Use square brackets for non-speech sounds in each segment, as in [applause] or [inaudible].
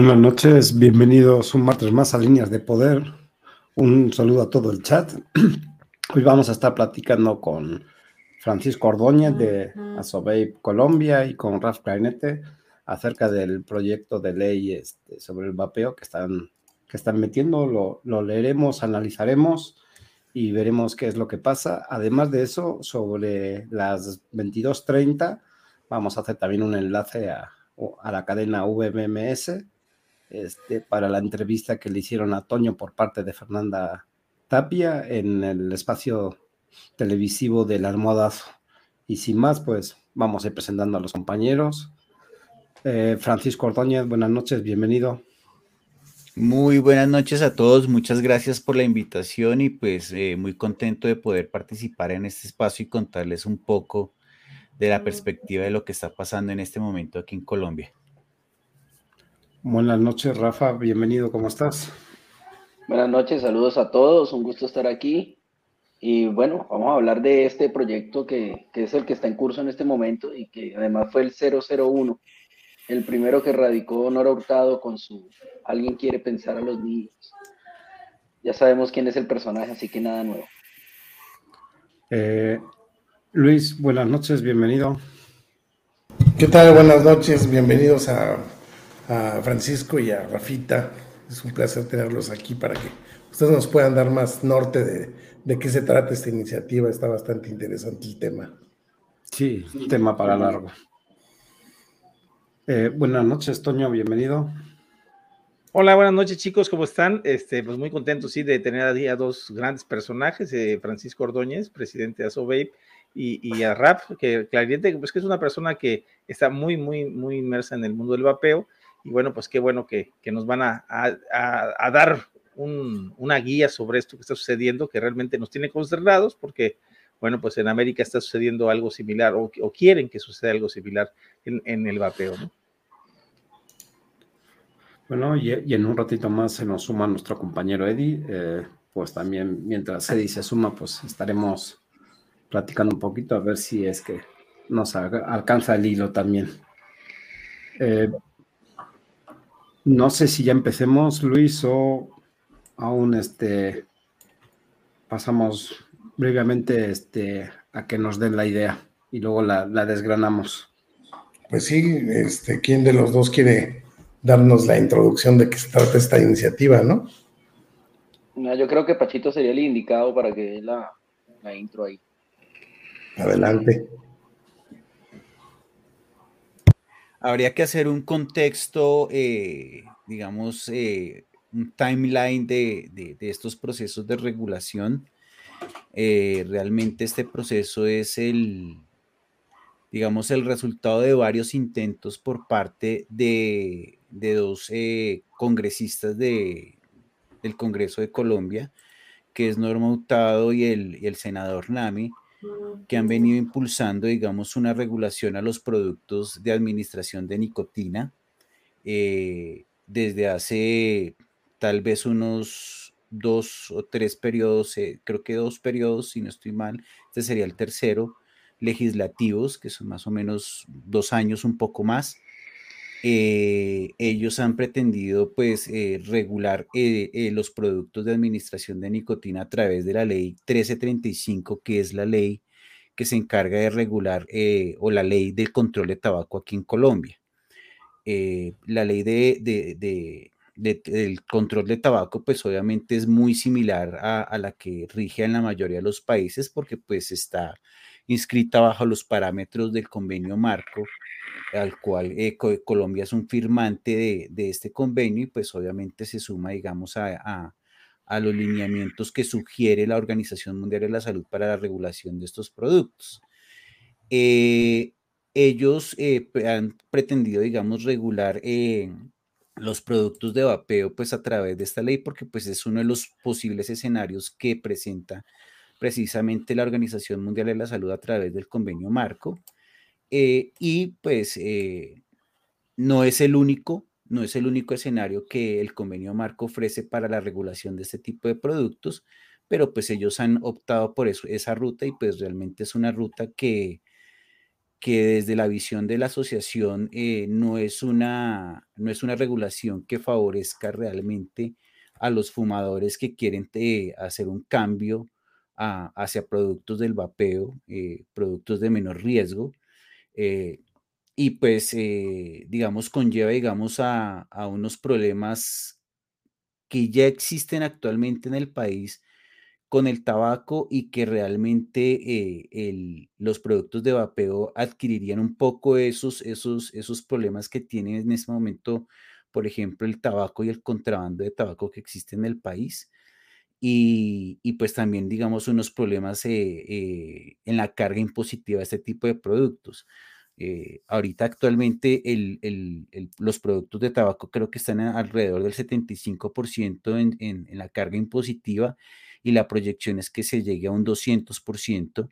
Buenas noches, bienvenidos un martes más a Líneas de Poder. Un saludo a todo el chat. [clears throat] Hoy vamos a estar platicando con Francisco Ordóñez de Asobey Colombia y con Raf Clarinete acerca del proyecto de ley este, sobre el vapeo que están, que están metiendo. Lo, lo leeremos, analizaremos y veremos qué es lo que pasa. Además de eso, sobre las 22.30 vamos a hacer también un enlace a, a la cadena VMS este, para la entrevista que le hicieron a Toño por parte de Fernanda Tapia en el espacio televisivo del almohadazo. Y sin más, pues vamos a ir presentando a los compañeros. Eh, Francisco Ordóñez, buenas noches, bienvenido. Muy buenas noches a todos, muchas gracias por la invitación y pues eh, muy contento de poder participar en este espacio y contarles un poco de la perspectiva de lo que está pasando en este momento aquí en Colombia. Buenas noches, Rafa, bienvenido, ¿cómo estás? Buenas noches, saludos a todos, un gusto estar aquí. Y bueno, vamos a hablar de este proyecto que, que es el que está en curso en este momento y que además fue el 001, el primero que radicó Nora Hurtado con su Alguien quiere pensar a los niños. Ya sabemos quién es el personaje, así que nada nuevo. Eh, Luis, buenas noches, bienvenido. ¿Qué tal? Buenas noches, bienvenidos a a Francisco y a Rafita. Es un placer tenerlos aquí para que ustedes nos puedan dar más norte de, de qué se trata esta iniciativa. Está bastante interesante el tema. Sí, tema para largo. Eh, buenas noches, Toño, bienvenido. Hola, buenas noches chicos, ¿cómo están? Este, pues muy contento, sí, de tener a, a dos grandes personajes, eh, Francisco Ordóñez, presidente de ASOVAPE, y, y, a Rap, que claramente pues, que es una persona que está muy, muy, muy inmersa en el mundo del vapeo, y bueno, pues qué bueno que, que nos van a, a, dar un, una guía sobre esto que está sucediendo, que realmente nos tiene consternados, porque, bueno, pues en América está sucediendo algo similar, o, quieren que suceda algo similar en, en el vapeo, ¿no? Bueno, y, y, en un ratito más se nos suma nuestro compañero Eddie. Eh, pues también mientras Eddie se suma, pues estaremos platicando un poquito a ver si es que nos alcanza el hilo también. Eh, no sé si ya empecemos, Luis, o aún este pasamos brevemente este, a que nos den la idea y luego la, la desgranamos. Pues sí, este, ¿quién de los dos quiere darnos la introducción de qué se trata esta iniciativa, no? no yo creo que Pachito sería el indicado para que dé la, la intro ahí. Adelante. Habría que hacer un contexto, eh, digamos, eh, un timeline de, de, estos procesos de regulación. Eh, realmente este proceso es el, digamos, el resultado de varios intentos por parte de, de dos eh, congresistas de, del Congreso de Colombia, que es Norma Hurtado y el, y el senador Nami, que han venido impulsando, digamos, una regulación a los productos de administración de nicotina eh, desde hace tal vez unos dos o tres periodos, eh, creo que dos periodos, si no estoy mal, este sería el tercero, legislativos, que son más o menos dos años, un poco más. Eh, ellos han pretendido pues eh, regular eh, los productos de administración de nicotina a través de la ley 1335, que es la ley que se encarga de regular o la ley del control de tabaco aquí en Colombia. La ley de, del control de tabaco pues obviamente es muy similar a, a, la que rige en la mayoría de los países porque pues está inscrita bajo los parámetros del convenio marco al cual eh, Colombia es un firmante de, este convenio y pues obviamente se suma, digamos, a, a, a, los lineamientos que sugiere la Organización Mundial de la Salud para la regulación de estos productos. Eh, ellos eh, han pretendido, digamos, regular los productos de vapeo pues a través de esta ley porque pues es uno de los posibles escenarios que presenta precisamente la Organización Mundial de la Salud a través del convenio marco. Eh, y pues eh, no es el único, no es el único escenario que el convenio marco ofrece para la regulación de este tipo de productos, pero pues ellos han optado por esa ruta y pues realmente es una ruta que, que desde la visión de la asociación eh, no, es una, no es una regulación que favorezca realmente a los fumadores que quieren hacer un cambio hacia productos del vapeo, eh, productos de menor riesgo, y pues, digamos, conlleva, digamos, a, a unos problemas que ya existen actualmente en el país con el tabaco y que realmente eh, los productos de vapeo adquirirían un poco esos, esos, esos problemas que tienen en este momento, por ejemplo, el tabaco y el contrabando de tabaco que existe en el país. Y, pues también, digamos, unos problemas eh, eh, en la carga impositiva de este tipo de productos. ahorita actualmente los productos de tabaco creo que están alrededor del 75% en, en la carga impositiva y la proyección es que se llegue a un 200%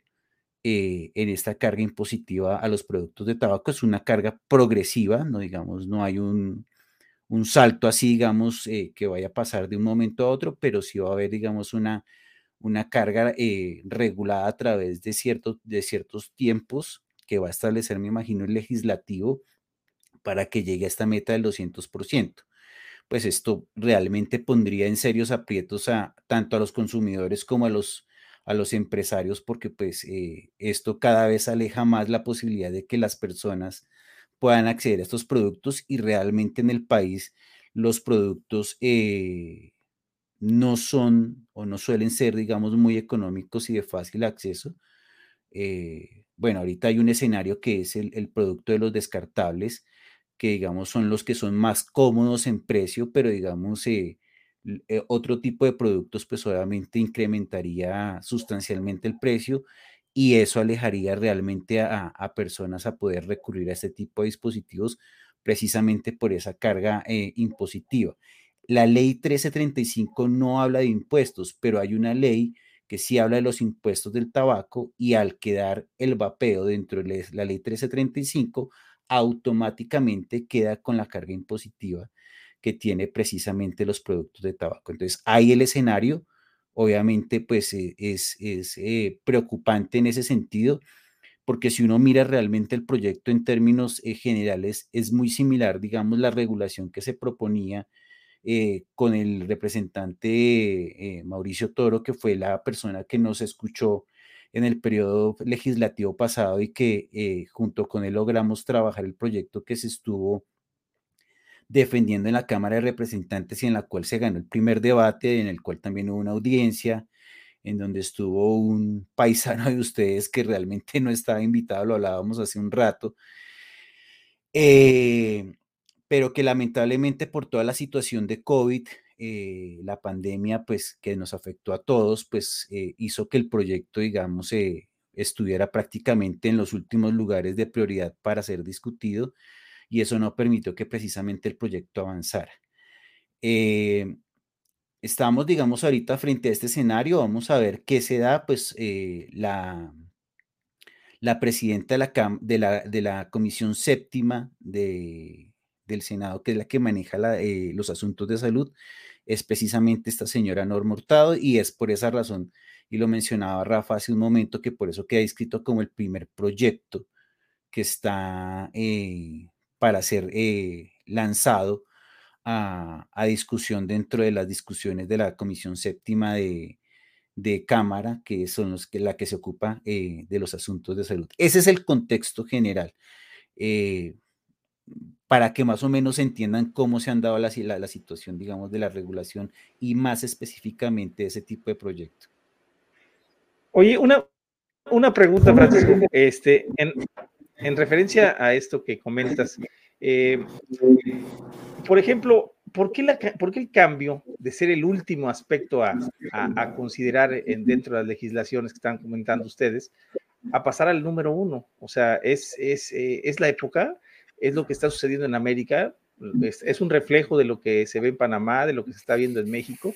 eh, en esta carga impositiva a los productos de tabaco. Es una carga progresiva, no digamos, no hay un, salto así, digamos, eh, que vaya a pasar de un momento a otro, pero sí va a haber, digamos, una, una carga eh, regulada a través de ciertos, de ciertos tiempos que va a establecer, me imagino, el legislativo para que llegue a esta meta del 200% pues esto realmente pondría en serios aprietos a tanto a los consumidores como a los, a los empresarios, porque pues eh, esto cada vez aleja más la posibilidad de que las personas puedan acceder a estos productos y realmente en el país los productos eh, no son o no suelen ser, digamos, muy económicos y de fácil acceso. Eh, bueno, ahorita hay un escenario que es el, producto de los descartables, que digamos son los que son más cómodos en precio, pero digamos eh, eh, otro tipo de productos pues obviamente incrementaría sustancialmente el precio y eso alejaría realmente a, personas a poder recurrir a este tipo de dispositivos precisamente por esa carga eh, impositiva. La ley 1335 no habla de impuestos, pero hay una ley que sí habla de los impuestos del tabaco y al quedar el vapeo dentro de la ley 1335, automáticamente queda con la carga impositiva que tiene precisamente los productos de tabaco. Entonces, ahí el escenario, obviamente, pues eh, es, es eh, preocupante en ese sentido, porque si uno mira realmente el proyecto en términos eh, generales, es muy similar, digamos, la regulación que se proponía con el representante Mauricio Toro, que fue la persona que nos escuchó en el periodo legislativo pasado y que junto con él logramos trabajar el proyecto que se estuvo defendiendo en la Cámara de Representantes y en la cual se ganó el primer debate, en el cual también hubo una audiencia, en donde estuvo un [laughs] paisano de ustedes que realmente no estaba invitado, lo hablábamos hace un rato, eh, pero que lamentablemente por toda la situación de COVID eh, la pandemia, pues que nos afectó a todos, pues eh, hizo que el proyecto, digamos, estuviera prácticamente en los últimos lugares de prioridad para ser discutido y eso no permitió que precisamente el proyecto avanzara. estamos, digamos, ahorita frente a este escenario, vamos a ver qué se da, pues la, la presidenta de la, de la, de la Comisión Séptima de, del Senado, que es la que maneja los asuntos de salud, es precisamente esta señora Norma Hurtado y es por esa razón, y lo mencionaba Rafa hace un momento, que por eso queda inscrito como el primer proyecto que está eh, para ser eh, lanzado a, discusión dentro de las discusiones de la Comisión Séptima de, Cámara, que son los que, la que se ocupa eh, de los asuntos de salud. Ese es el contexto general para que más o menos entiendan cómo se han dado la, la, situación, digamos, de la regulación y más específicamente ese tipo de proyecto. Oye, una, una pregunta, Francisco, este, en referencia a esto que comentas, eh, por ejemplo, ¿por qué, la, ¿por qué, el cambio de ser el último aspecto a, a, considerar en, dentro de las legislaciones que están comentando ustedes a pasar al número uno? O sea, ¿es, es, eh, es la época? es lo que está sucediendo en América, es, un reflejo de lo que se ve en Panamá, de lo que se está viendo en México.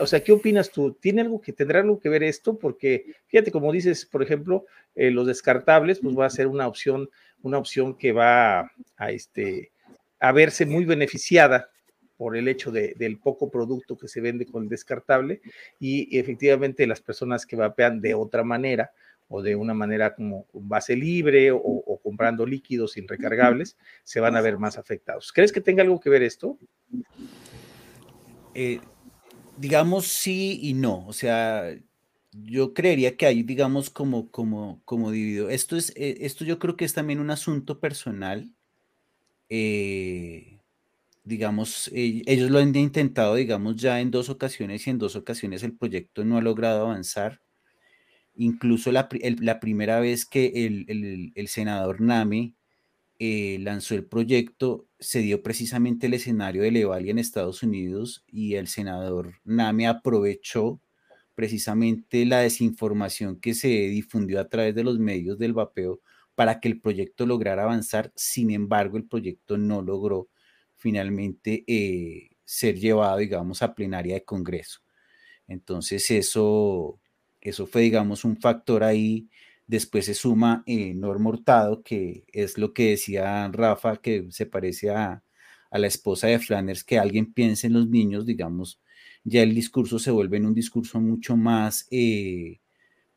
O sea, ¿qué opinas tú? ¿Tiene algo que tendrá algo que ver esto? Porque fíjate, como dices, por ejemplo, eh, los descartables, pues va a ser una opción, una opción que va a, este, a verse muy beneficiada por el hecho del poco producto que se vende con el descartable y efectivamente las personas que vapean de otra manera o de una manera como base libre o, comprando líquidos recargables, se van a ver más afectados. ¿Crees que tenga algo que ver esto? Eh, digamos sí y no. O sea, yo creería que hay, digamos, como, como, como dividido. Esto, es, eh, esto yo creo que es también un asunto personal. Eh, digamos, ellos lo han intentado, digamos, ya en dos ocasiones y en dos ocasiones el proyecto no ha logrado avanzar. Incluso la, primera vez que el, senador Name eh, lanzó el proyecto, se dio precisamente el escenario de Levali en Estados Unidos y el senador Name aprovechó precisamente la desinformación que se difundió a través de los medios del vapeo para que el proyecto lograra avanzar. Sin embargo, el proyecto no logró finalmente eh, ser llevado, digamos, a plenaria de Congreso. Entonces, eso, eso fue, digamos, un factor ahí. Después se suma eh, Norma Hurtado, que es lo que decía Rafa, que se parece a, a la esposa de Flanders, que alguien piense en los niños, digamos, ya el discurso se vuelve en un discurso mucho más eh,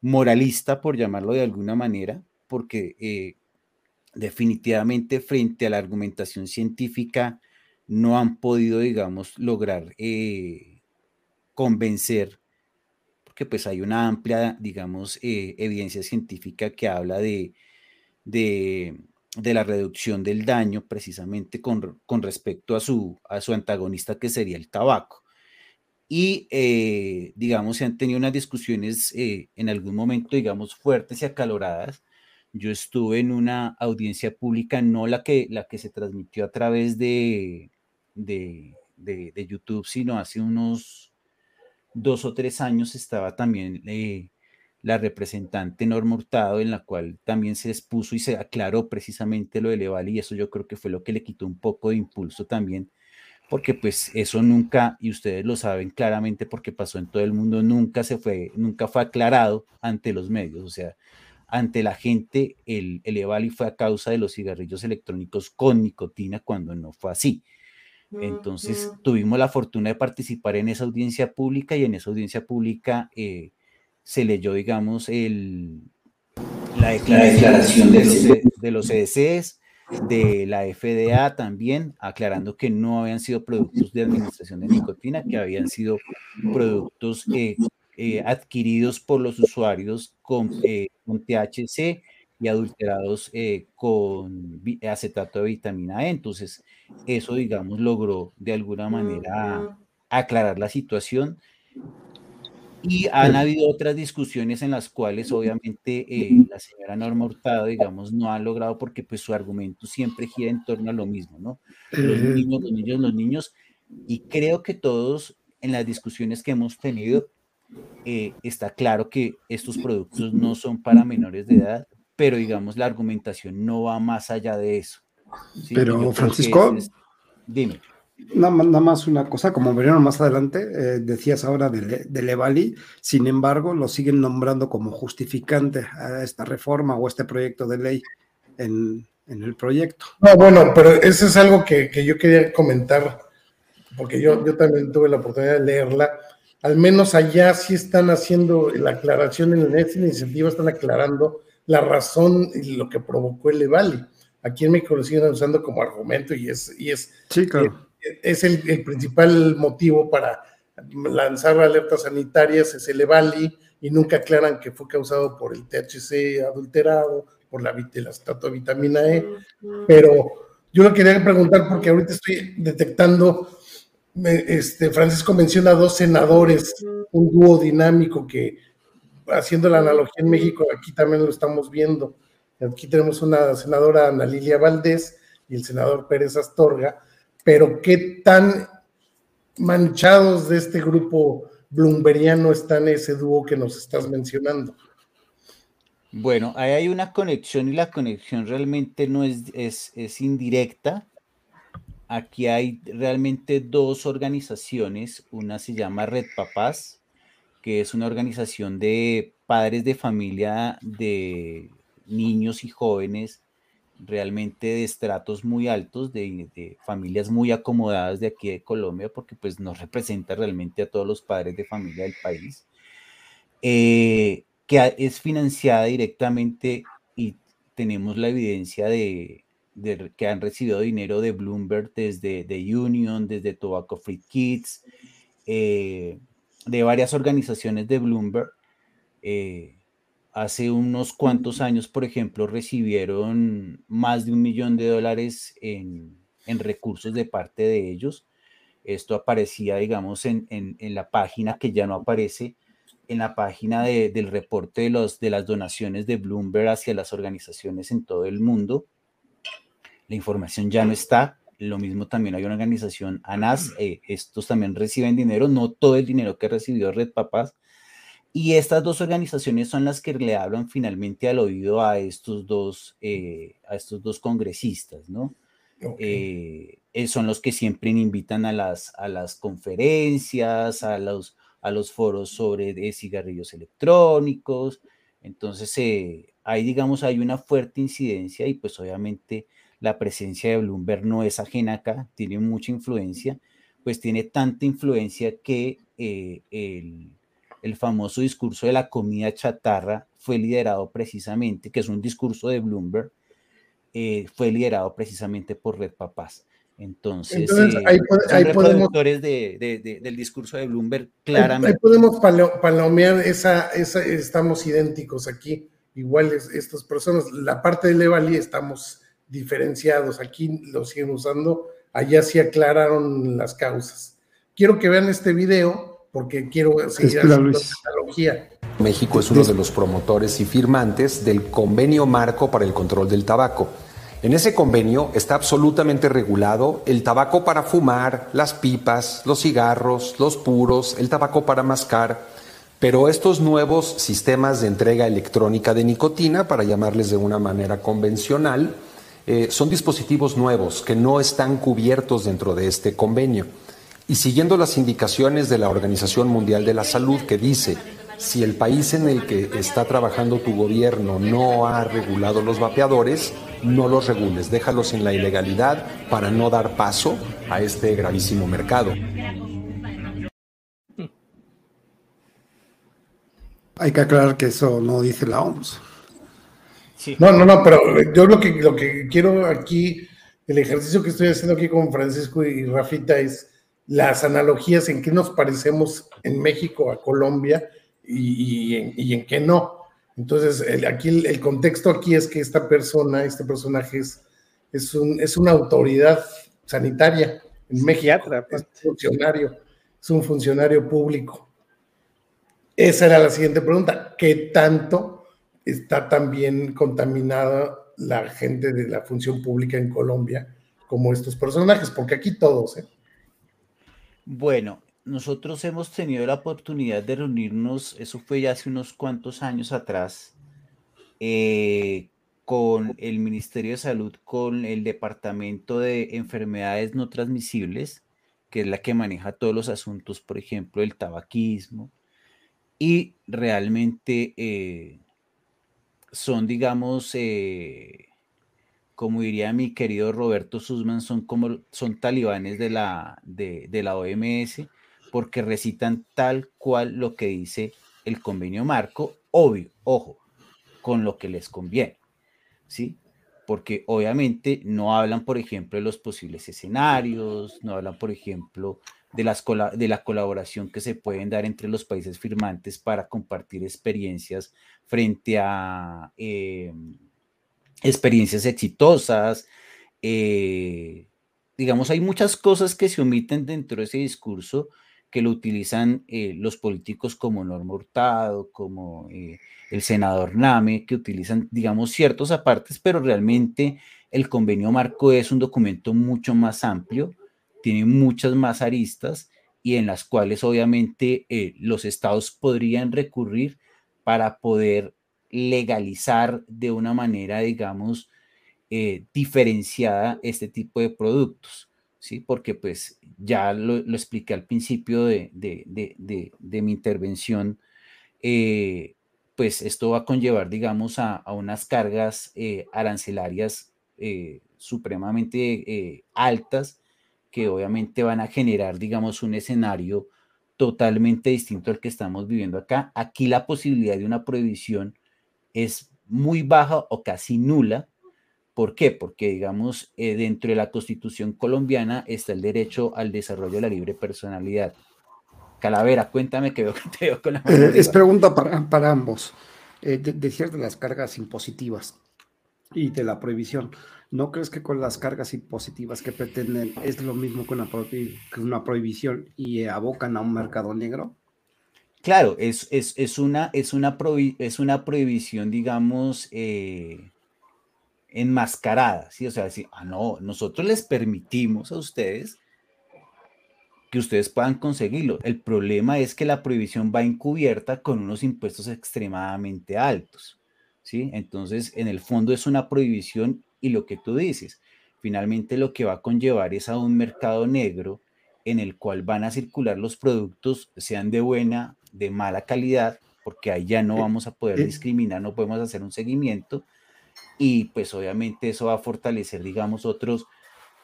moralista, por llamarlo de alguna manera, porque eh, definitivamente frente a la argumentación científica no han podido, digamos, lograr eh, convencer, porque pues hay una amplia, digamos, evidencia científica que habla de, de, la reducción del daño precisamente con, con respecto a su, a su antagonista que sería el tabaco y, eh, digamos, se han tenido unas discusiones eh, en algún momento, digamos, fuertes y acaloradas. Yo estuve en una audiencia pública, no la que, la que se transmitió a través de, de, de, YouTube, sino hace unos dos o tres años estaba también eh, la representante Norma Hurtado, en la cual también se expuso y se aclaró precisamente lo de Levali, y eso yo creo que fue lo que le quitó un poco de impulso también porque pues eso nunca, y ustedes lo saben claramente porque pasó en todo el mundo, nunca se fue, nunca fue aclarado ante los medios, o sea, ante la gente, el, el EVALI fue a causa de los cigarrillos electrónicos con nicotina cuando no fue así. Entonces tuvimos la fortuna de participar en esa audiencia pública y en esa audiencia pública eh, se leyó, digamos, el, la declaración, de, los, de de la FDA también, aclarando que no habían sido productos de administración de nicotina, que habían sido productos eh, eh, adquiridos por los usuarios con, con THC y adulterados con acetato de vitamina E. Entonces, eso, digamos, logró de alguna manera aclarar la situación y han habido otras discusiones en las cuales obviamente eh, la señora Norma Hurtado, digamos, no ha logrado porque pues su argumento siempre gira en torno a lo mismo, ¿no? Los niños, los niños, los niños. Y creo que todos en las discusiones que hemos tenido eh, está claro que estos productos no son para menores de edad, pero digamos la argumentación no va más allá de eso. Pero Francisco, dime. Nada, más una cosa, como veremos más adelante, eh, decías ahora de, de, Levali, sin embargo, lo siguen nombrando como justificante a esta reforma o este proyecto de ley en, el proyecto. No, bueno, pero eso es algo que, yo quería comentar, porque yo, yo también tuve la oportunidad de leerla. Al menos allá sí están haciendo la aclaración en esta iniciativa, están aclarando la razón y lo que provocó el Levali. Aquí en México lo siguen usando como argumento y es, y es sí, claro es el, principal motivo para lanzar alertas sanitarias, es el EVALI, y nunca aclaran que fue causado por el THC adulterado, por la, el de vitamina E. Pero yo lo quería preguntar porque ahorita estoy detectando, este, Francisco menciona dos senadores, un dúo dinámico que, haciendo la analogía en México, aquí también lo estamos viendo. Aquí tenemos una senadora Ana Lilia Valdés y el senador Pérez Astorga, pero qué tan manchados de este grupo bloombergiano están ese dúo que nos estás mencionando. Bueno, ahí hay una conexión y la conexión realmente no es, es, indirecta. Aquí hay realmente dos organizaciones. Una se llama Red Papás, que es una organización de padres de familia de niños y jóvenes realmente de estratos muy altos, de, familias muy acomodadas de aquí de Colombia, porque pues nos representa realmente a todos los padres de familia del país, eh, que es financiada directamente y tenemos la evidencia de, que han recibido dinero de Bloomberg desde The Union, desde Tobacco Free Kids, eh, de varias organizaciones de Bloomberg. Eh, hace unos cuantos años, por ejemplo, recibieron más de un millón de dólares en, recursos de parte de ellos. Esto aparecía, digamos, en, la página que ya no aparece, en la página del reporte de, los, de las donaciones de Bloomberg hacia las organizaciones en todo el mundo. La información ya no está. Lo mismo también hay una organización, ANAS, eh, estos también reciben dinero, no todo el dinero que recibió Red Papás, y estas dos organizaciones son las que le hablan finalmente al oído a estos dos, eh, a estos dos congresistas, ¿no? Eh, eh, son los que siempre invitan a las, a las conferencias, a los, a los foros sobre cigarrillos electrónicos. Entonces, ahí, digamos, hay una fuerte incidencia y pues obviamente la presencia de Bloomberg no es ajena acá, tiene mucha influencia, pues tiene tanta influencia que el el famoso discurso de la comida chatarra fue liderado precisamente, que es un discurso de Bloomberg, eh, fue liderado precisamente por Red Papás. Entonces, eh, ahí, podemos, del discurso de Bloomberg, claramente. Ahí, podemos palomear esa, esa, estamos idénticos aquí, iguales estas personas. La parte de Levali estamos diferenciados, aquí lo siguen usando, allá sí aclararon las causas. Quiero que vean este video porque quiero seguir haciendo tecnología. México es uno de los promotores y firmantes del convenio marco para el control del tabaco. En ese convenio está absolutamente regulado el tabaco para fumar, las pipas, los cigarros, los puros, el tabaco para mascar, pero estos nuevos sistemas de entrega electrónica de nicotina, para llamarles de una manera convencional, eh, son dispositivos nuevos que no están cubiertos dentro de este convenio. Y siguiendo las indicaciones de la Organización Mundial de la Salud que dice, si el país en el que está trabajando tu gobierno no ha regulado los vapeadores, no los regules, déjalos en la ilegalidad para no dar paso a este gravísimo mercado. Hay que aclarar que eso no dice la OMS. No, no, no, pero yo lo que, lo que quiero aquí, el ejercicio que estoy haciendo aquí con Francisco y Rafita es las analogías en qué nos parecemos en México a Colombia y, en, qué no. Entonces, aquí el, contexto aquí es que esta persona, este personaje es, es, un, es una autoridad sanitaria en México, es un funcionario, es un funcionario público. Esa era la siguiente pregunta, ¿qué tanto está también contaminada la gente de la función pública en Colombia como estos personajes? Porque aquí todos, ¿eh? Bueno, nosotros hemos tenido la oportunidad de reunirnos, eso fue ya hace unos cuantos años atrás, eh, con el Ministerio de Salud, con el Departamento de Enfermedades No Transmisibles, que es la que maneja todos los asuntos, por ejemplo, el tabaquismo, y realmente eh, son, digamos, eh, como diría mi querido Roberto Sussman, son como son talibanes de la, de, la OMS, porque recitan tal cual lo que dice el convenio marco, obvio, ojo, con lo que les conviene, ¿sí? Porque obviamente no hablan, por ejemplo, de los posibles escenarios, no hablan, por ejemplo, de, las, de la colaboración que se pueden dar entre los países firmantes para compartir experiencias frente a... Em, experiencias exitosas. Eh, digamos, hay muchas cosas que se omiten dentro de ese discurso que lo utilizan eh, los políticos como Norma Hurtado, como eh, el senador Name, que utilizan, digamos, ciertos apartes, pero realmente el convenio marco es un documento mucho más amplio, tiene muchas más aristas y en las cuales obviamente los estados podrían recurrir para poder legalizar de una manera, digamos, eh, diferenciada este tipo de productos, ¿sí? Porque pues ya lo, expliqué al principio de, mi intervención, eh, pues esto va a conllevar, digamos, a, unas cargas eh, arancelarias supremamente altas que obviamente van a generar, digamos, un escenario totalmente distinto al que estamos viviendo acá. Aquí la posibilidad de una prohibición es muy baja o casi nula. ¿Por qué? Porque, digamos, eh, dentro de la constitución colombiana está el derecho al desarrollo de la libre personalidad. Calavera, cuéntame que veo [laughs] que te veo con la eh, Es pregunta para, para ambos. Eh, de, de las cargas impositivas y de la prohibición. ¿No crees que con las cargas impositivas que pretenden es lo mismo que una, prohibición y abocan a un mercado negro? Claro, es, es, una, es, una, es una prohibición, digamos, eh, enmascarada, ¿sí? O sea, decir, ah, no, nosotros les permitimos a ustedes que ustedes puedan conseguirlo. El problema es que la prohibición va encubierta con unos impuestos extremadamente altos, ¿sí? Entonces, en el fondo es una prohibición y lo que tú dices, finalmente lo que va a conllevar es a un mercado negro en el cual van a circular los productos, sean de buena, de mala calidad, porque ahí ya no eh, vamos a poder eh. discriminar, no podemos hacer un seguimiento y pues obviamente eso va a fortalecer, digamos, otros,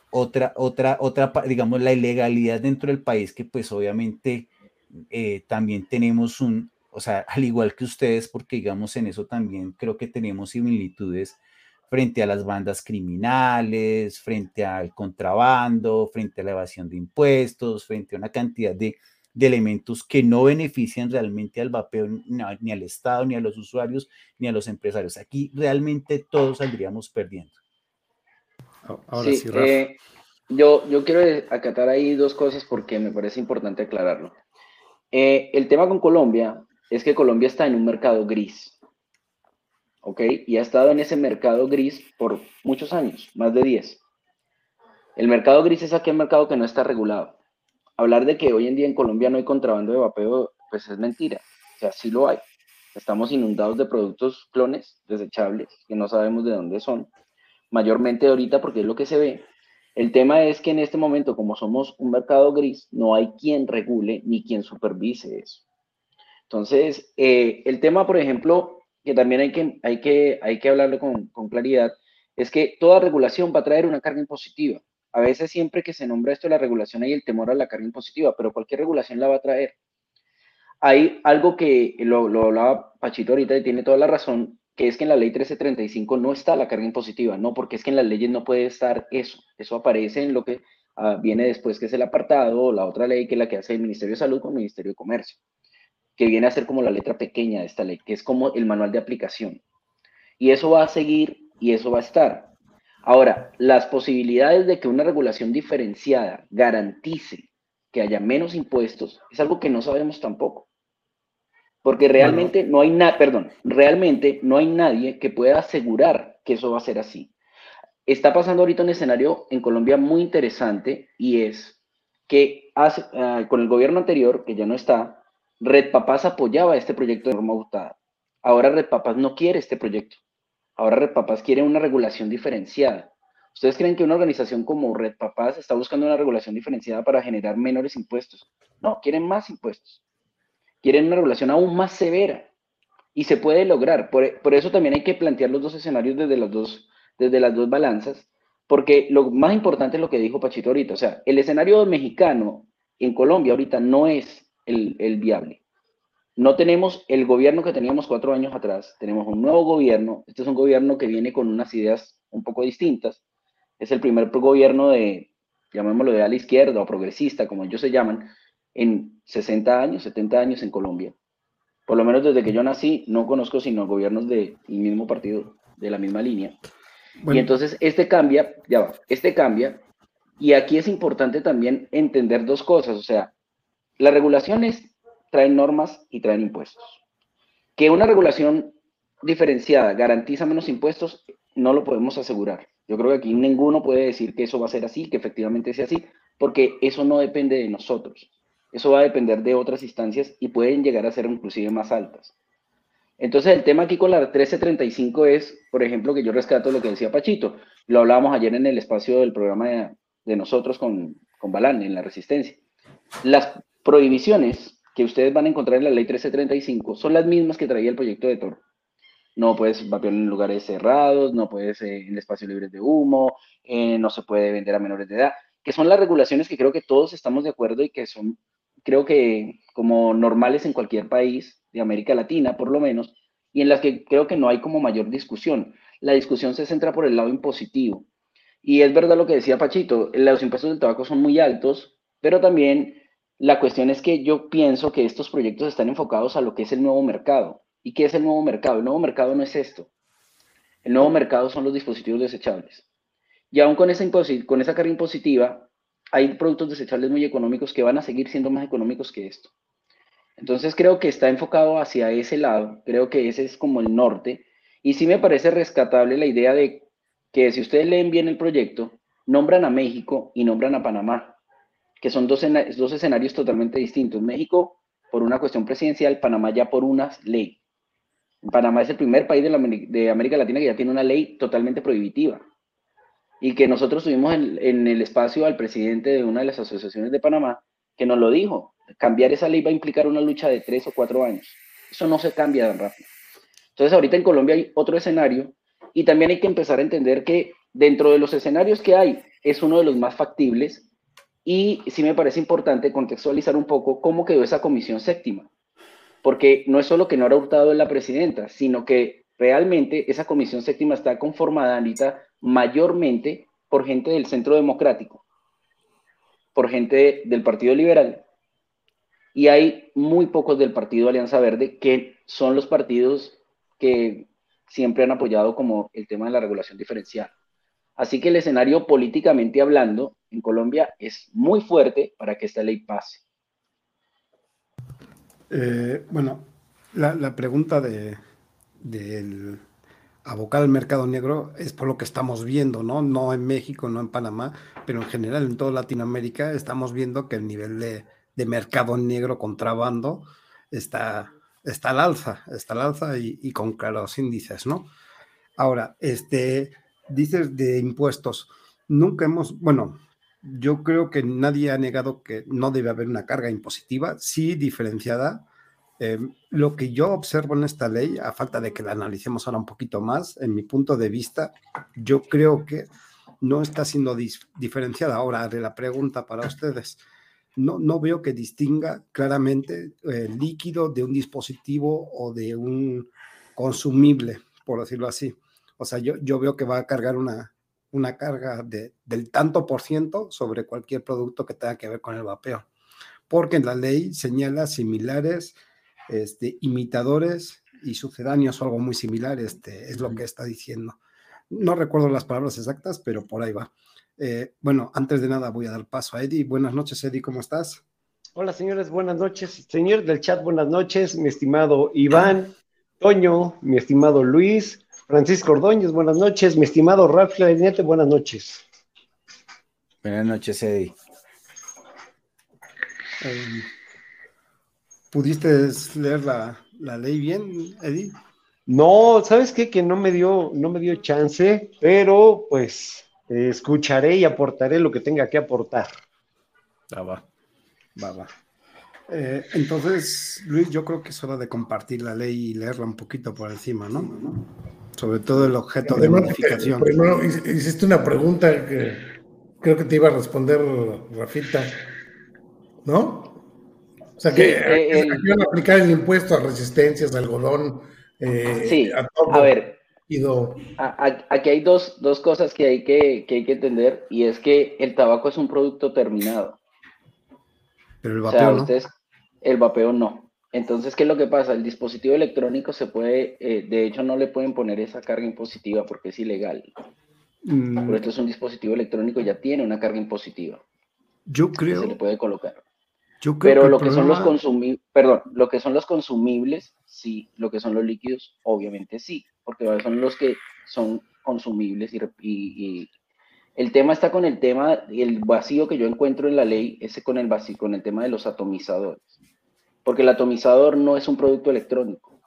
otra, otra, otra, digamos, la ilegalidad dentro del país que pues obviamente eh, también tenemos un, o sea, al igual que ustedes, porque digamos en eso también creo que tenemos similitudes frente a las bandas criminales, frente al contrabando, frente a la evasión de impuestos, frente a una cantidad de, elementos que no benefician realmente al vapeo ni, al Estado, ni a los usuarios, ni a los empresarios. Aquí realmente todos saldríamos perdiendo. Ahora sí, eh, yo, yo quiero acatar ahí dos cosas porque me parece importante aclararlo. Eh, el tema con Colombia es que Colombia está en un mercado gris. ¿ok? Y ha estado en ese mercado gris por muchos años, más de 10. El mercado gris es aquel mercado que no está regulado. Hablar de que hoy en día en Colombia no hay contrabando de vapeo, pues es mentira. O sea, sí lo hay. Estamos inundados de productos clones desechables que no sabemos de dónde son. Mayormente ahorita porque es lo que se ve. El tema es que en este momento, como somos un mercado gris, no hay quien regule ni quien supervise eso. Entonces, eh, el tema, por ejemplo, que también hay que, hay que, hay que hablarlo con, claridad, es que toda regulación va a traer una carga impositiva. A veces siempre que se nombra esto la regulación hay el temor a la carga impositiva, pero cualquier regulación la va a traer. Hay algo que lo, lo hablaba Pachito ahorita y tiene toda la razón, que es que en la ley 1335 no está la carga impositiva, no, porque es que en las leyes no puede estar eso. Eso aparece en lo que ah, viene después, que es el apartado, o la otra ley que es la que hace el Ministerio de Salud con el Ministerio de Comercio que viene a ser como la letra pequeña de esta ley, que es como el manual de aplicación. Y eso va a seguir y eso va a estar. Ahora, las posibilidades de que una regulación diferenciada garantice que haya menos impuestos es algo que no sabemos tampoco. Porque realmente no hay nada, perdón, realmente no hay nadie que pueda asegurar que eso va a ser así. Está pasando ahorita un escenario en Colombia muy interesante y es que hace, ah, con el gobierno anterior, que ya no está, Red Papás apoyaba este proyecto de norma votada. Ahora Red Papás no quiere este proyecto. Ahora Red Papás quiere una regulación diferenciada. ¿Ustedes creen que una organización como Red Papás está buscando una regulación diferenciada para generar menores impuestos? No, quieren más impuestos. Quieren una regulación aún más severa. Y se puede lograr. Por, eso también hay que plantear los dos escenarios desde las dos, desde las dos balanzas. Porque lo más importante es lo que dijo Pachito ahorita. O sea, el escenario mexicano en Colombia ahorita no es el, viable. No tenemos el gobierno que teníamos cuatro años atrás, tenemos un nuevo gobierno. Este es un gobierno que viene con unas ideas un poco distintas. Es el primer gobierno de, llamémoslo de la izquierda o progresista, como ellos se llaman, en 60 años, 70 años en Colombia. Por lo menos desde que yo nací, no conozco sino gobiernos del mismo partido, de la misma línea. Y entonces este cambia, ya va, este cambia. Y aquí es importante también entender dos cosas, o sea, las regulaciones traen normas y traen impuestos. Que una regulación diferenciada garantiza menos impuestos, no lo podemos asegurar. Yo creo que aquí ninguno puede decir que eso va a ser así, que efectivamente sea así, porque eso no depende de nosotros. Eso va a depender de otras instancias y pueden llegar a ser inclusive más altas. Entonces, el tema aquí con la 1335 es, por ejemplo, que yo rescato lo que decía Pachito. Lo hablábamos ayer en el espacio del programa de, nosotros con, con Balán, en la Resistencia. Las prohibiciones que ustedes van a encontrar en la ley 1335 son las mismas que traía el proyecto de Toro. No puedes vapear en lugares cerrados, no puedes eh, en espacios libres de humo, eh, no se puede vender a menores de edad, que son las regulaciones que creo que todos estamos de acuerdo y que son, creo que como normales en cualquier país de América Latina, por lo menos, y en las que creo que no hay como mayor discusión. La discusión se centra por el lado impositivo. Y es verdad lo que decía Pachito, los impuestos del tabaco son muy altos, pero también la cuestión es que yo pienso que estos proyectos están enfocados a lo que es el nuevo mercado. ¿Y qué es el nuevo mercado? El nuevo mercado no es esto. El nuevo mercado son los dispositivos desechables. Y aún con esa, carga impositiva, hay productos desechables muy económicos que van a seguir siendo más económicos que esto. Entonces creo que está enfocado hacia ese lado, creo que ese es como el norte. Y sí me parece rescatable la idea de que si ustedes leen bien el proyecto, nombran a México y nombran a Panamá que son dos, dos escenarios totalmente distintos. México por una cuestión presidencial, Panamá ya por una ley. Panamá es el primer país de, de, América Latina que ya tiene una ley totalmente prohibitiva. Y que nosotros tuvimos en, en, el espacio al presidente de una de las asociaciones de Panamá que nos lo dijo. Cambiar esa ley va a implicar una lucha de tres o cuatro años. Eso no se cambia tan rápido. Entonces ahorita en Colombia hay otro escenario y también hay que empezar a entender que dentro de los escenarios que hay es uno de los más factibles y sí me parece importante contextualizar un poco cómo quedó esa comisión séptima, porque no es solo que no era Hurtado la presidenta, sino que realmente esa comisión séptima está conformada, mayormente por gente del centro democrático, por gente del Partido Liberal, y hay muy pocos del Partido Alianza Verde, que son los partidos que siempre han apoyado como el tema de la regulación diferencial. Así que el escenario políticamente hablando en Colombia es muy fuerte para que esta ley pase. Eh, bueno, la, pregunta de, abocar al mercado negro es por lo que estamos viendo, ¿no? No en México, no en Panamá, pero en general en toda Latinoamérica estamos viendo que el nivel de, mercado negro contrabando está, está al alza, está al alza y, y con claros índices, ¿no? Ahora, este, dices de impuestos, nunca hemos, bueno, yo creo que nadie ha negado que no debe haber una carga impositiva, sí diferenciada. Eh, lo que yo observo en esta ley, a falta de que la analicemos ahora un poquito más, en mi punto de vista, yo creo que no está siendo diferenciada. Ahora haré la pregunta para ustedes. No, no veo que distinga claramente el líquido de un dispositivo o de un consumible, por decirlo así. O sea, yo, yo veo que va a cargar una, una carga de, del tanto por ciento sobre cualquier producto que tenga que ver con el vapeo. Porque en la ley señala similares, este, imitadores y sucedáneos o algo muy similar, este, es lo que está diciendo. No recuerdo las palabras exactas, pero por ahí va. Eh, bueno, antes de nada voy a dar paso a Eddie. Buenas noches, Eddie, ¿cómo estás? Hola, señores, buenas noches. Señor del chat, buenas noches. Mi estimado Iván, [clears throat] Toño, mi estimado Luis, Francisco Ordóñez, buenas noches. Mi estimado Ralph Clarinete, buenas noches. Buenas noches, Eddie. Em, ¿Pudiste leer la, ley bien, Eddie? No, ¿sabes qué? Que no me dio, no me dio chance, pero pues escucharé y aportaré lo que tenga que aportar. Va, va, va, va. Eh, entonces, Luis, yo creo que es hora de compartir la ley y leerla un poquito por encima, ¿no? Sobre todo el objeto de modificación. Primero hiciste una pregunta que creo que te iba a responder Rafita, ¿no? O sea, que eh, iban a aplicar el impuesto a resistencias, de algodón, eh, sí, a, ver, aquí hay dos, dos cosas que hay que, que, hay que entender, y es que el tabaco es un producto terminado. Pero el vapeo, ¿no? el vapeo no. Entonces, ¿qué es lo que pasa? El dispositivo electrónico se puede, eh, de hecho, no le pueden poner esa carga impositiva porque es ilegal. Mm. Por esto es un dispositivo electrónico, ya tiene una carga impositiva. Yo creo. se le puede colocar. Yo creo Pero lo que son los consumibles, perdón, lo que son los consumibles, sí, lo que son los líquidos, obviamente sí, porque son los que son consumibles y, y, el tema está con el tema, el vacío que yo encuentro en la ley, ese con el vacío, con el tema de los atomizadores porque el atomizador no es un producto electrónico.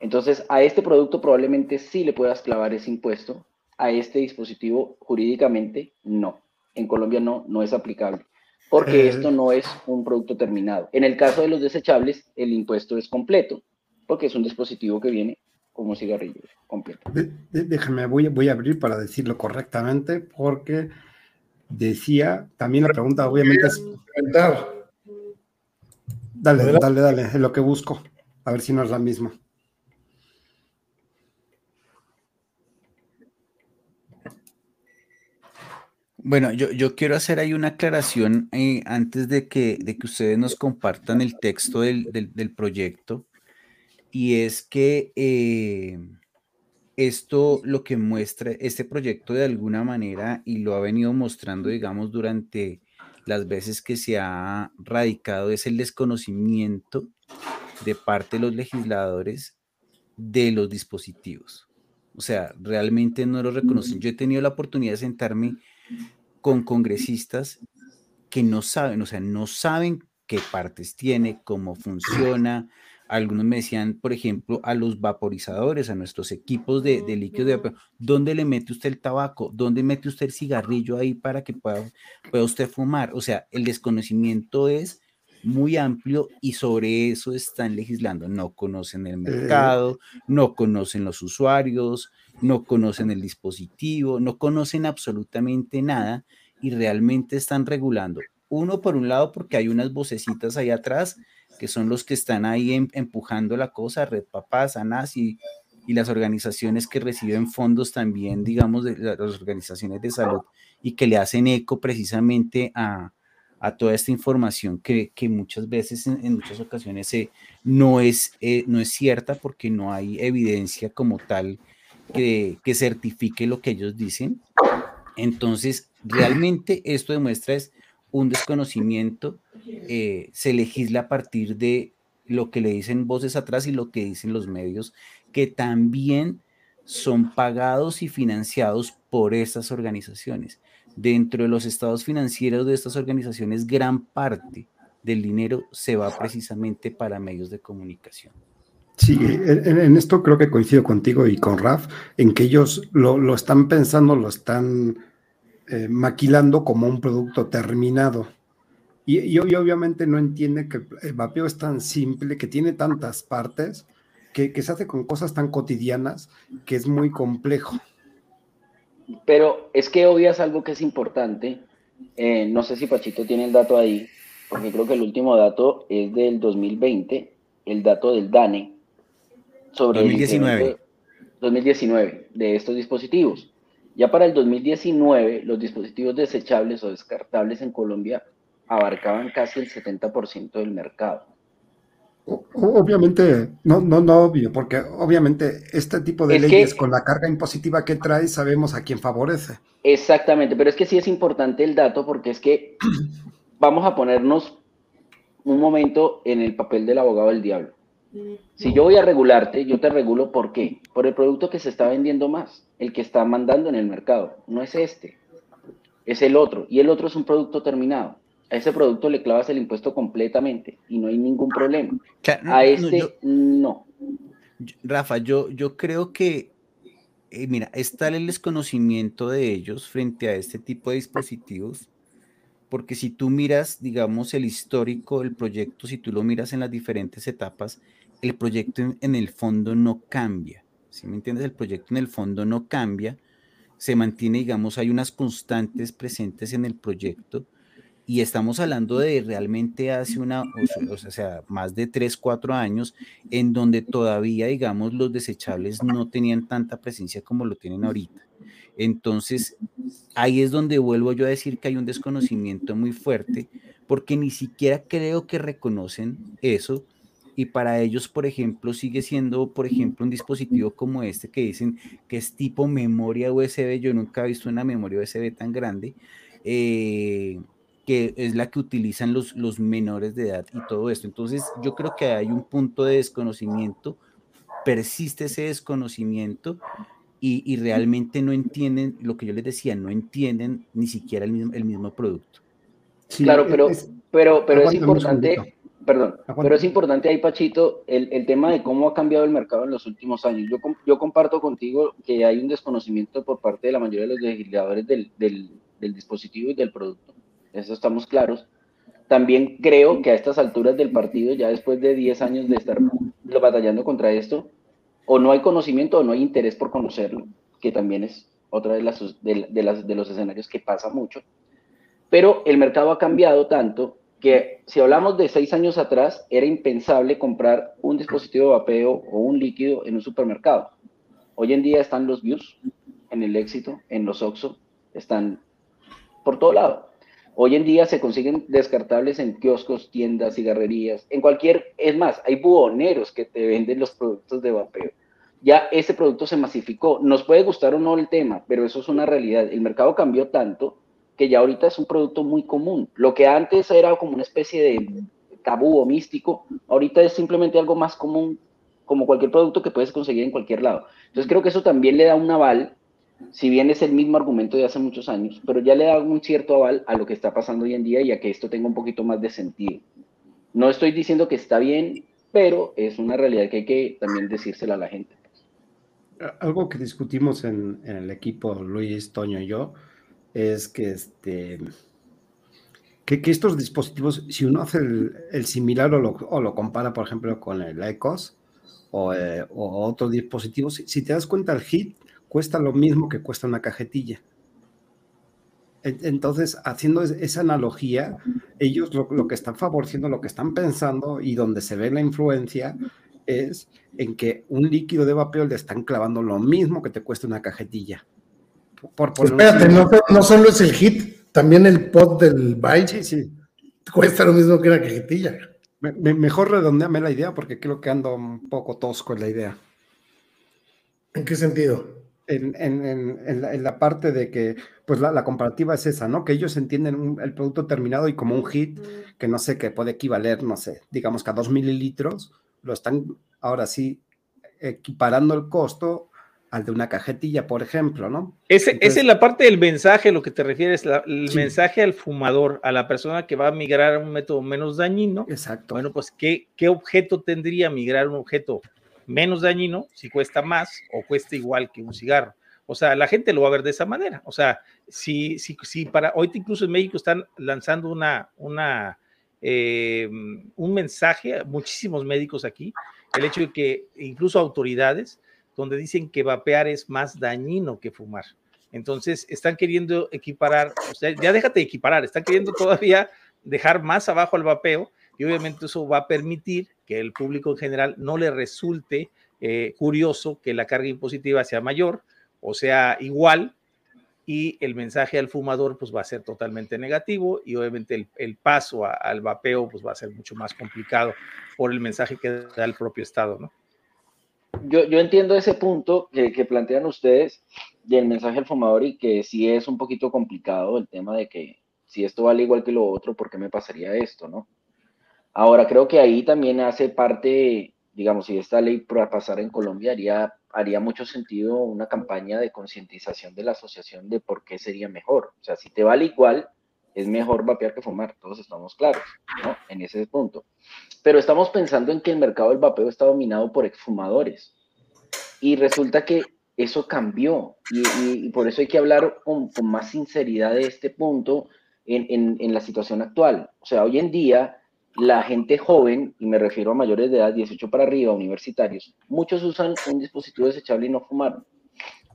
Entonces, a este producto probablemente sí le puedas clavar ese impuesto, a este dispositivo jurídicamente no. En Colombia no, no es aplicable, porque eh. esto no es un producto terminado. En el caso de los desechables, el impuesto es completo, porque es un dispositivo que viene como cigarrillo completo. déjame, voy, voy a abrir para decirlo correctamente, porque decía, también la pregunta obviamente es... Dale, dale, dale, es lo que busco. A ver si no es la misma. Bueno, yo, yo, quiero hacer ahí una aclaración eh, antes de que, de que, ustedes nos compartan el texto del, del, proyecto. Y es que eh, esto lo que muestra este proyecto de alguna manera y lo ha venido mostrando, digamos, durante las veces que se ha radicado, es el desconocimiento de parte de los legisladores de los dispositivos. O sea, realmente no lo reconocen. Yo he tenido la oportunidad de sentarme con congresistas que no saben, o sea, no saben qué partes tiene, cómo funciona. Algunos me decían, por ejemplo, a los vaporizadores, a nuestros equipos de, líquido de vapor, ¿dónde le mete usted el tabaco? ¿Dónde mete usted el cigarrillo ahí para que pueda, pueda usted fumar? O sea, el desconocimiento es muy amplio y sobre eso están legislando. No conocen el mercado, no conocen los usuarios, no conocen el dispositivo, no conocen absolutamente nada y realmente están regulando. Uno, por un lado, porque hay unas vocecitas ahí atrás que son los que están ahí em, empujando la cosa, Red Papás, ANAS y, y las organizaciones que reciben fondos también, digamos, de las organizaciones de salud y que le hacen eco precisamente a, a toda esta información que, que muchas veces, en, muchas ocasiones, eh, no, es, eh, no es cierta porque no hay evidencia como tal que, que, certifique lo que ellos dicen. Entonces, realmente esto demuestra es un desconocimiento, eh, se legisla a partir de lo que le dicen voces atrás y lo que dicen los medios, que también son pagados y financiados por estas organizaciones dentro de los estados financieros de estas organizaciones, gran parte del dinero se va precisamente para medios de comunicación. Sí, en, esto creo que coincido contigo y con Raf, en que ellos lo, están pensando, lo están eh, maquilando como un producto terminado. Y, y, obviamente no entiende que el vapeo es tan simple, que tiene tantas partes, que, que se hace con cosas tan cotidianas, que es muy complejo. Pero es que obvias algo que es importante. Eh, no sé si Pachito tiene el dato ahí, porque creo que el último dato es del 2020, el dato del DANE sobre 2019. 2019 de estos dispositivos. Ya para el 2019, los dispositivos desechables o descartables en Colombia abarcaban casi el 70% del mercado. Obviamente, no, no, no obvio, porque obviamente este tipo de leyes con la carga impositiva que trae sabemos a quién favorece. Exactamente, pero es que sí es importante el dato porque es que [clears throat] vamos a ponernos un momento en el papel del abogado del diablo. Si yo voy a regularte, yo te regulo ¿por qué? Por el producto que se está vendiendo más, el que está mandando en el mercado. No es este, es el otro. Y el otro es un producto terminado a ese producto le clavas el impuesto completamente y no hay ningún problema. a este no. Rafa, yo, yo creo que, eh, mira, está el desconocimiento de ellos frente a este tipo de dispositivos, porque si tú miras, digamos, el histórico del proyecto, si tú lo miras en las diferentes etapas, el proyecto en, el fondo no cambia. Si me entiendes? El proyecto en el fondo no cambia, se mantiene, digamos, hay unas constantes presentes en el proyecto y estamos hablando de realmente hace una, o sea, más de 3, 4 años, en donde todavía, digamos, los desechables no tenían tanta presencia como lo tienen ahorita. Entonces, ahí es donde vuelvo yo a decir que hay un desconocimiento muy fuerte, porque ni siquiera creo que reconocen eso. Y para ellos, por ejemplo, sigue siendo, por ejemplo, un dispositivo como este que dicen que es tipo memoria USB. Yo nunca he visto una memoria USB tan grande. Eh, que es la que utilizan los, los menores de edad y todo esto. Entonces, yo creo que hay un punto de desconocimiento, persiste ese desconocimiento y, y realmente no entienden lo que yo les decía, no entienden ni siquiera el mismo, el mismo producto. claro, pero, pero, pero es importante, perdón, pero es importante ahí, Pachito, el, el, tema de cómo ha cambiado el mercado en los últimos años. Yo, yo comparto contigo que hay un desconocimiento por parte de la mayoría de los legisladores del, del, del dispositivo y del producto eso estamos claros. También creo que a estas alturas del partido, ya después de 10 años de estar batallando contra esto, o no hay conocimiento o no hay interés por conocerlo, que también es otra de, las, de, las, de los escenarios que pasa mucho. Pero el mercado ha cambiado tanto que si hablamos de seis años atrás, era impensable comprar un dispositivo de vapeo o un líquido en un supermercado. Hoy en día están los views en el éxito, en los OXO, están por todo lado. Hoy en día se consiguen descartables en kioscos, tiendas, cigarrerías, en cualquier, es más, hay buhoneros que te venden los productos de vapeo. Ya ese producto se masificó. Nos puede gustar o no el tema, pero eso es una realidad. El mercado cambió tanto que ya ahorita es un producto muy común. Lo que antes era como una especie de tabú o místico, ahorita es simplemente algo más común, como cualquier producto que puedes conseguir en cualquier lado. Entonces creo que eso también le da un aval, si bien es el mismo argumento de hace muchos años, pero ya le da un cierto aval a lo que está pasando hoy en día y a que esto tenga un poquito más de sentido. No estoy diciendo que está bien, pero es una realidad que hay que también decírsela a la gente. Algo que discutimos en, en el equipo, Luis, Toño y yo, es que, este, que, que, estos dispositivos, si uno hace el, similar o lo, compara, por ejemplo, con el ECOS o, eh, o otros dispositivos, si, si, te das cuenta, el HIT cuesta lo mismo que cuesta una cajetilla. Entonces, haciendo esa analogía, ellos lo, lo, que están favoreciendo, lo que están pensando y donde se ve la influencia es en que un líquido de vapeo le están clavando lo mismo que te cuesta una cajetilla. Por, Espérate, no, no, solo es el hit, también el pod del byte sí, sí. cuesta lo mismo que una cajetilla. Me, me, mejor redondeame la idea porque creo que ando un poco tosco en la idea. ¿En qué sentido? En, en, en, la, en, la, parte de que, pues la, la, comparativa es esa, ¿no? Que ellos entienden un, el producto terminado y como un hit, que no sé, que puede equivaler, no sé, digamos que a dos mililitros, lo están ahora sí equiparando el costo al de una cajetilla, por ejemplo, ¿no? Ese, Entonces, esa es la parte del mensaje, lo que te refieres, la, el sí. mensaje al fumador, a la persona que va a migrar a un método menos dañino. Exacto. Bueno, pues, ¿qué, qué objeto tendría migrar un objeto menos dañino si cuesta más o cuesta igual que un cigarro? O sea, la gente lo va a ver de esa manera. O sea, si, si, si para, hoy incluso en México están lanzando una, una, eh, un mensaje, muchísimos médicos aquí, el hecho de que incluso autoridades, donde dicen que vapear es más dañino que fumar. Entonces, están queriendo equiparar, o sea, ya déjate equiparar, están queriendo todavía dejar más abajo al vapeo y obviamente eso va a permitir que el público en general no le resulte eh, curioso que la carga impositiva sea mayor o sea igual y el mensaje al fumador pues va a ser totalmente negativo y obviamente el, paso al vapeo pues va a ser mucho más complicado por el mensaje que da el propio Estado, ¿no? Yo, yo entiendo ese punto que, que, plantean ustedes del mensaje al fumador y que sí es un poquito complicado el tema de que si esto vale igual que lo otro, ¿por qué me pasaría esto, no? Ahora, creo que ahí también hace parte, digamos, si esta ley pasara en Colombia, haría, haría mucho sentido una campaña de concientización de la asociación de por qué sería mejor. O sea, si te vale igual, es mejor vapear que fumar, todos estamos claros, ¿no? En ese punto. Pero estamos pensando en que el mercado del vapeo está dominado por exfumadores. Y resulta que eso cambió. Y, por eso hay que hablar con, más sinceridad de este punto en, la situación actual. O sea, hoy en día, la gente joven, y me refiero a mayores de edad, 18 para arriba, universitarios, muchos usan un dispositivo desechable y no fumaron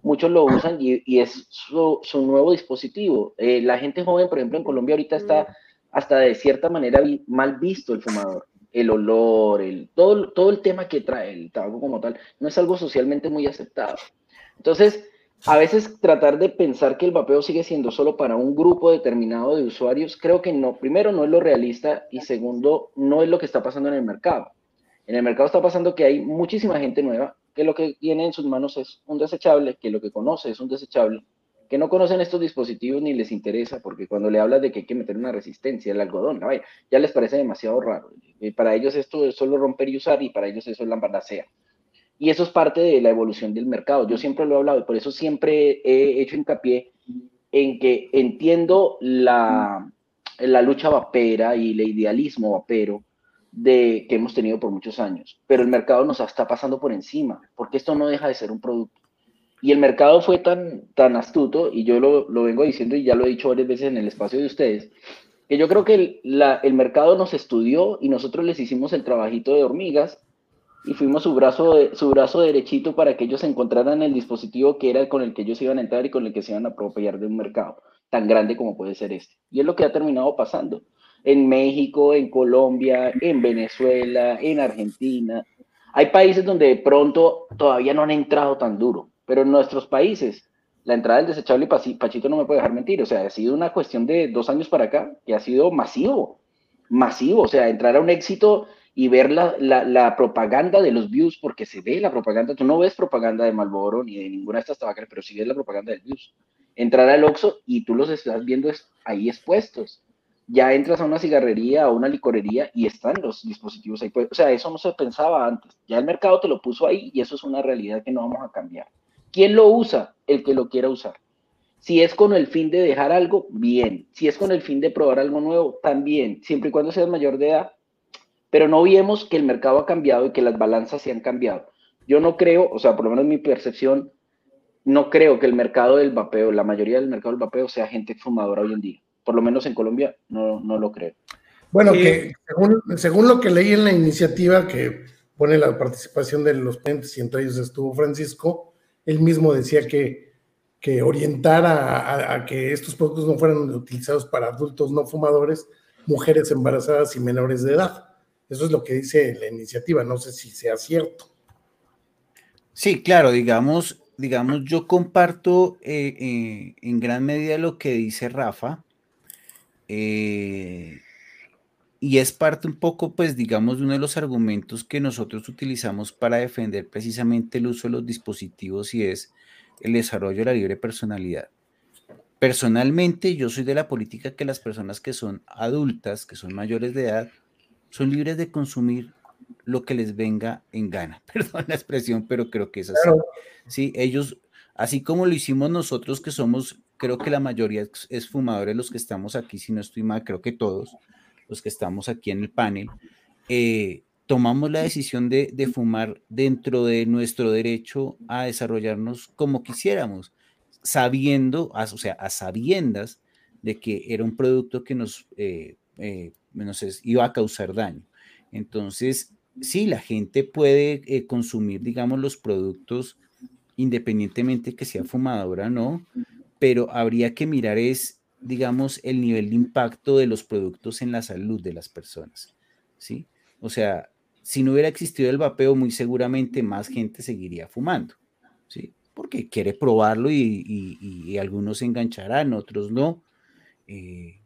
muchos lo usan y, y es su, su, nuevo dispositivo. Eh, la gente joven, por ejemplo, en Colombia ahorita está hasta de cierta manera vi, mal visto el fumador. El olor, el, todo, todo el tema que trae el tabaco como tal, no es algo socialmente muy aceptado. Entonces, a veces tratar de pensar que el vapeo sigue siendo solo para un grupo determinado de usuarios, creo que no. Primero, no es lo realista y segundo, no es lo que está pasando en el mercado. En el mercado está pasando que hay muchísima gente nueva que lo que tiene en sus manos es un desechable, que lo que conoce es un desechable, que no conocen estos dispositivos ni les interesa, porque cuando le hablas de que hay que meter una resistencia, el algodón, ¿no? ya les parece demasiado raro. Y para ellos esto es solo romper y usar y para ellos eso es la panacea. Y eso es parte de la evolución del mercado. Yo siempre lo he hablado y por eso siempre he hecho hincapié en que entiendo la, la lucha vapera y el idealismo vapero, de, que hemos tenido por muchos años, pero el mercado nos está pasando por encima, porque esto no deja de ser un producto. Y el mercado fue tan, tan astuto, y yo lo, lo vengo diciendo y ya lo he dicho varias veces en el espacio de ustedes, que yo creo que el, el mercado nos estudió y nosotros les hicimos el trabajito de hormigas y fuimos su brazo, su brazo derechito para que ellos encontraran el dispositivo que era con el que ellos iban a entrar y con el que se iban a apropiar de un mercado tan grande como puede ser este. Y es lo que ha terminado pasando en México, en Colombia, en Venezuela, en Argentina. Hay países donde de pronto todavía no han entrado tan duro, pero en nuestros países la entrada del desechable y Pachito no me puede dejar mentir, o sea, ha sido una cuestión de dos años para acá que ha sido masivo, masivo, o sea, entrar a un éxito y ver la, la, propaganda de los views, porque se ve la propaganda, tú no ves propaganda de Malboro ni de ninguna de estas tabacas, pero sí ves la propaganda del views. Entrar al Oxxo y tú los estás viendo ahí expuestos. Ya entras a una cigarrería o una licorería y están los dispositivos ahí. O sea, eso no se pensaba antes. Ya el mercado te lo puso ahí y eso es una realidad que no vamos a cambiar. ¿Quién lo usa? El que lo quiera usar. Si es con el fin de dejar algo, bien. Si es con el fin de probar algo nuevo, también. Siempre y cuando seas mayor de edad, pero no vemos que el mercado ha cambiado y que las balanzas se han cambiado. Yo no creo, o sea, por lo menos mi percepción, no creo que el mercado del vapeo, la mayoría del mercado del vapeo sea gente fumadora hoy en día. Por lo menos en Colombia no, no lo creo. Bueno, que según, lo que leí en la iniciativa que pone la participación de los ponentes y entre ellos estuvo Francisco, él mismo decía que, que orientar a, que estos productos no fueran utilizados para adultos no fumadores, mujeres embarazadas y menores de edad. Eso es lo que dice la iniciativa, no sé si sea cierto. Sí, claro, digamos, digamos, yo comparto eh, eh, en gran medida lo que dice Rafa. Eh, y es parte un poco, pues, digamos, de uno de los argumentos que nosotros utilizamos para defender precisamente el uso de los dispositivos y es el desarrollo de la libre personalidad. Personalmente, yo soy de la política que las personas que son adultas, que son mayores de edad, son libres de consumir lo que les venga en gana. [laughs] Perdón la expresión, pero creo que es así. Sí, ellos, así como lo hicimos nosotros, que somos, creo que la mayoría es fumadores los que estamos aquí, si no estoy mal, creo que todos los que estamos aquí en el panel, eh, tomamos la decisión de, de, fumar dentro de nuestro derecho a desarrollarnos como quisiéramos, sabiendo, o sea, a sabiendas de que era un producto que nos eh, eh, iba a causar daño. Entonces, sí, la gente puede eh, consumir, digamos, los productos independientemente que sea fumadora o no, pero habría que mirar es, digamos, el nivel de impacto de los productos en la salud de las personas, ¿sí? O sea, si no hubiera existido el vapeo, muy seguramente más gente seguiría fumando, ¿sí? Porque quiere probarlo y, algunos se engancharán, otros no. Eh,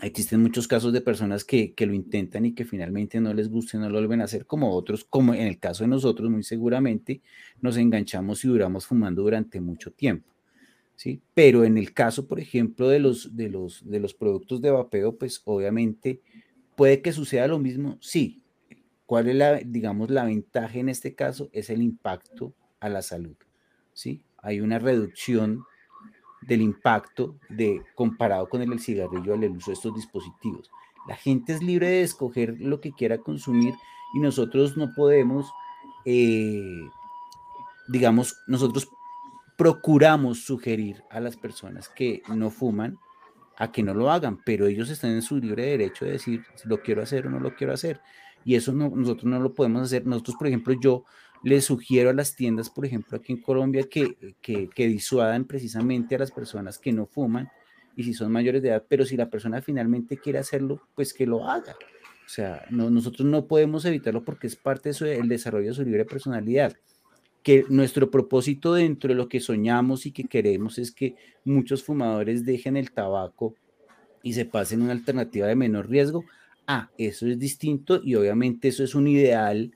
Existen muchos casos de personas que, lo intentan y que finalmente no les gusta y no lo vuelven a hacer, como otros, como en el caso de nosotros, muy seguramente nos enganchamos y duramos fumando durante mucho tiempo. ¿Sí? Pero en el caso, por ejemplo, de los, de los, de los productos de vapeo, pues obviamente puede que suceda lo mismo, sí. ¿Cuál es la, digamos, la ventaja en este caso? Es el impacto a la salud. ¿sí? Hay una reducción del impacto de, comparado con el, cigarrillo al uso de estos dispositivos. La gente es libre de escoger lo que quiera consumir y nosotros no podemos, eh, digamos, nosotros procuramos sugerir a las personas que no fuman a que no lo hagan, pero ellos están en su libre derecho de decir si lo quiero hacer o no lo quiero hacer. Y eso no, nosotros no lo podemos hacer. Nosotros, por ejemplo, yo les sugiero a las tiendas, por ejemplo, aquí en Colombia, que, que, disuadan precisamente a las personas que no fuman y si son mayores de edad, pero si la persona finalmente quiere hacerlo, pues que lo haga. O sea, no, nosotros no podemos evitarlo porque es parte del desarrollo de su libre personalidad. Que nuestro propósito dentro de lo que soñamos y que queremos es que muchos fumadores dejen el tabaco y se pasen a una alternativa de menor riesgo. Ah, eso es distinto y obviamente eso es un ideal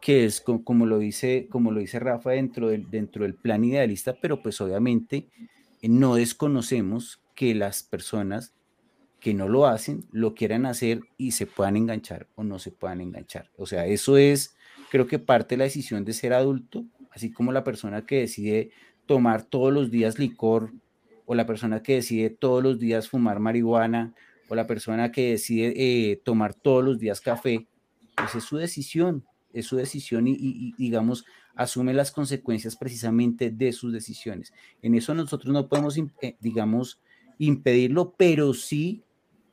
que es como, lo dice, como lo dice Rafa dentro del, dentro del plan idealista, pero pues obviamente eh, no desconocemos que las personas que no lo hacen lo quieran hacer y se puedan enganchar o no se puedan enganchar. O sea, eso es, creo que parte de la decisión de ser adulto, así como la persona que decide tomar todos los días licor o la persona que decide todos los días fumar marihuana o la persona que decide eh, tomar todos los días café, pues es su decisión es su decisión y, digamos, asume las consecuencias precisamente de sus decisiones. En eso nosotros no podemos, eh, digamos, impedirlo, pero sí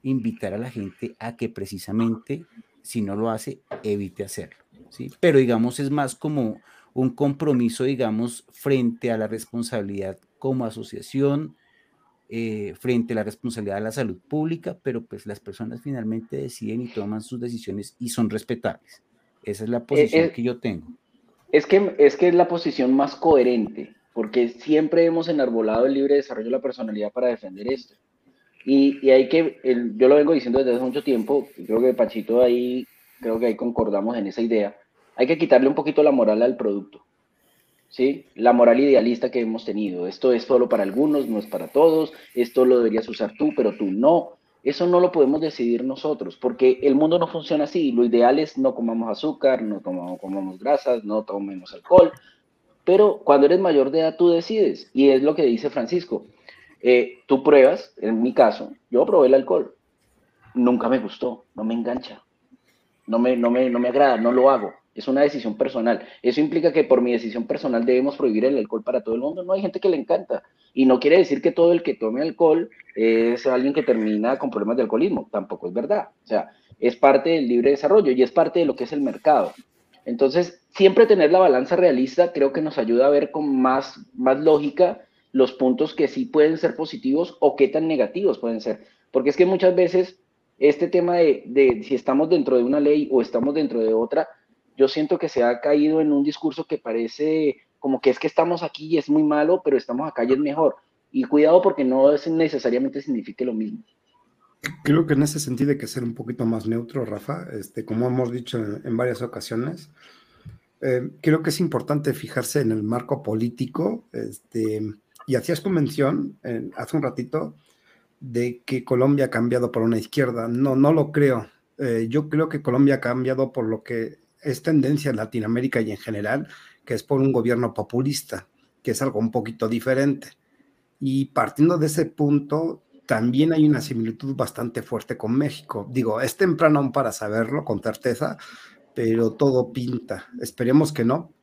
invitar a la gente a que precisamente, si no lo hace, evite hacerlo. ¿sí? Pero, digamos, es más como un compromiso, digamos, frente a la responsabilidad como asociación, eh, frente a la responsabilidad de la salud pública, pero pues las personas finalmente deciden y toman sus decisiones y son respetables. Esa es la eh, posición eh, que yo tengo. Es que, es que es la posición más coherente. porque siempre hemos enarbolado el libre desarrollo de la personalidad para defender esto. Y, y hay que, yo lo vengo diciendo desde hace mucho tiempo, creo que Pachito ahí, creo que ahí concordamos en esa idea, hay que quitarle un poquito la moral al producto. ¿Sí? La moral idealista que hemos tenido. Esto es solo para algunos, no es para todos. Esto lo deberías usar tú, pero tú no. Eso no lo podemos decidir nosotros, porque el mundo no funciona así. Lo ideal es no comamos azúcar, no comamos, grasas, no tomemos alcohol. Pero cuando eres mayor de edad, tú decides. Y es lo que dice Francisco. Eh, tú pruebas, en mi caso, yo probé el alcohol. Nunca me gustó, no me engancha. No me, no me, no me agrada, no lo hago. Es una decisión personal. ¿Eso implica que por mi decisión personal debemos prohibir el alcohol para todo el mundo? No, hay gente que le encanta. Y no quiere decir que todo el que tome alcohol es alguien que termina con problemas de alcoholismo. Tampoco es verdad. O sea, es parte del libre desarrollo y es parte de lo que es el mercado. Entonces, siempre tener la balanza realista creo que nos ayuda a ver con más, más lógica los puntos que sí pueden ser positivos o qué tan negativos pueden ser. Porque es que muchas veces este tema de, de si estamos dentro de una ley o estamos dentro de otra, yo siento que se ha caído en un discurso que parece como que es que estamos aquí y es muy malo, pero estamos acá y es mejor. Y cuidado porque no es necesariamente signifique lo mismo. Creo que en ese sentido hay que ser un poquito más neutro, Rafa. Este, como hemos dicho en, varias ocasiones, eh, creo que es importante fijarse en el marco político. Este, y hacías tu mención hace un ratito de que Colombia ha cambiado por una izquierda. No, no lo creo. Eh, yo creo que Colombia ha cambiado por lo que es tendencia en Latinoamérica y en general, que es por un gobierno populista, que es algo un poquito diferente. Y partiendo de ese punto, también hay una similitud bastante fuerte con México. Digo, es temprano aún para saberlo con certeza, pero todo pinta. Esperemos que no.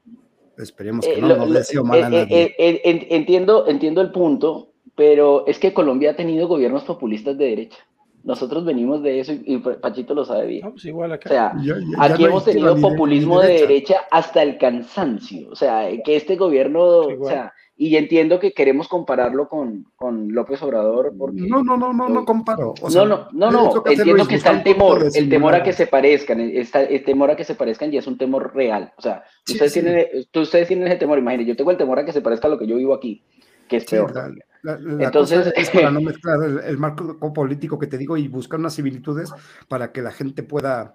Esperemos que eh, no. no deseo mal a eh, eh, nadie. entiendo, entiendo el punto, pero es que Colombia ha tenido gobiernos populistas de derecha. Nosotros venimos de eso y, Pachito lo sabe bien. Pues igual acá. O sea, aquí hemos tenido populismo de derecha. hasta el cansancio. O sea, que este gobierno, o sea, y entiendo que queremos compararlo con, con López Obrador. Porque, no, no, no, no, no comparo. no, no, no, no, entiendo que está el temor, el temor a que se parezcan, está, el temor a que se parezcan y es un temor real. O sea, ustedes, Tienen, ustedes tienen ese temor, imagínense, yo tengo el temor a que se parezca a lo que yo vivo aquí, que es peor. Entonces, es para no [laughs] mezclar el, marco político que te digo y buscar unas similitudes para que la gente pueda,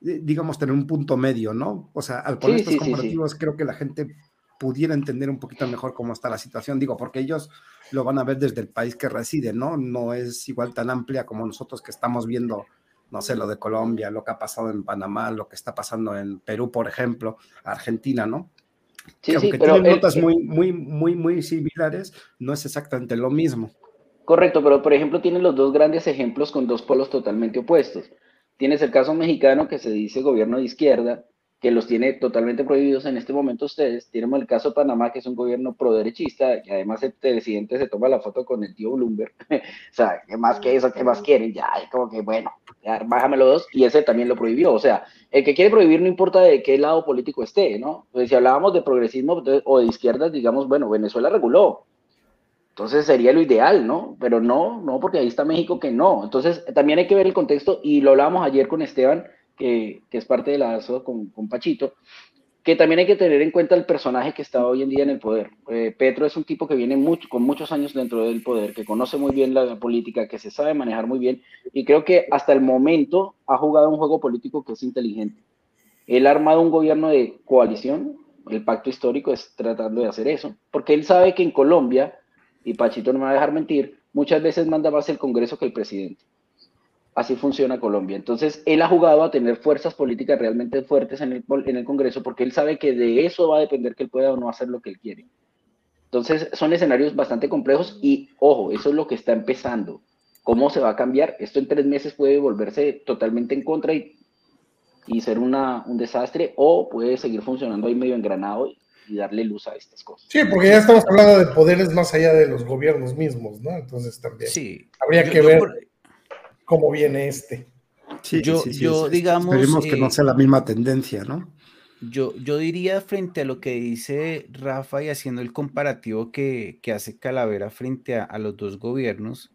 digamos, tener un punto medio, ¿no? O sea, al poner estos comparativos, creo que la gente pudiera entender un poquito mejor cómo está la situación, digo, porque ellos lo van a ver desde el país que residen, ¿no? No es igual tan amplia como nosotros que estamos viendo, no sé, lo de Colombia, lo que ha pasado en Panamá, lo que está pasando en Perú, por ejemplo, Argentina, ¿no? Sí, aunque pero tienen notas muy, muy, muy, muy similares, no es exactamente lo mismo. Correcto, pero por ejemplo tienen los dos grandes ejemplos con dos polos totalmente opuestos. Tienes el caso mexicano que se dice gobierno de izquierda, que los tiene totalmente prohibidos en este momento ustedes. Tenemos el caso de Panamá, que es un gobierno pro-derechista, y además el presidente se toma la foto con el tío Bloomberg. [laughs] o sea, ¿qué más que eso? ¿Qué más quieren? Ya, como que bueno, ya, bájame dos, y ese también lo prohibió. O sea, el que quiere prohibir no importa de qué lado político esté, ¿no? Pues si hablábamos de progresismo o de izquierdas, digamos, bueno, Venezuela reguló. Entonces sería lo ideal, ¿no? Pero no, no, porque ahí está México que no. Entonces también hay que ver el contexto, y lo hablábamos ayer con Esteban que, es parte de la ASO con, con, Pachito, que también hay que tener en cuenta el personaje que está hoy en día en el poder. Eh, Petro es un tipo que viene con muchos años dentro del poder, que conoce muy bien la política, que se sabe manejar muy bien, y creo que hasta el momento ha jugado un juego político que es inteligente. Él ha armado un gobierno de coalición, el pacto histórico es tratando de hacer eso, porque él sabe que en Colombia, y Pachito no me va a dejar mentir, muchas veces manda más el Congreso que el presidente. Así funciona Colombia. Entonces, él ha jugado a tener fuerzas políticas realmente fuertes en el, en el Congreso porque él sabe que de eso va a depender que él pueda o no hacer lo que él quiere. Entonces, son escenarios bastante complejos y, ojo, eso es lo que está empezando. ¿Cómo se va a cambiar? Esto en tres meses puede volverse totalmente en contra y, y ser una, un desastre o puede seguir funcionando ahí medio engranado y, darle luz a estas cosas. Sí, porque ya estamos hablando de poderes más allá de los gobiernos mismos, ¿no? Entonces también sí. habría que ver cómo viene este. Sí, yo, yo digamos. Esperemos que no eh, sea la misma tendencia, ¿no? Yo, yo diría frente a lo que dice Rafa y haciendo el comparativo que, hace Calavera frente a, los dos gobiernos,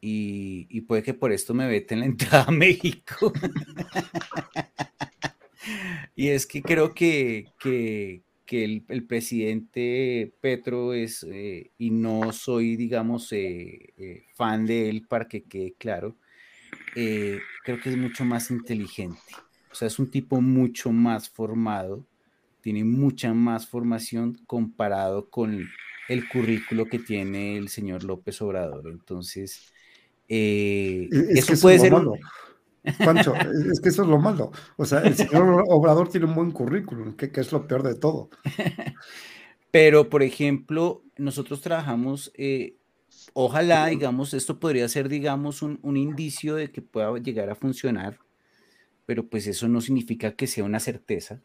y, puede que por esto me veten la [laughs] entrada a México. [laughs] y es que creo que, que el, presidente Petro es, eh, y no soy, digamos, eh, eh, fan de él para que quede claro, creo que es mucho más inteligente. O sea, es un tipo mucho más formado, tiene mucha más formación comparado con el currículo que tiene el señor López Obrador. Entonces, eso puede ser... Pancho, es que eso es lo malo. O sea, el señor Obrador tiene un buen currículum, que, es lo peor de todo. [laughs] Pero, por ejemplo, nosotros trabajamos, eh, ojalá, digamos, esto podría ser, digamos, un, indicio de que pueda llegar a funcionar, pero pues eso no significa que sea una certeza.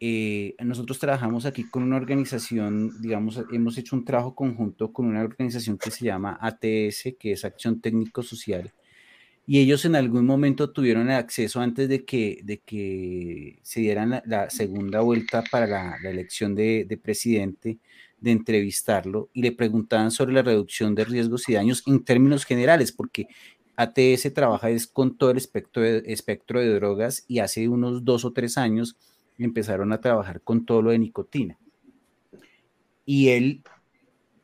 Eh, nosotros trabajamos aquí con una organización, digamos, hemos hecho un trabajo conjunto con una organización que se llama ATS, que es Acción Técnico Social, y ellos en algún momento tuvieron acceso antes de que, de que se dieran la, segunda vuelta para la, elección de, presidente, de entrevistarlo y le preguntaban sobre la reducción de riesgos y daños en términos generales, porque ATS trabaja es con todo el espectro de, drogas y hace unos dos o tres años empezaron a trabajar con todo lo de nicotina. Y él,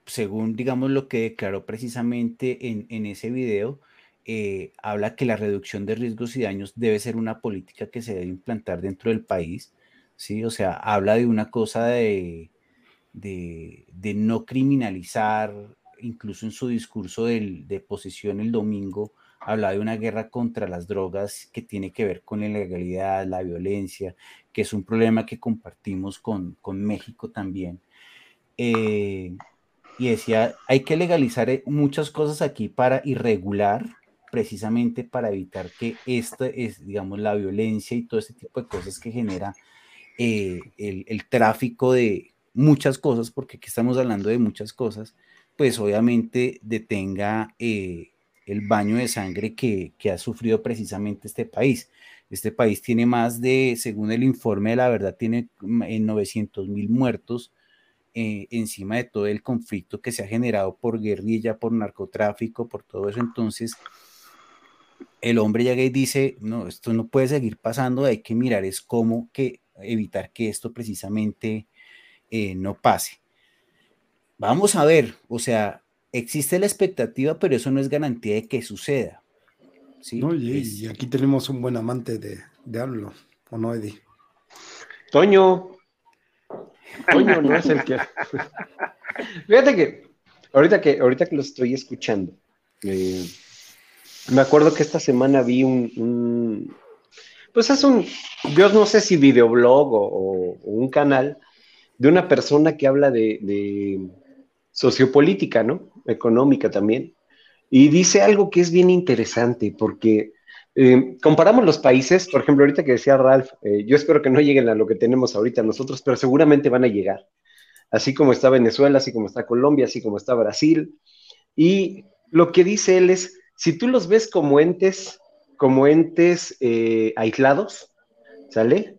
según digamos lo que declaró precisamente en, en ese video, eh, habla que la reducción de riesgos y daños debe ser una política que se debe implantar dentro del país, ¿sí? O sea, habla de una cosa de, de, no criminalizar, incluso en su discurso de posición el domingo, habla de una guerra contra las drogas que tiene que ver con la ilegalidad, la violencia, que es un problema que compartimos con, México también. Eh, y decía, hay que legalizar eh, muchas cosas aquí para irregular precisamente para evitar que esta es, digamos, la violencia y todo este tipo de cosas que genera eh, el, tráfico de muchas cosas, porque aquí estamos hablando de muchas cosas, pues obviamente detenga eh, el baño de sangre que, ha sufrido precisamente este país. Este país tiene más de, según el informe de la verdad, tiene 900 mil muertos eh, encima de todo el conflicto que se ha generado por guerrilla, por narcotráfico, por todo eso. Entonces, el hombre llega y dice, no, esto no puede seguir pasando, hay que mirar es cómo que evitar que esto precisamente eh, no pase. Vamos a ver, o sea, existe la expectativa, pero eso no es garantía de que suceda. ¿sí? y, aquí tenemos un buen amante de, de ¿o no, Eddie? Toño. Toño no es el que... [laughs] Fíjate que ahorita que, ahorita que lo estoy escuchando, eh, me acuerdo que esta semana vi un, pues es un, yo no sé si videoblog o, un canal de una persona que habla de, sociopolítica, ¿no? Económica también. Y dice algo que es bien interesante, porque eh, comparamos los países, por ejemplo, ahorita que decía Ralph, eh, yo espero que no lleguen a lo que tenemos ahorita nosotros, pero seguramente van a llegar. Así como está Venezuela, así como está Colombia, así como está Brasil. Y lo que dice él es, si tú los ves como entes, como entes eh, aislados, ¿sale?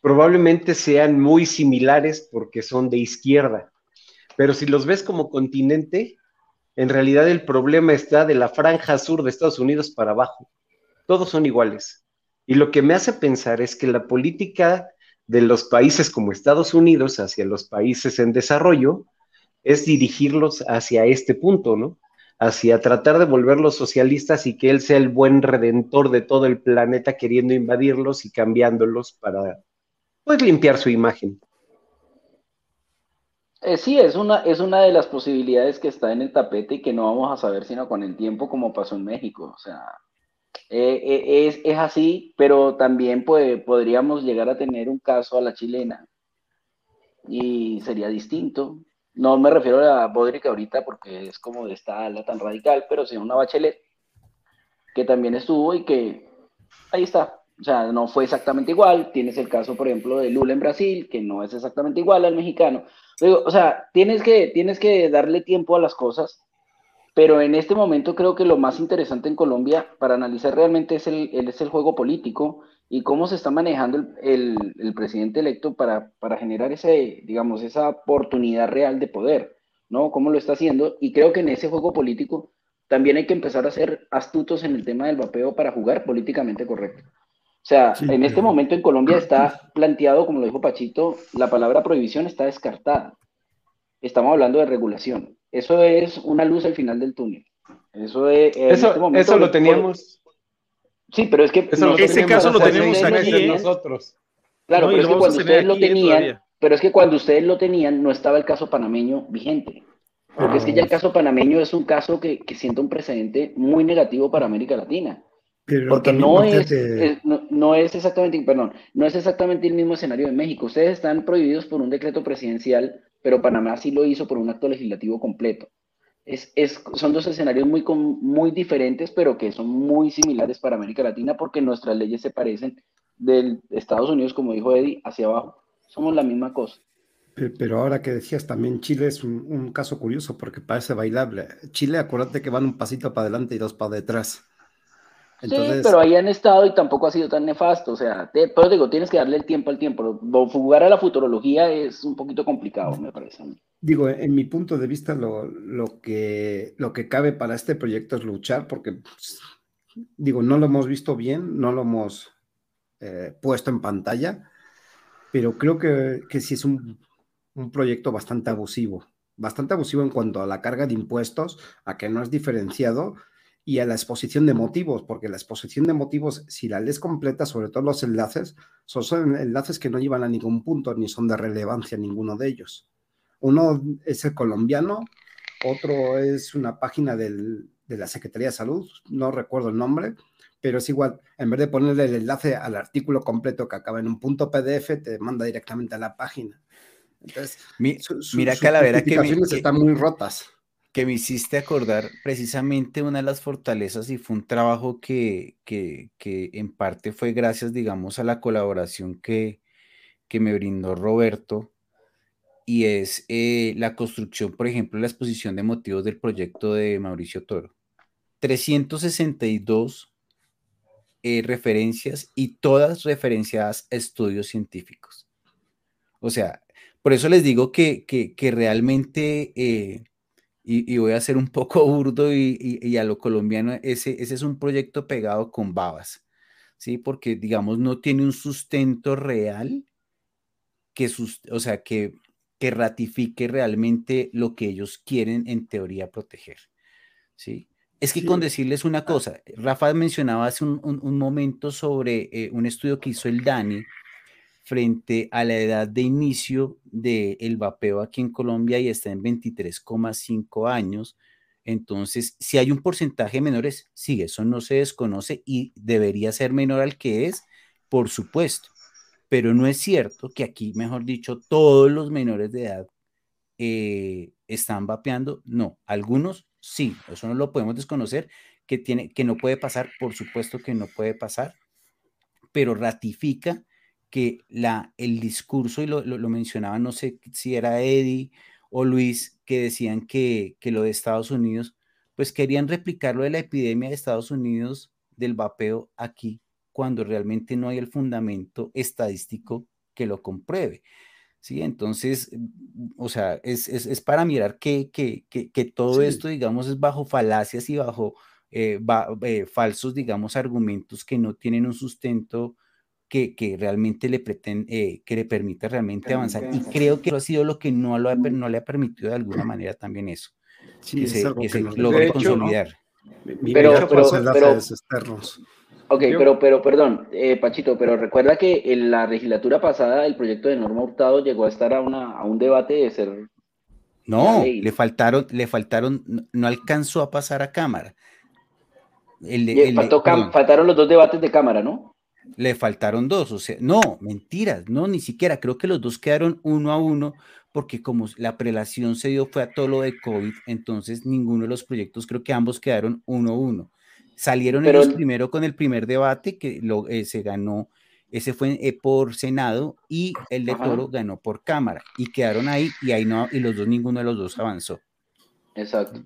Probablemente sean muy similares porque son de izquierda. Pero si los ves como continente, en realidad el problema está de la franja sur de Estados Unidos para abajo. Todos son iguales. Y lo que me hace pensar es que la política de los países como Estados Unidos hacia los países en desarrollo es dirigirlos hacia este punto, ¿no? hacia tratar de volverlos socialistas y que él sea el buen redentor de todo el planeta queriendo invadirlos y cambiándolos para pues, limpiar su imagen. Eh, sí, es una, es una de las posibilidades que está en el tapete y que no vamos a saber sino con el tiempo como pasó en México. O sea, eh, eh, es, es, así, pero también puede, podríamos llegar a tener un caso a la chilena y sería distinto. No me refiero a Bodrick ahorita porque es como de esta ala tan radical, pero sí una Bachelet que también estuvo y que ahí está. O sea, no fue exactamente igual. Tienes el caso, por ejemplo, de Lula en Brasil, que no es exactamente igual al mexicano. o sea, tienes que, tienes que darle tiempo a las cosas, pero en este momento creo que lo más interesante en Colombia para analizar realmente es el, es el juego político y cómo se está manejando el, el, presidente electo para, para, generar ese, digamos, esa oportunidad real de poder, ¿no? Cómo lo está haciendo. Y creo que en ese juego político también hay que empezar a ser astutos en el tema del vapeo para jugar políticamente correcto. O sea, en este momento en Colombia está planteado, como lo dijo Pachito, la palabra prohibición está descartada. Estamos hablando de regulación. Eso es una luz al final del túnel. Eso, es, eso, este eso lo teníamos. Sí, pero es que ese caso lo tenemos aquí nosotros. Claro, pero es que cuando ustedes lo tenían, pero es que cuando ustedes lo tenían no estaba el caso panameño vigente. Porque es que ya el caso panameño es un caso que, que sienta un precedente muy negativo para América Latina. Porque no es, no, es exactamente, perdón, no es exactamente el mismo escenario de México. Ustedes están prohibidos por un decreto presidencial, pero Panamá sí lo hizo por un acto legislativo completo. Es, es, son dos escenarios muy, muy diferentes, pero que son muy similares para América Latina porque nuestras leyes se parecen del Estados Unidos, como dijo Eddie, hacia abajo. Somos la misma cosa. Pero ahora que decías también, Chile es un, caso curioso porque parece bailable. Chile, acuérdate que van un pasito para adelante y dos para detrás. Sí, pero ahí han estado y tampoco ha sido tan nefasto. O sea, pero digo, tienes que darle el tiempo al tiempo. Jugar a la futurología es un poquito complicado, me parece. Digo, en mi punto de vista, lo, lo, que, lo que cabe para este proyecto es luchar porque, pues, digo, no lo hemos visto bien, no lo hemos eh, puesto en pantalla, pero creo que, que sí es un un proyecto bastante abusivo, bastante abusivo en cuanto a la carga de impuestos, a que no es diferenciado y a la exposición de motivos, porque la exposición de motivos, si la lees completa, sobre todo los enlaces, son, enlaces que no llevan a ningún punto ni son de relevancia ninguno de ellos. Uno es el colombiano, otro es una página de la Secretaría de Salud, no recuerdo el nombre, pero es igual, en vez de ponerle el enlace al artículo completo que acaba en un punto PDF, te manda directamente a la página. Entonces, mira, Calavera, que, me, están muy rotas. Que me hiciste acordar precisamente una de las fortalezas y fue un trabajo que, que, que en parte fue gracias, digamos, a la colaboración que, que me brindó Roberto y es eh, la construcción, por ejemplo, la exposición de motivos del proyecto de Mauricio Toro. 362 eh, referencias y todas referenciadas a estudios científicos. O sea, por eso les digo que, realmente, eh, y, voy a ser un [laughs] poco burdo y, a lo colombiano, ese, ese, es un proyecto pegado con babas, ¿sí? Porque, digamos, no tiene un sustento real que, o sea, que, que ratifique realmente lo que ellos quieren en teoría proteger, ¿sí? Es que con decirles una cosa, Rafa mencionaba hace un, momento sobre eh, un estudio que hizo el DANI, frente a la edad de inicio del vapeo aquí en Colombia y está en 23,5 años. Entonces, si hay un porcentaje menores, sí, eso no se desconoce y debería ser menor al que es, por supuesto. Pero no es cierto que aquí, mejor dicho, todos los menores de edad eh, están vapeando. No, algunos sí, eso no lo podemos desconocer, que, tiene, que no puede pasar, por supuesto que no puede pasar, pero ratifica que la, el discurso, y lo, lo, mencionaba, no sé si era Eddie o Luis, que decían que, que lo de Estados Unidos, pues querían replicar lo de la epidemia de Estados Unidos del vapeo aquí, cuando realmente no hay el fundamento estadístico que lo compruebe. ¿sí? Entonces, o sea, es, es, es para mirar que, que, que, todo esto, digamos, es bajo falacias y bajo eh, eh, falsos, digamos, argumentos que no tienen un sustento que, realmente le, eh, que le permita realmente avanzar. Y creo que eso ha sido lo que no, lo no le ha permitido de alguna manera también eso. Sí, que se, que logre consolidar. Pero, pero, pero, Ok, pero, pero perdón, eh, Pachito, pero recuerda que en la legislatura pasada el proyecto de norma optado llegó a estar a, una, a un debate de ser... No, le faltaron, le faltaron, no alcanzó a pasar a Cámara. El, faltaron los dos debates de Cámara, ¿no? Le faltaron dos, o sea, no, mentiras, no, ni siquiera, creo que los dos quedaron uno a uno, porque como la prelación se dio fue a todo lo de COVID, entonces ninguno de los proyectos, creo que ambos quedaron uno a uno. Salieron ellos primero con el primer debate que lo, eh, se ganó, ese fue eh, por Senado y el de Toro ganó por Cámara y quedaron ahí y ahí no, y los dos, ninguno de los dos avanzó. Exacto.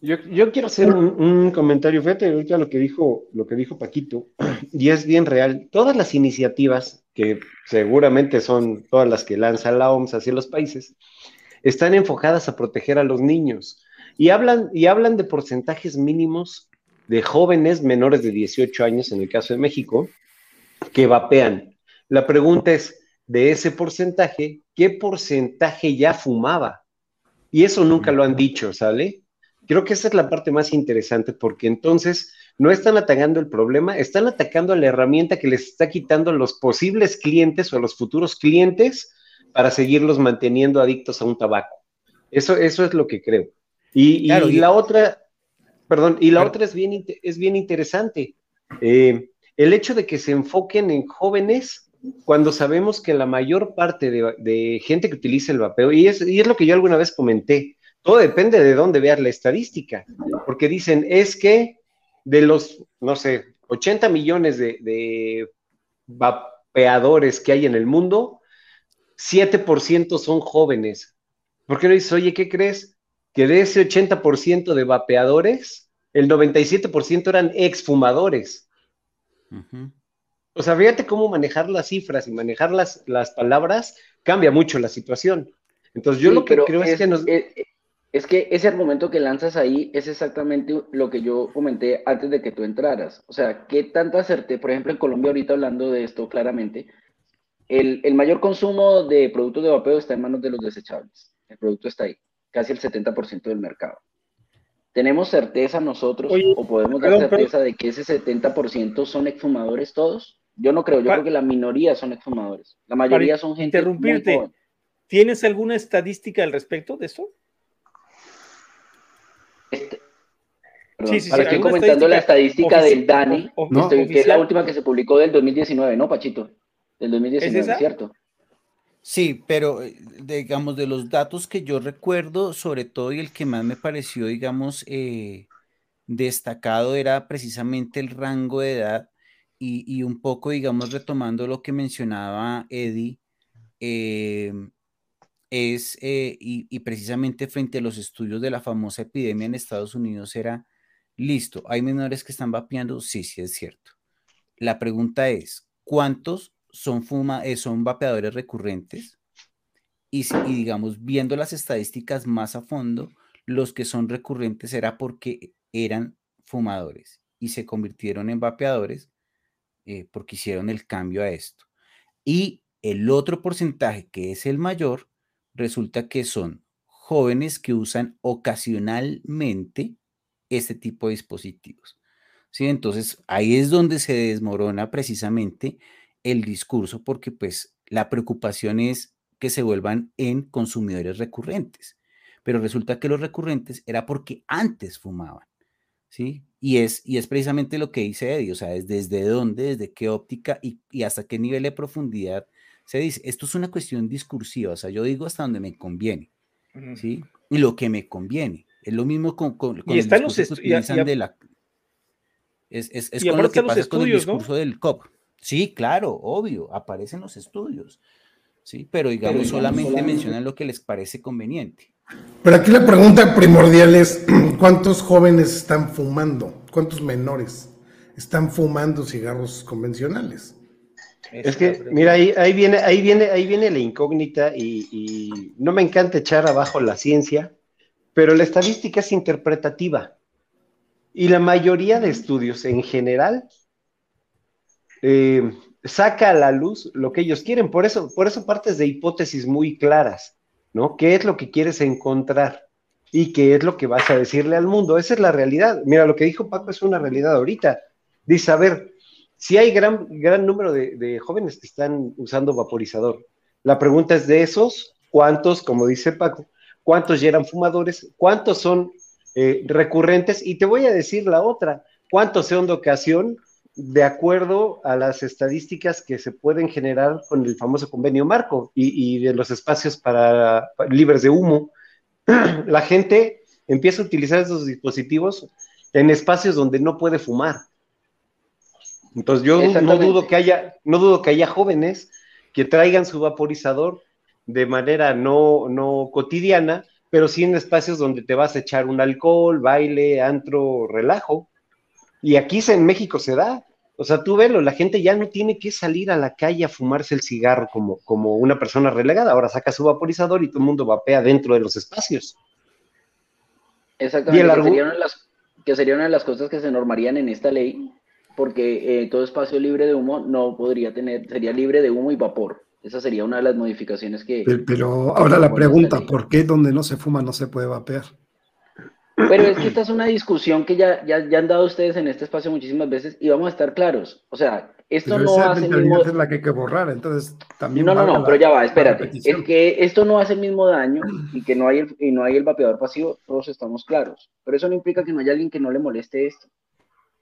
Yo, quiero hacer un, comentario, fíjate ahorita lo que dijo, lo que dijo Paquito, y es bien real. Todas las iniciativas, que seguramente son todas las que lanza la OMS hacia los países, están enfocadas a proteger a los niños. Y hablan, y hablan de porcentajes mínimos de jóvenes menores de 18 años, en el caso de México, que vapean. La pregunta es, de ese porcentaje, ¿qué porcentaje ya fumaba? Y eso nunca lo han dicho, ¿sale? Creo que esa es la parte más interesante porque entonces no están atacando el problema, están atacando a la herramienta que les está quitando a los posibles clientes o a los futuros clientes para seguirlos manteniendo adictos a un tabaco. Eso, eso es lo que creo. Y, la otra, perdón, y la otra es bien, es bien interesante. Eh, el hecho de que se enfoquen en jóvenes cuando sabemos que la mayor parte de, gente que utiliza el vapeo, y es, y es lo que yo alguna vez comenté, todo depende de dónde veas la estadística, porque dicen, es que de los, no sé, 80 millones de, vapeadores que hay en el mundo, 7% son jóvenes. ¿Por qué no dices, oye, ¿qué crees? Que de ese 80% de vapeadores, el 97% eran exfumadores. O sea, fíjate cómo manejar las cifras y manejar las, las palabras cambia mucho la situación. Entonces, yo lo que creo es, que nos. Es, que ese argumento que lanzas ahí es exactamente lo que yo comenté antes de que tú entraras. O sea, ¿qué tanto acerté? Por ejemplo, en Colombia, ahorita hablando de esto claramente, el, el mayor consumo de productos de vapeo está en manos de los desechables. El producto está ahí, casi el 70% del mercado. ¿Tenemos certeza nosotros o podemos dar certeza de que ese 70% son exfumadores todos? Yo no creo, yo creo que la minoría son exfumadores. La mayoría son gente. Interrumpirte. ¿Tienes alguna estadística al respecto de eso? Sí, sí, estoy comentando la estadística del DANE, que es la última que se publicó del 2019, ¿no, Pachito? Del 2019, ¿Es ¿cierto? Sí, pero eh, digamos, de los datos que yo recuerdo, sobre todo y el que más me pareció, digamos, eh, destacado era precisamente el rango de edad y, un poco, digamos, retomando lo que mencionaba Eddie, eh, es, eh, y, precisamente frente a los estudios de la famosa epidemia en Estados Unidos era, listo, ¿hay menores que están vapeando? Sí, sí, es cierto. La pregunta es, ¿cuántos son, fuma, eh, son vapeadores recurrentes? Y, digamos, viendo las estadísticas más a fondo, los que son recurrentes era porque eran fumadores y se convirtieron en vapeadores eh, porque hicieron el cambio a esto. Y el otro porcentaje, que es el mayor, resulta que son jóvenes que usan ocasionalmente este tipo de dispositivos. ¿Sí? Entonces, ahí es donde se desmorona precisamente el discurso, porque pues la preocupación es que se vuelvan en consumidores recurrentes. Pero resulta que los recurrentes era porque antes fumaban. ¿sí? Y es, y es precisamente lo que dice Eddie, o sea, es desde dónde, desde qué óptica y, hasta qué nivel de profundidad se dice. Esto es una cuestión discursiva, o sea, yo digo hasta donde me conviene, ¿sí? Y lo que me conviene. Es lo mismo con, con, y están los estudios de la... Es, es, es con lo que pasa con el discurso del COP. Sí, claro, obvio, aparecen los estudios, ¿sí? Pero digamos, solamente mencionan lo que les parece conveniente. Pero aquí la pregunta primordial es, [clears throat] ¿cuántos jóvenes están fumando? ¿Cuántos menores están fumando cigarros convencionales? Es que, mira, ahí, viene, ahí, viene, ahí viene la incógnita y, no me encanta echar abajo la ciencia, pero la estadística es interpretativa. Y la mayoría de estudios en general eh, saca a la luz lo que ellos quieren. Por eso, por eso partes de hipótesis muy claras. ¿no? ¿Qué es lo que quieres encontrar? ¿Y qué es lo que vas a decirle al mundo? Esa es la realidad. Mira, lo que dijo Paco es una realidad ahorita. Dice, a ver, si hay gran, gran número de, jóvenes que están usando vaporizador, la pregunta es de esos, ¿cuántos, como dice Paco, cuántos ya eran fumadores? ¿Cuántos son eh, recurrentes? Y te voy a decir la otra, ¿cuántos son de ocasión de acuerdo a las estadísticas que se pueden generar con el famoso convenio marco y, de los espacios para, libres de humo. [clears throat] La gente empieza a utilizar esos dispositivos en espacios donde no puede fumar. Entonces yo no dudo que haya, no dudo que haya jóvenes que traigan su vaporizador de manera no, no cotidiana, pero sí en espacios donde te vas a echar un alcohol, baile, antro, relajo. Y aquí en México se da. O sea, tú velo, la gente ya no tiene que salir a la calle a fumarse el cigarro como, como una persona relegada. Ahora saca su vaporizador y todo el mundo vapea dentro de los espacios. Exactamente. que sería una de las cosas que se normarían en esta ley, porque eh, todo espacio libre de humo no podría tener, sería libre de humo y vapor. Esa sería una de las modificaciones que... Pero, ahora la pregunta, ¿por qué donde no se fuma no se puede vapear? Pero es que esta es una discusión que ya, ya, ya, han dado ustedes en este espacio muchísimas veces y vamos a estar claros. O sea, esto no hace el mismo... es la que hay que borrar, entonces también... No, no, no, pero ya va, espérate. Es que esto no hace el mismo daño y que no hay el, y no hay el vapeador pasivo, todos estamos claros. Pero eso no implica que no haya alguien que no le moleste esto.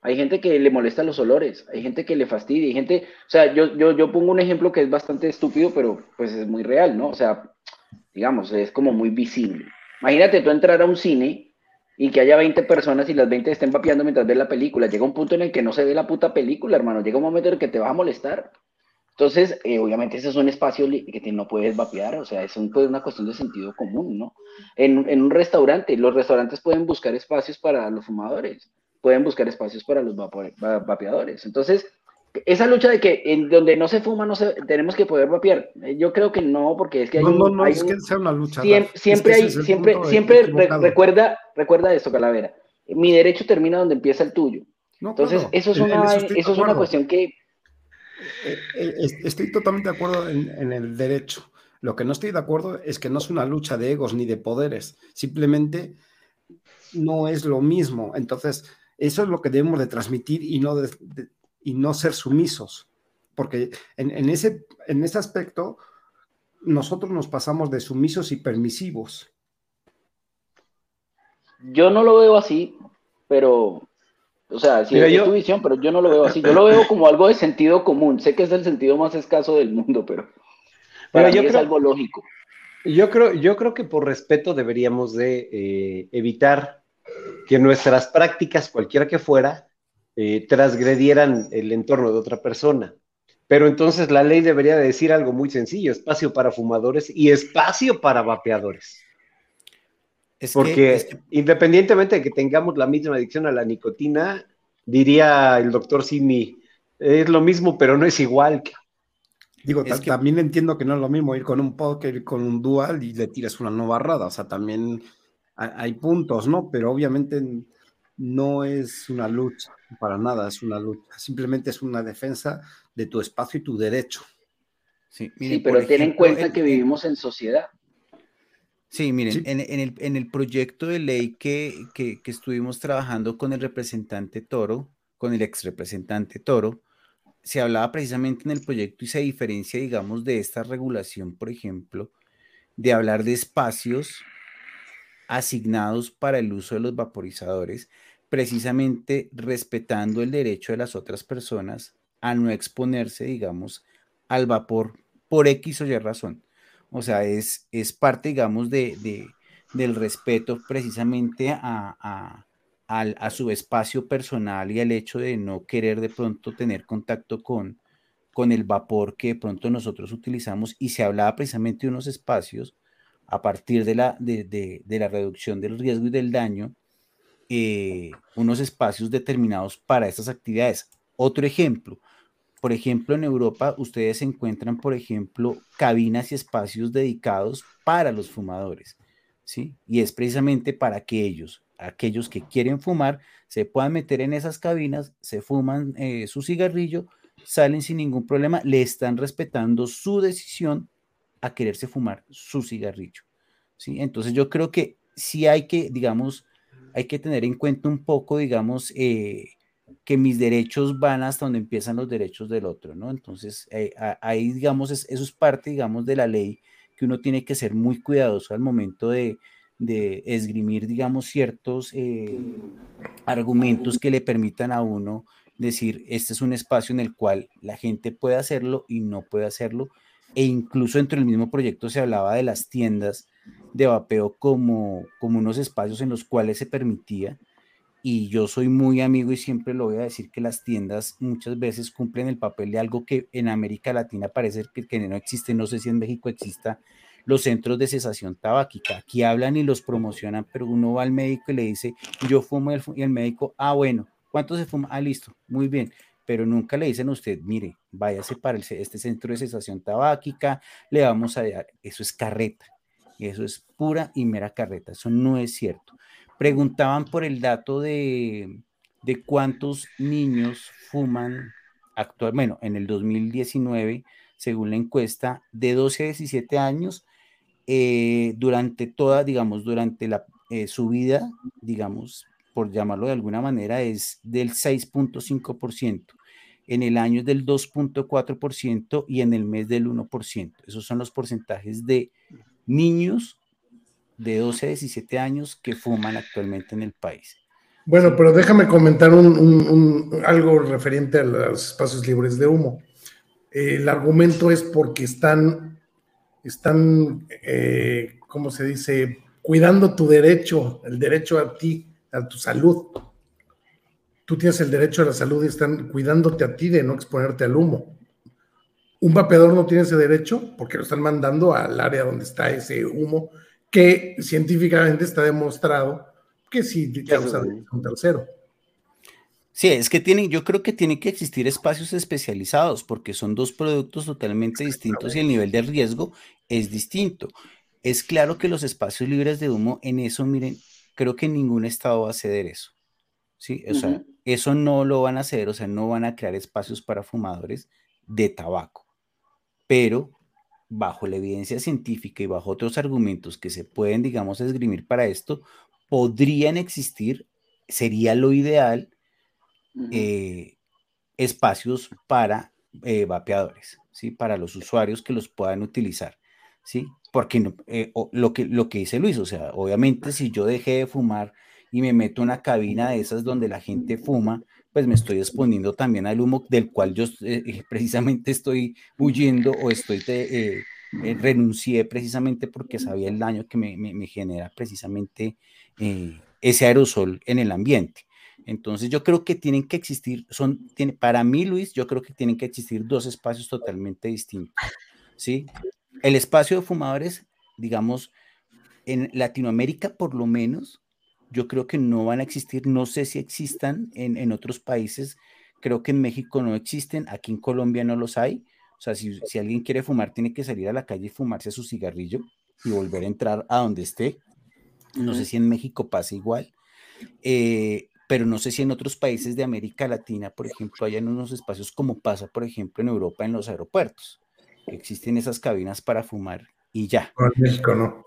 Hay gente que le molesta los olores, hay gente que le fastidia, hay gente... O sea, yo, yo, yo pongo un ejemplo que es bastante estúpido, pero pues es muy real, ¿no? O sea, digamos, es como muy visible. Imagínate tú entrar a un cine y que haya 20 personas y las 20 estén vapeando mientras ven la película. Llega un punto en el que no se ve la puta película, hermano. Llega un momento en el que te va a molestar. Entonces, eh, obviamente ese es un espacio que no puedes vapear, o sea, es pues, una cuestión de sentido común, ¿no? En, en, un restaurante, los restaurantes pueden buscar espacios para los fumadores, pueden buscar espacios para los vapeadores. Entonces, esa lucha de que en donde no se fuma, no se, tenemos que poder vapear. Eh, yo creo que no, porque es que hay no, no, no, es que sea una lucha. Siempre, hay, siempre, siempre recuerda, recuerda esto, Calavera. Mi derecho termina donde empieza el tuyo. Entonces, eso es una, eso es una cuestión que. Eh, eh, estoy totalmente de acuerdo en, en el derecho. Lo que no estoy de acuerdo es que no es una lucha de egos ni de poderes. Simplemente no es lo mismo. Entonces, eso es lo que debemos de transmitir y no de, de, y no ser sumisos, porque en, ese, en ese aspecto nosotros nos pasamos de sumisos y permisivos. Yo no lo veo así, pero, o sea, si es tu visión, pero yo no lo veo así. Yo lo veo como algo de sentido común. Sé que es el sentido más escaso del mundo, pero para yo es algo lógico. Yo creo, yo creo que por respeto deberíamos de eh, evitar que nuestras prácticas, cualquiera que fuera, eh, transgredieran el entorno de otra persona. Pero entonces la ley debería decir algo muy sencillo, espacio para fumadores y espacio para vapeadores. Porque independientemente de que tengamos la misma adicción a la nicotina, diría el doctor Simi, es lo mismo, pero no es igual. Digo, también entiendo que no es lo mismo ir con un póker, con un dual y le tiras una nueva rada. O sea, también hay puntos, ¿no? Pero obviamente no es una lucha, para nada es una lucha, simplemente es una defensa de tu espacio y tu derecho. Sí, pero ten en cuenta que vivimos en sociedad. Sí, miren, En, el, proyecto de ley que, que, estuvimos trabajando con el representante Toro, con el ex representante Toro, se hablaba precisamente en el proyecto y se diferencia, digamos, de esta regulación, por ejemplo, de hablar de espacios asignados para el uso de los vaporizadores, precisamente respetando el derecho de las otras personas a no exponerse, digamos, al vapor por X o Y razón. O sea, es, es parte, digamos, de, del respeto precisamente a, a, su espacio personal y al hecho de no querer de pronto tener contacto con, con el vapor que de pronto nosotros utilizamos y se hablaba precisamente de unos espacios a partir de la, de, la reducción del riesgo y del daño, eh, unos espacios determinados para estas actividades. Otro ejemplo, por ejemplo, en Europa ustedes encuentran, por ejemplo, cabinas y espacios dedicados para los fumadores, ¿sí? Y es precisamente para que ellos, aquellos que quieren fumar, se puedan meter en esas cabinas, se fuman eh, su cigarrillo, salen sin ningún problema, le están respetando su decisión a quererse fumar su cigarrillo. ¿sí? Entonces yo creo que sí hay que, digamos, hay que tener en cuenta un poco, digamos, eh, que mis derechos van hasta donde empiezan los derechos del otro, ¿no? Entonces, eh, ahí, digamos, eso es parte, digamos, de la ley que uno tiene que ser muy cuidadoso al momento de, esgrimir, digamos, ciertos eh, argumentos que le permitan a uno decir, este es un espacio en el cual la gente puede hacerlo y no puede hacerlo, e incluso dentro del mismo proyecto se hablaba de las tiendas de vapeo como, como unos espacios en los cuales se permitía. Y yo soy muy amigo y siempre lo voy a decir que las tiendas muchas veces cumplen el papel de algo que en América Latina parece que, no existe, no sé si en México exista, los centros de cesación tabáquica. Aquí hablan y los promocionan, pero uno va al médico y le dice, yo fumo y el, médico, ah, bueno, ¿cuánto se fuma? Ah, listo, muy bien pero nunca le dicen a usted, mire, váyase para este centro de cesación tabáquica, le vamos a dar, eso es carreta, eso es pura y mera carreta, eso no es cierto. preguntaban por el dato de, de cuántos niños fuman actual, bueno, en el 2019, según la encuesta, de 12 a 17 años, eh, durante toda, digamos, durante la, eh, su vida, digamos, por llamarlo de alguna manera, es del 6.5%. En el año es del 2.4% y en el mes del 1%. Esos son los porcentajes de niños de 12 a 17 años que fuman actualmente en el país. Bueno, pero déjame comentar algo referente a los espacios libres de humo. El argumento es porque están, están eh, ¿cómo se dice?, cuidando tu derecho, el derecho a ti, a tu salud. Tú tienes el derecho a la salud y están cuidándote a ti de no exponerte al humo. Un vapeador no tiene ese derecho porque lo están mandando al área donde está ese humo que científicamente está demostrado que sí causa un tercero. Sí, es que tienen, yo creo que tienen que existir espacios especializados porque son dos productos totalmente distintos y el nivel de riesgo es distinto. Es claro que los espacios libres de humo, en eso, miren, creo que ningún estado va a ceder eso. Sí, o sea, eso no lo van a hacer, o sea, no van a crear espacios para fumadores de tabaco. Pero bajo la evidencia científica y bajo otros argumentos que se pueden, digamos, esgrimir para esto, podrían existir, sería lo ideal, eh, espacios para eh, vapeadores, ¿sí? Para los usuarios que los puedan utilizar, ¿sí? Porque no, eh, lo, que, lo que dice Luis, o sea, obviamente si yo dejé de fumar y me meto en una cabina de esas donde la gente fuma, pues me estoy exponiendo también al humo del cual yo precisamente estoy huyendo o estoy renuncié precisamente porque sabía el daño que me, me genera precisamente eh, ese aerosol en el ambiente. Entonces yo creo que tienen que existir, son, tiene, para mí Luis, yo creo que tienen que existir dos espacios totalmente distintos. ¿sí? El espacio de fumadores, digamos, en Latinoamérica por lo menos, yo creo que no van a existir, no sé si existan en, en otros países, creo que en México no existen, aquí en Colombia no los hay. O sea, si, si alguien quiere fumar, tiene que salir a la calle y fumarse su cigarrillo y volver a entrar a donde esté. No sé si en México pasa igual, eh, pero no sé si en otros países de América Latina, por ejemplo, hayan unos espacios como pasa, por ejemplo, en Europa, en los aeropuertos. Que existen esas cabinas para fumar y ya. en México no.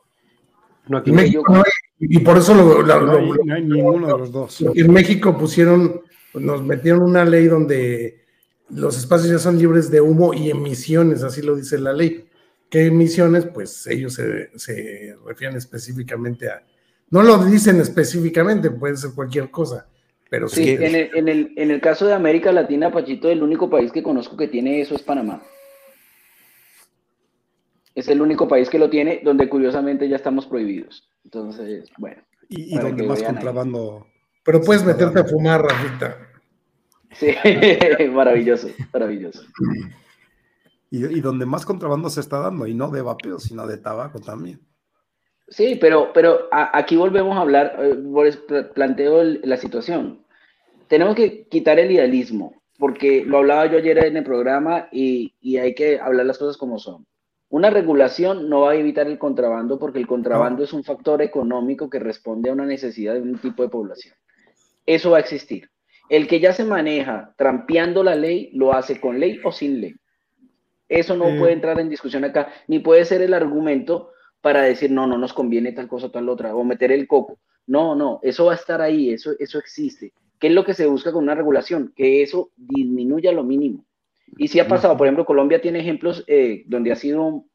no en México no y por eso lo, no, hay, ninguno de los dos. En México pusieron, nos metieron una ley donde los espacios ya son libres de humo y emisiones, así lo dice la ley. ¿Qué emisiones? Pues ellos se, se refieren específicamente a, no lo dicen específicamente, puede ser cualquier cosa, pero sí. en, el, en, el, en, el, caso de América Latina, Pachito, el único país que conozco que tiene eso es Panamá. Es el único país que lo tiene, donde curiosamente ya estamos prohibidos. Entonces, bueno. Y, donde más contrabando. Pero puedes meterte a fumar, Rafita. Sí, [laughs] maravilloso, maravilloso. Y, y, donde más contrabando se está dando, y no de vapeo, sino de tabaco también. Sí, pero, pero aquí volvemos a hablar, eh, planteo la situación. Tenemos que quitar el idealismo, porque lo hablaba yo ayer en el programa y, hay que hablar las cosas como son. Una regulación no va a evitar el contrabando porque el contrabando es un factor económico que responde a una necesidad de un tipo de población. Eso va a existir. El que ya se maneja trampeando la ley, lo hace con ley o sin ley. Eso no puede entrar en discusión acá, ni puede ser el argumento para decir, no, no nos conviene tal cosa o tal otra, o meter el coco. No, no, eso va a estar ahí, eso, eso existe. ¿Qué es lo que se busca con una regulación? Que eso disminuya lo mínimo. Y si ha pasado, por ejemplo, Colombia tiene ejemplos eh, donde ha sido,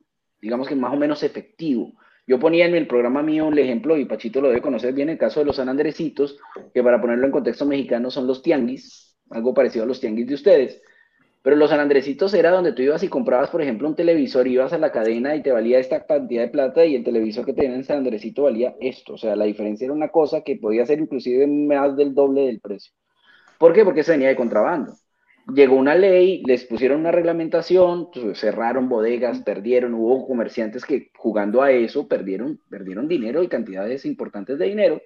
digamos que más o menos efectivo. Yo ponía en el programa mío el ejemplo, y Pachito lo debe conocer bien, el caso de los San Andresitos, que para ponerlo en contexto mexicano son los tianguis, algo parecido a los tianguis de ustedes, pero los San Andresitos era donde tú ibas y comprabas, por ejemplo, un televisor, ibas a la cadena y te valía esta cantidad de plata y el televisor que tenía en San Andresito valía esto. O sea, la diferencia era una cosa que podía ser inclusive más del doble del precio. ¿Por qué? Porque se venía de contrabando. Llegó una ley, les pusieron una reglamentación, pues, cerraron bodegas, perdieron, hubo comerciantes que jugando a eso perdieron, perdieron dinero y cantidades importantes de dinero.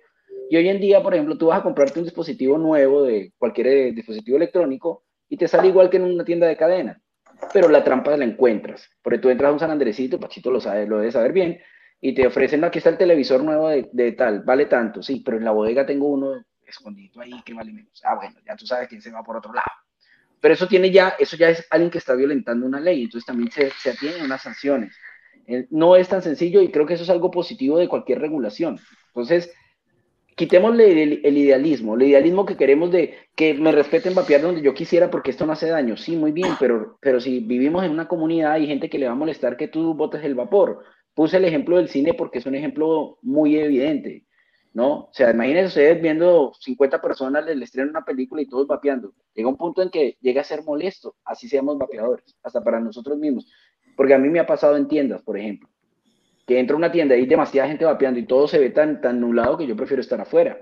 Y hoy en día, por ejemplo, tú vas a comprarte un dispositivo nuevo de cualquier eh, dispositivo electrónico y te sale igual que en una tienda de cadena. Pero la trampa la encuentras. Porque tú entras a un San Andresito, Pachito lo sabe, lo debe saber bien, y te ofrecen, aquí está el televisor nuevo de, tal, vale tanto, sí, pero en la bodega tengo uno escondido ahí que vale menos. Ah, bueno, ya tú sabes quién se va por otro lado. Pero eso tiene ya, eso ya es alguien que está violentando una ley, entonces también se, se atienen unas sanciones. Eh, no es tan sencillo y creo que eso es algo positivo de cualquier regulación. Entonces, quitémosle el, el, idealismo, el idealismo que queremos de que me respeten vapear donde yo quisiera porque esto no hace daño. Sí, muy bien, pero, pero si vivimos en una comunidad hay gente que le va a molestar que tú botes el vapor. Puse el ejemplo del cine porque es un ejemplo muy evidente, ¿no? O sea, imagínense ustedes viendo 50 personas les estreno una película y todos vapeando. Llega un punto en que llega a ser molesto, así seamos vapeadores, hasta para nosotros mismos. Porque a mí me ha pasado en tiendas, por ejemplo, que entra una tienda y hay demasiada gente vapeando y todo se ve tan, tan que yo prefiero estar afuera.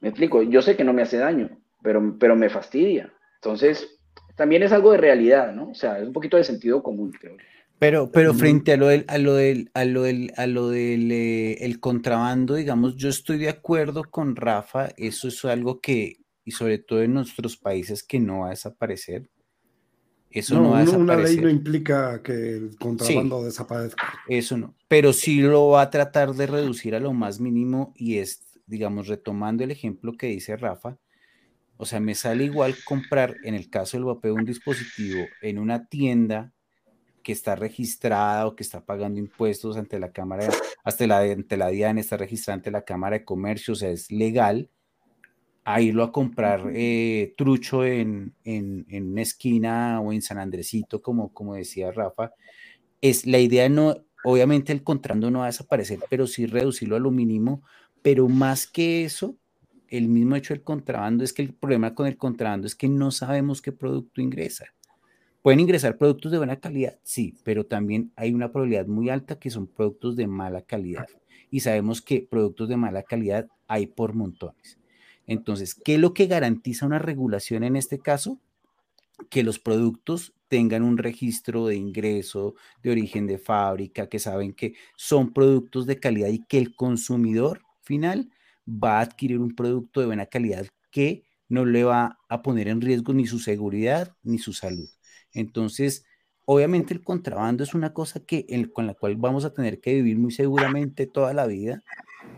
Me explico, yo sé que no me hace daño, pero, pero me fastidia. Entonces, también es algo de realidad, ¿no? O sea, es un poquito de sentido común, creo. Pero, pero frente a lo del, a lo del, a lo del, a lo del eh, el contrabando, digamos, yo estoy de acuerdo con Rafa, eso es algo que, y sobre todo en nuestros países, que no va a desaparecer. Eso no, va a Una ley no implica que el contrabando desaparezca. Eso no, pero sí lo va a tratar de reducir a lo más mínimo y es, digamos, retomando el ejemplo que dice Rafa, o sea, me sale igual comprar, en el caso del vapeo, un dispositivo en una tienda que está registrada o que está pagando impuestos ante la Cámara, hasta la, ante la DIAN, está registrada ante la Cámara de Comercio, o sea, es legal, a irlo a comprar eh, trucho en, en, en, una esquina o en San Andresito, como, como decía Rafa, es la idea no, obviamente el contrabando no va a desaparecer, pero sí reducirlo a lo mínimo, pero más que eso, el mismo hecho del contrabando es que el problema con el contrabando es que no sabemos qué producto ingresa. Pueden ingresar productos de buena calidad, sí, pero también hay una probabilidad muy alta que son productos de mala calidad. Y sabemos que productos de mala calidad hay por montones. Entonces, ¿qué es lo que garantiza una regulación en este caso? Que los productos tengan un registro de ingreso, de origen de fábrica, que saben que son productos de calidad y que el consumidor final va a adquirir un producto de buena calidad que no le va a poner en riesgo ni su seguridad ni su salud. Entonces, obviamente el contrabando es una cosa que, con la cual vamos a tener que vivir muy seguramente toda la vida,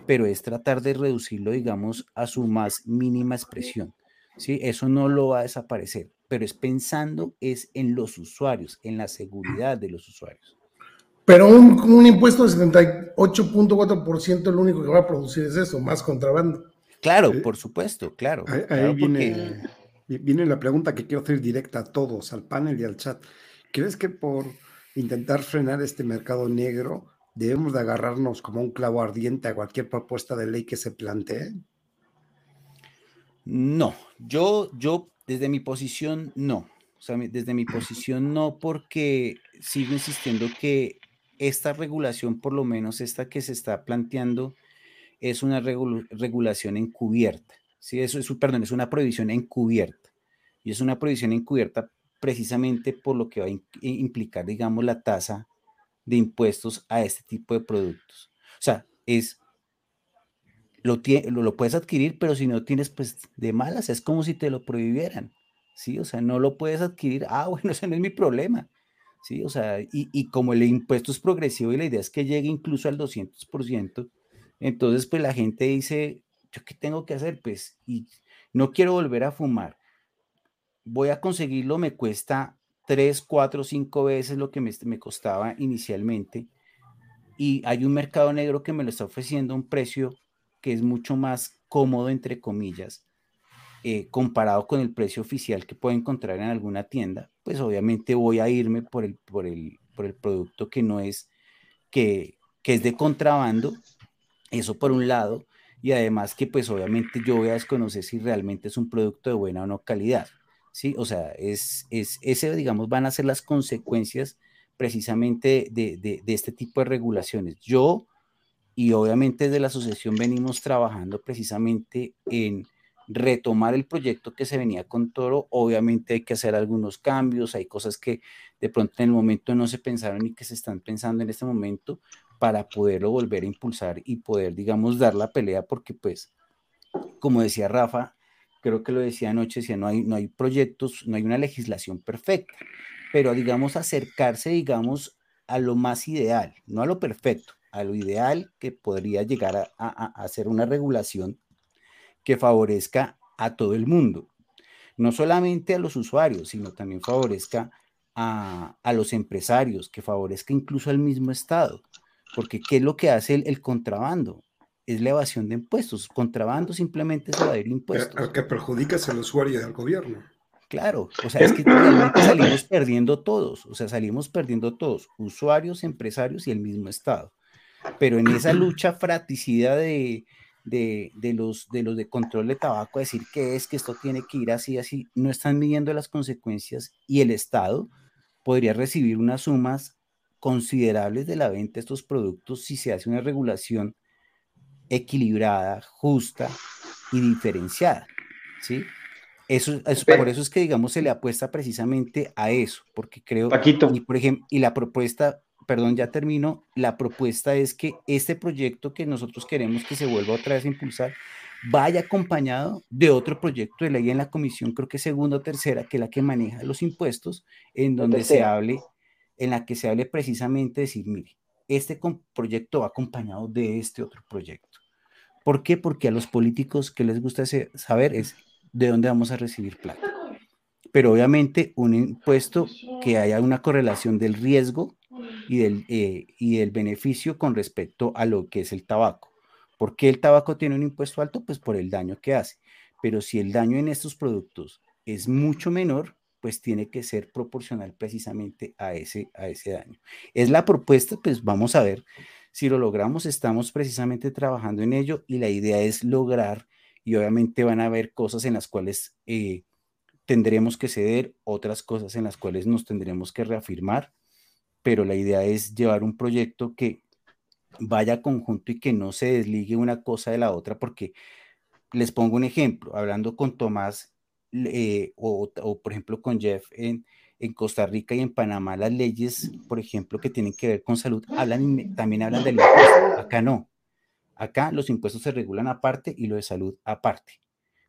pero es tratar de reducirlo, digamos, a su más mínima expresión. ¿sí? Eso no lo va a desaparecer, pero es pensando es en los usuarios, en la seguridad de los usuarios. Pero un, un impuesto de 78.4% lo único que va a producir es eso, más contrabando. Claro, por supuesto, claro. Ahí, viene, viene la pregunta que quiero hacer directa a todos, al panel y al chat. ¿Crees que por intentar frenar este mercado negro debemos de agarrarnos como un clavo ardiente a cualquier propuesta de ley que se plantee? No, yo, yo desde mi posición no. O sea, desde mi posición no, porque sigo insistiendo que esta regulación, por lo menos esta que se está planteando, es una regulación encubierta. Sí, eso es, perdón, es una prohibición encubierta. Y es una prohibición encubierta precisamente por lo que va a implicar, digamos, la tasa de impuestos a este tipo de productos. O sea, es, lo, lo, puedes adquirir, pero si no tienes, pues de malas, es como si te lo prohibieran, ¿sí? O sea, no lo puedes adquirir, ah, [laughs] bueno, ese no es mi problema, ¿sí? O sea, y, y como el impuesto es progresivo y la idea es que llegue incluso al 200%, entonces, pues la gente dice, ¿yo qué tengo que hacer? Pues, y no quiero volver a fumar. Voy a conseguirlo, me cuesta tres, cuatro, cinco veces lo que me, costaba inicialmente. Y hay un mercado negro que me lo está ofreciendo a un precio que es mucho más cómodo, entre comillas, eh, comparado con el precio oficial que puedo encontrar en alguna tienda, pues obviamente voy a irme por el, por el, por el producto que no es, que, que es de contrabando, eso por un lado, y además que pues obviamente yo voy a desconocer si realmente es un producto de buena o no calidad. ¿sí? O sea, es, es, ese, digamos, van a ser las consecuencias precisamente de, de, este tipo de regulaciones. Yo y obviamente desde la asociación venimos trabajando precisamente en retomar el proyecto que se venía con Toro. Obviamente hay que hacer algunos cambios, hay cosas que de pronto en el momento no se pensaron y que se están pensando en este momento para poderlo volver a impulsar y poder, digamos, dar la pelea, porque pues, como decía Rafa, creo que lo decía anoche, decía, no hay, no hay proyectos, no hay una legislación perfecta, pero digamos acercarse, digamos, a lo más ideal, no a lo perfecto, a lo ideal que podría llegar a, hacer una regulación que favorezca a todo el mundo, no solamente a los usuarios, sino también favorezca a, a los empresarios, que favorezca incluso al mismo Estado, porque ¿qué es lo que hace el, el contrabando? Es la evasión de impuestos. Contrabando simplemente es evadir impuestos. Al que perjudica es el usuario y al gobierno. Claro, o sea, es que realmente salimos perdiendo todos, o sea, salimos perdiendo todos, usuarios, empresarios y el mismo Estado. Pero en esa lucha fratricida de, de, de, los, de los de control de tabaco, decir que es que esto tiene que ir así, así, no están midiendo las consecuencias y el Estado podría recibir unas sumas considerables de la venta de estos productos si se hace una regulación equilibrada, justa y diferenciada, ¿sí? Eso, es por eso es que, digamos, se le apuesta precisamente a eso, porque creo, Paquito. y por ejemplo, y la propuesta, perdón, ya termino, la propuesta es que este proyecto que nosotros queremos que se vuelva otra vez a impulsar, vaya acompañado de otro proyecto de ley en la comisión, creo que segunda o tercera, que es la que maneja los impuestos, en donde se hable, en la que se hable precisamente de decir, mire, este proyecto va acompañado de este otro proyecto. ¿Por qué? Porque a los políticos que les gusta saber es de dónde vamos a recibir plata. Pero obviamente un impuesto que haya una correlación del riesgo y del, eh, y del beneficio con respecto a lo que es el tabaco. ¿Por qué el tabaco tiene un impuesto alto? Pues por el daño que hace. Pero si el daño en estos productos es mucho menor, pues tiene que ser proporcional precisamente a ese, a ese daño. Es la propuesta, pues vamos a ver si lo logramos. Estamos precisamente trabajando en ello y la idea es lograr y obviamente van a haber cosas en las cuales eh, tendremos que ceder, otras cosas en las cuales nos tendremos que reafirmar, pero la idea es llevar un proyecto que vaya conjunto y que no se desligue una cosa de la otra, porque les pongo un ejemplo, hablando con Tomás eh, o, o, por ejemplo con Jeff en, en Costa Rica y en Panamá, las leyes, por ejemplo, que tienen que ver con salud, hablan, también hablan del impuesto, acá no. Acá los impuestos se regulan aparte y lo de salud aparte,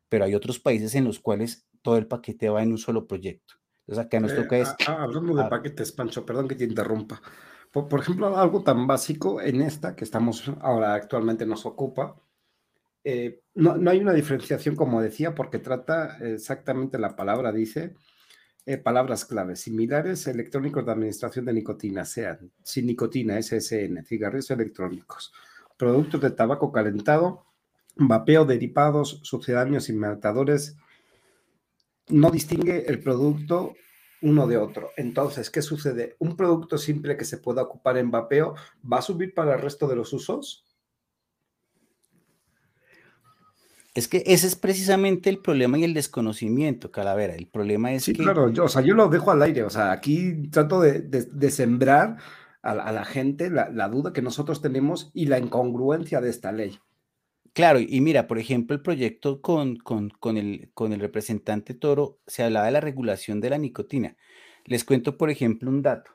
pero hay otros países en los cuales todo el paquete va en un solo proyecto. Entonces acá nos toca es... Ah, hablando de paquetes, Pancho, perdón que te interrumpa. Por, por, ejemplo, algo tan básico en esta que estamos ahora actualmente nos ocupa, eh, no, no, hay una diferenciación, como decía, porque trata exactamente la palabra, dice, eh, palabras claves, similares, electrónicos de administración de nicotina, sean sin nicotina, SSN, cigarrillos electrónicos productos de tabaco calentado, vapeo, derivados, sucedáneos y matadores, no distingue el producto uno de otro. Entonces, ¿qué sucede? Un producto simple que se pueda ocupar en vapeo va a subir para el resto de los usos. Es que ese es precisamente el problema y el desconocimiento, Calavera. El problema es sí, que... claro, yo, o sea, yo lo dejo al aire, o sea, aquí trato de, de, de sembrar a, a la gente la, la, duda que nosotros tenemos y la incongruencia de esta ley. Claro, y mira, por ejemplo, el proyecto con, con, con, el, con el representante Toro se hablaba de la regulación de la nicotina. Les cuento, por ejemplo, un dato.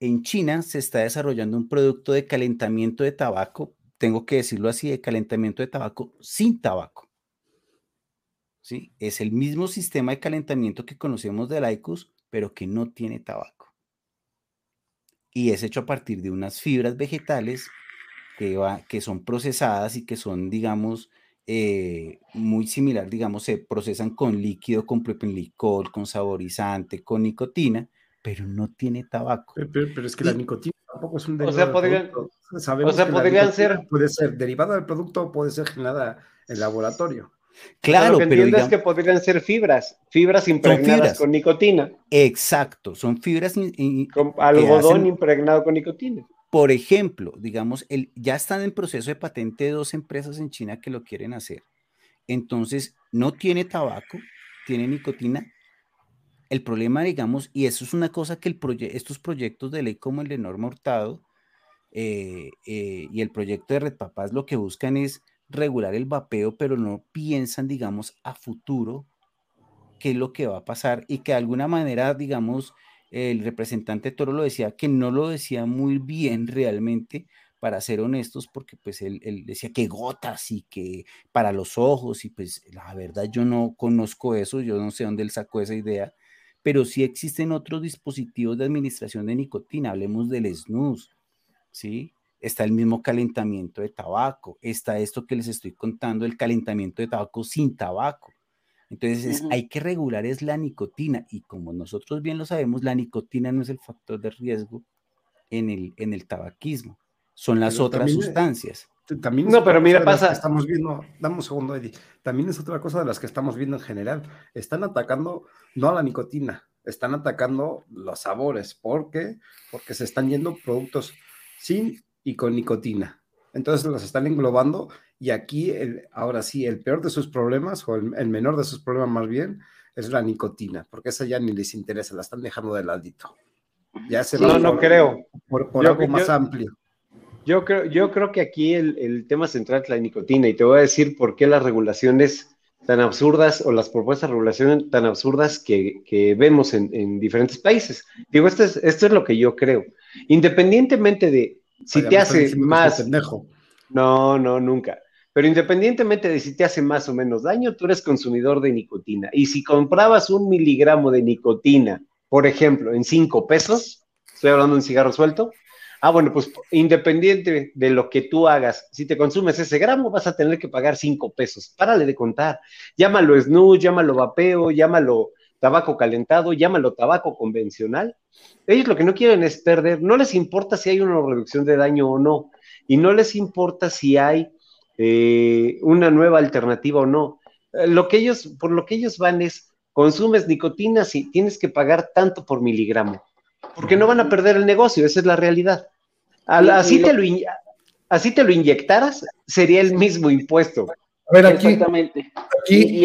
En China se está desarrollando un producto de calentamiento de tabaco, tengo que decirlo así, de calentamiento de tabaco sin tabaco. ¿Sí? Es el mismo sistema de calentamiento que conocemos del ICUS, pero que no tiene tabaco y es hecho a partir de unas fibras vegetales que, va, que son procesadas y que son, digamos, eh, muy similar, digamos, se procesan con líquido, con propenlicol, con saborizante, con nicotina, pero no tiene tabaco. Pero, pero, pero es que y, la nicotina tampoco es un derivado. O sea, podrían, Sabemos o sea, que podrían ser. Puede ser derivada del producto, puede ser generada en laboratorio. Claro, lo que pero digamos, es que podrían ser fibras, fibras impregnadas fibras. con nicotina. Exacto, son fibras in, in, con algodón hacen, impregnado con nicotina. Por ejemplo, digamos, el, ya están en proceso de patente de dos empresas en China que lo quieren hacer. Entonces, no tiene tabaco, tiene nicotina. El problema, digamos, y eso es una cosa que el proye estos proyectos de ley como el de Norma Hurtado eh, eh, y el proyecto de Red Papás lo que buscan es regular el vapeo, pero no piensan, digamos, a futuro qué es lo que va a pasar y que de alguna manera, digamos, el representante Toro lo decía, que no lo decía muy bien realmente, para ser honestos, porque pues él, él, decía que gotas y que para los ojos, y pues la verdad yo no conozco eso, yo no sé dónde él sacó esa idea, pero sí existen otros dispositivos de administración de nicotina, hablemos del snus, ¿sí? Está el mismo calentamiento de tabaco, está esto que les estoy contando, el calentamiento de tabaco sin tabaco. Entonces hay que regular es la nicotina y como nosotros bien lo sabemos, la nicotina no es el factor de riesgo en el, en el tabaquismo, son las otras sustancias. También no, pero mira, pasa. Estamos viendo, dame un segundo, Eddie. También es otra cosa de las que estamos viendo en general. Están atacando no a la nicotina, están atacando los sabores. ¿Por qué? Porque se están yendo productos sin y con nicotina. Entonces los están englobando y aquí, el, ahora sí, el peor de sus problemas, o el, menor de sus problemas más bien, es la nicotina, porque esa ya ni les interesa, la están dejando de ladito. Ya se no, no creo. Por, algo más amplio. Yo creo, yo creo que aquí el, tema central es la nicotina y te voy a decir por qué las regulaciones tan absurdas o las propuestas de regulación tan absurdas que, vemos en, diferentes países. Digo, esto es, esto es lo que yo creo. Independientemente de si te hace más... No, no, nunca. Pero independientemente de si te hace más o menos daño, tú eres consumidor de nicotina. Y si comprabas un miligramo de nicotina, por ejemplo, en cinco pesos, estoy hablando de un cigarro suelto, Ah, bueno, pues independiente de lo que tú hagas, si te consumes ese gramo, vas a tener que pagar cinco pesos. Párale de contar. Llámalo snus, llámalo vapeo, llámalo tabaco calentado, llámalo tabaco convencional. Ellos lo que no quieren es perder, no les importa si hay una reducción de daño o no, y no les importa si hay eh, una nueva alternativa o no. Eh, lo que ellos, por lo que ellos van es, consumes nicotina si tienes que pagar tanto por miligramo porque no van a perder el negocio, esa es la realidad. así, te lo, así te lo inyectaras, sería el mismo impuesto. A ver, aquí, Exactamente. aquí,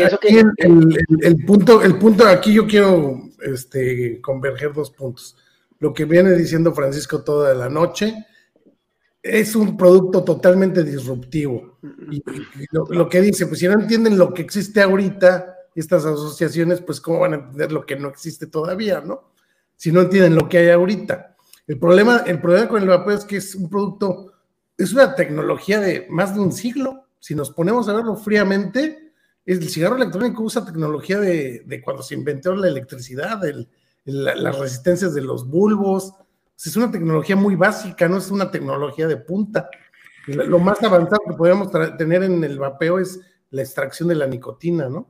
el, punto, el punto, aquí yo quiero este, converger dos puntos. Lo que viene diciendo Francisco toda la noche es un producto totalmente disruptivo. Y, lo, lo, que dice, pues si no entienden lo que existe ahorita, estas asociaciones, pues cómo van a entender lo que no existe todavía, ¿no? Si no entienden lo que hay ahorita. El problema, el problema con el vapeo es que es un producto, es una tecnología de más de un siglo. Si nos ponemos a verlo fríamente, el cigarro electrónico usa tecnología de, cuando se inventó la electricidad, las resistencias de los bulbos. Es una tecnología muy básica, no es una tecnología de punta. Lo más avanzado que podríamos tener en el vapeo es la extracción de la nicotina, ¿no?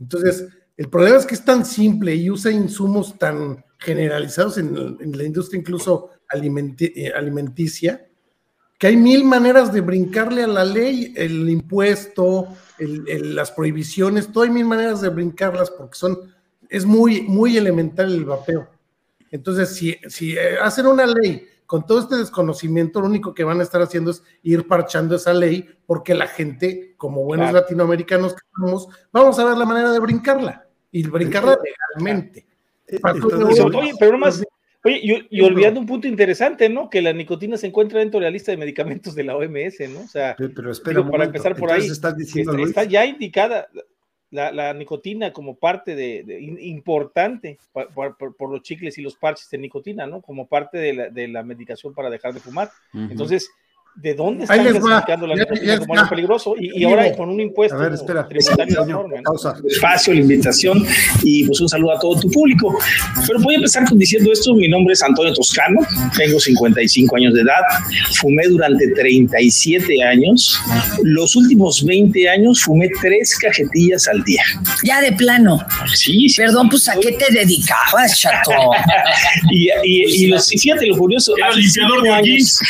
Entonces, el problema es que es tan simple y usa insumos tan generalizados en, la industria incluso eh, alimenticia, que hay mil maneras de brincarle a la ley, el impuesto, las prohibiciones, todo hay mil maneras de brincarlas porque son, es muy, muy elemental el vapeo. Entonces, si, si eh, hacen una ley con todo este desconocimiento, lo único que van a estar haciendo es ir parchando esa ley porque la gente, como buenos latinoamericanos que somos, vamos a ver la manera de brincarla y brincarla legalmente. Eh, oye, pero más, oye, y, olvidando un punto interesante, ¿no? Que la nicotina se encuentra dentro de la lista de medicamentos de la OMS, ¿no? O sea, pero espera para empezar por ahí, está, ya indicada la, nicotina como parte de, importante por, los chicles y los parches de nicotina, ¿no? Como parte de la, de la medicación para dejar de fumar. Entonces, de dónde están clasificando la nicotina como algo peligroso y, y, ahora con un impuesto a ver, espera, tributario enorme. Espacio, la invitación y pues un saludo a todo tu público. Pero voy a empezar diciendo esto, mi nombre es Antonio Toscano, tengo 55 años de edad, fumé durante 37 años, los últimos 20 años fumé tres cajetillas al día. Ya de plano. Sí. sí Perdón, pues a qué te dedicabas, chato. [laughs] y, y, y, los, fíjate lo curioso. Era limpiador de años,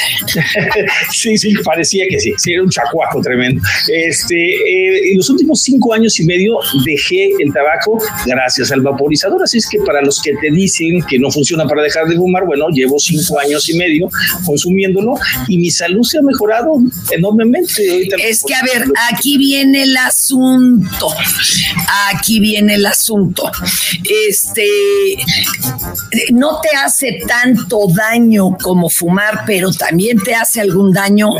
Sí, sí, parecía que sí, sí, era un chacuaco tremendo. Este, eh, en los últimos cinco años y medio dejé el tabaco gracias al vaporizador, así es que para los que te dicen que no funciona para dejar de fumar, bueno, llevo cinco años y medio consumiéndolo y mi salud se ha mejorado enormemente. es que, a ver, aquí viene el asunto, aquí viene el asunto. Este, no te hace tanto daño como fumar, pero también te hace algún daño daño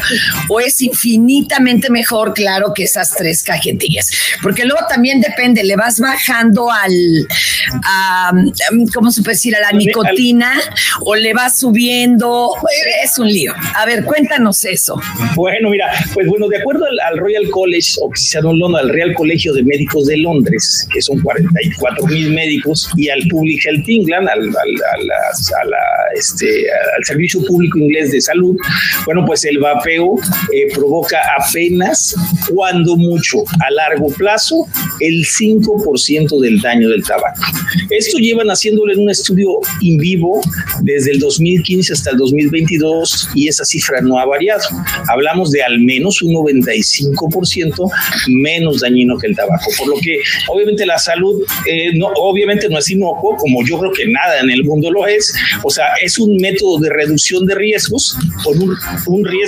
o es infinitamente mejor, claro, que esas tres cajetillas. Porque luego también depende, le vas bajando al, a, ¿cómo se puede decir? A la nicotina o le vas subiendo. Es un lío. A ver, cuéntanos eso. Bueno, mira, pues bueno, de acuerdo al, Royal College, o se llama al Real Colegio de Médicos de Londres, que son 44 mil médicos, y al Public Health England, al, este, al Servicio Público Inglés de Salud, bueno, pues el vapeo eh, provoca apenas, cuando mucho, a largo plazo, el 5% del daño del tabaco. Esto llevan haciéndolo en un estudio in vivo desde el 2015 hasta el 2022 y esa cifra no ha variado. Hablamos de al menos un 95% menos dañino que el tabaco, por lo que obviamente la salud eh, no, obviamente no es inocuo, como yo creo que nada en el mundo lo es, o sea, es un método de reducción de riesgos con un, un riesgo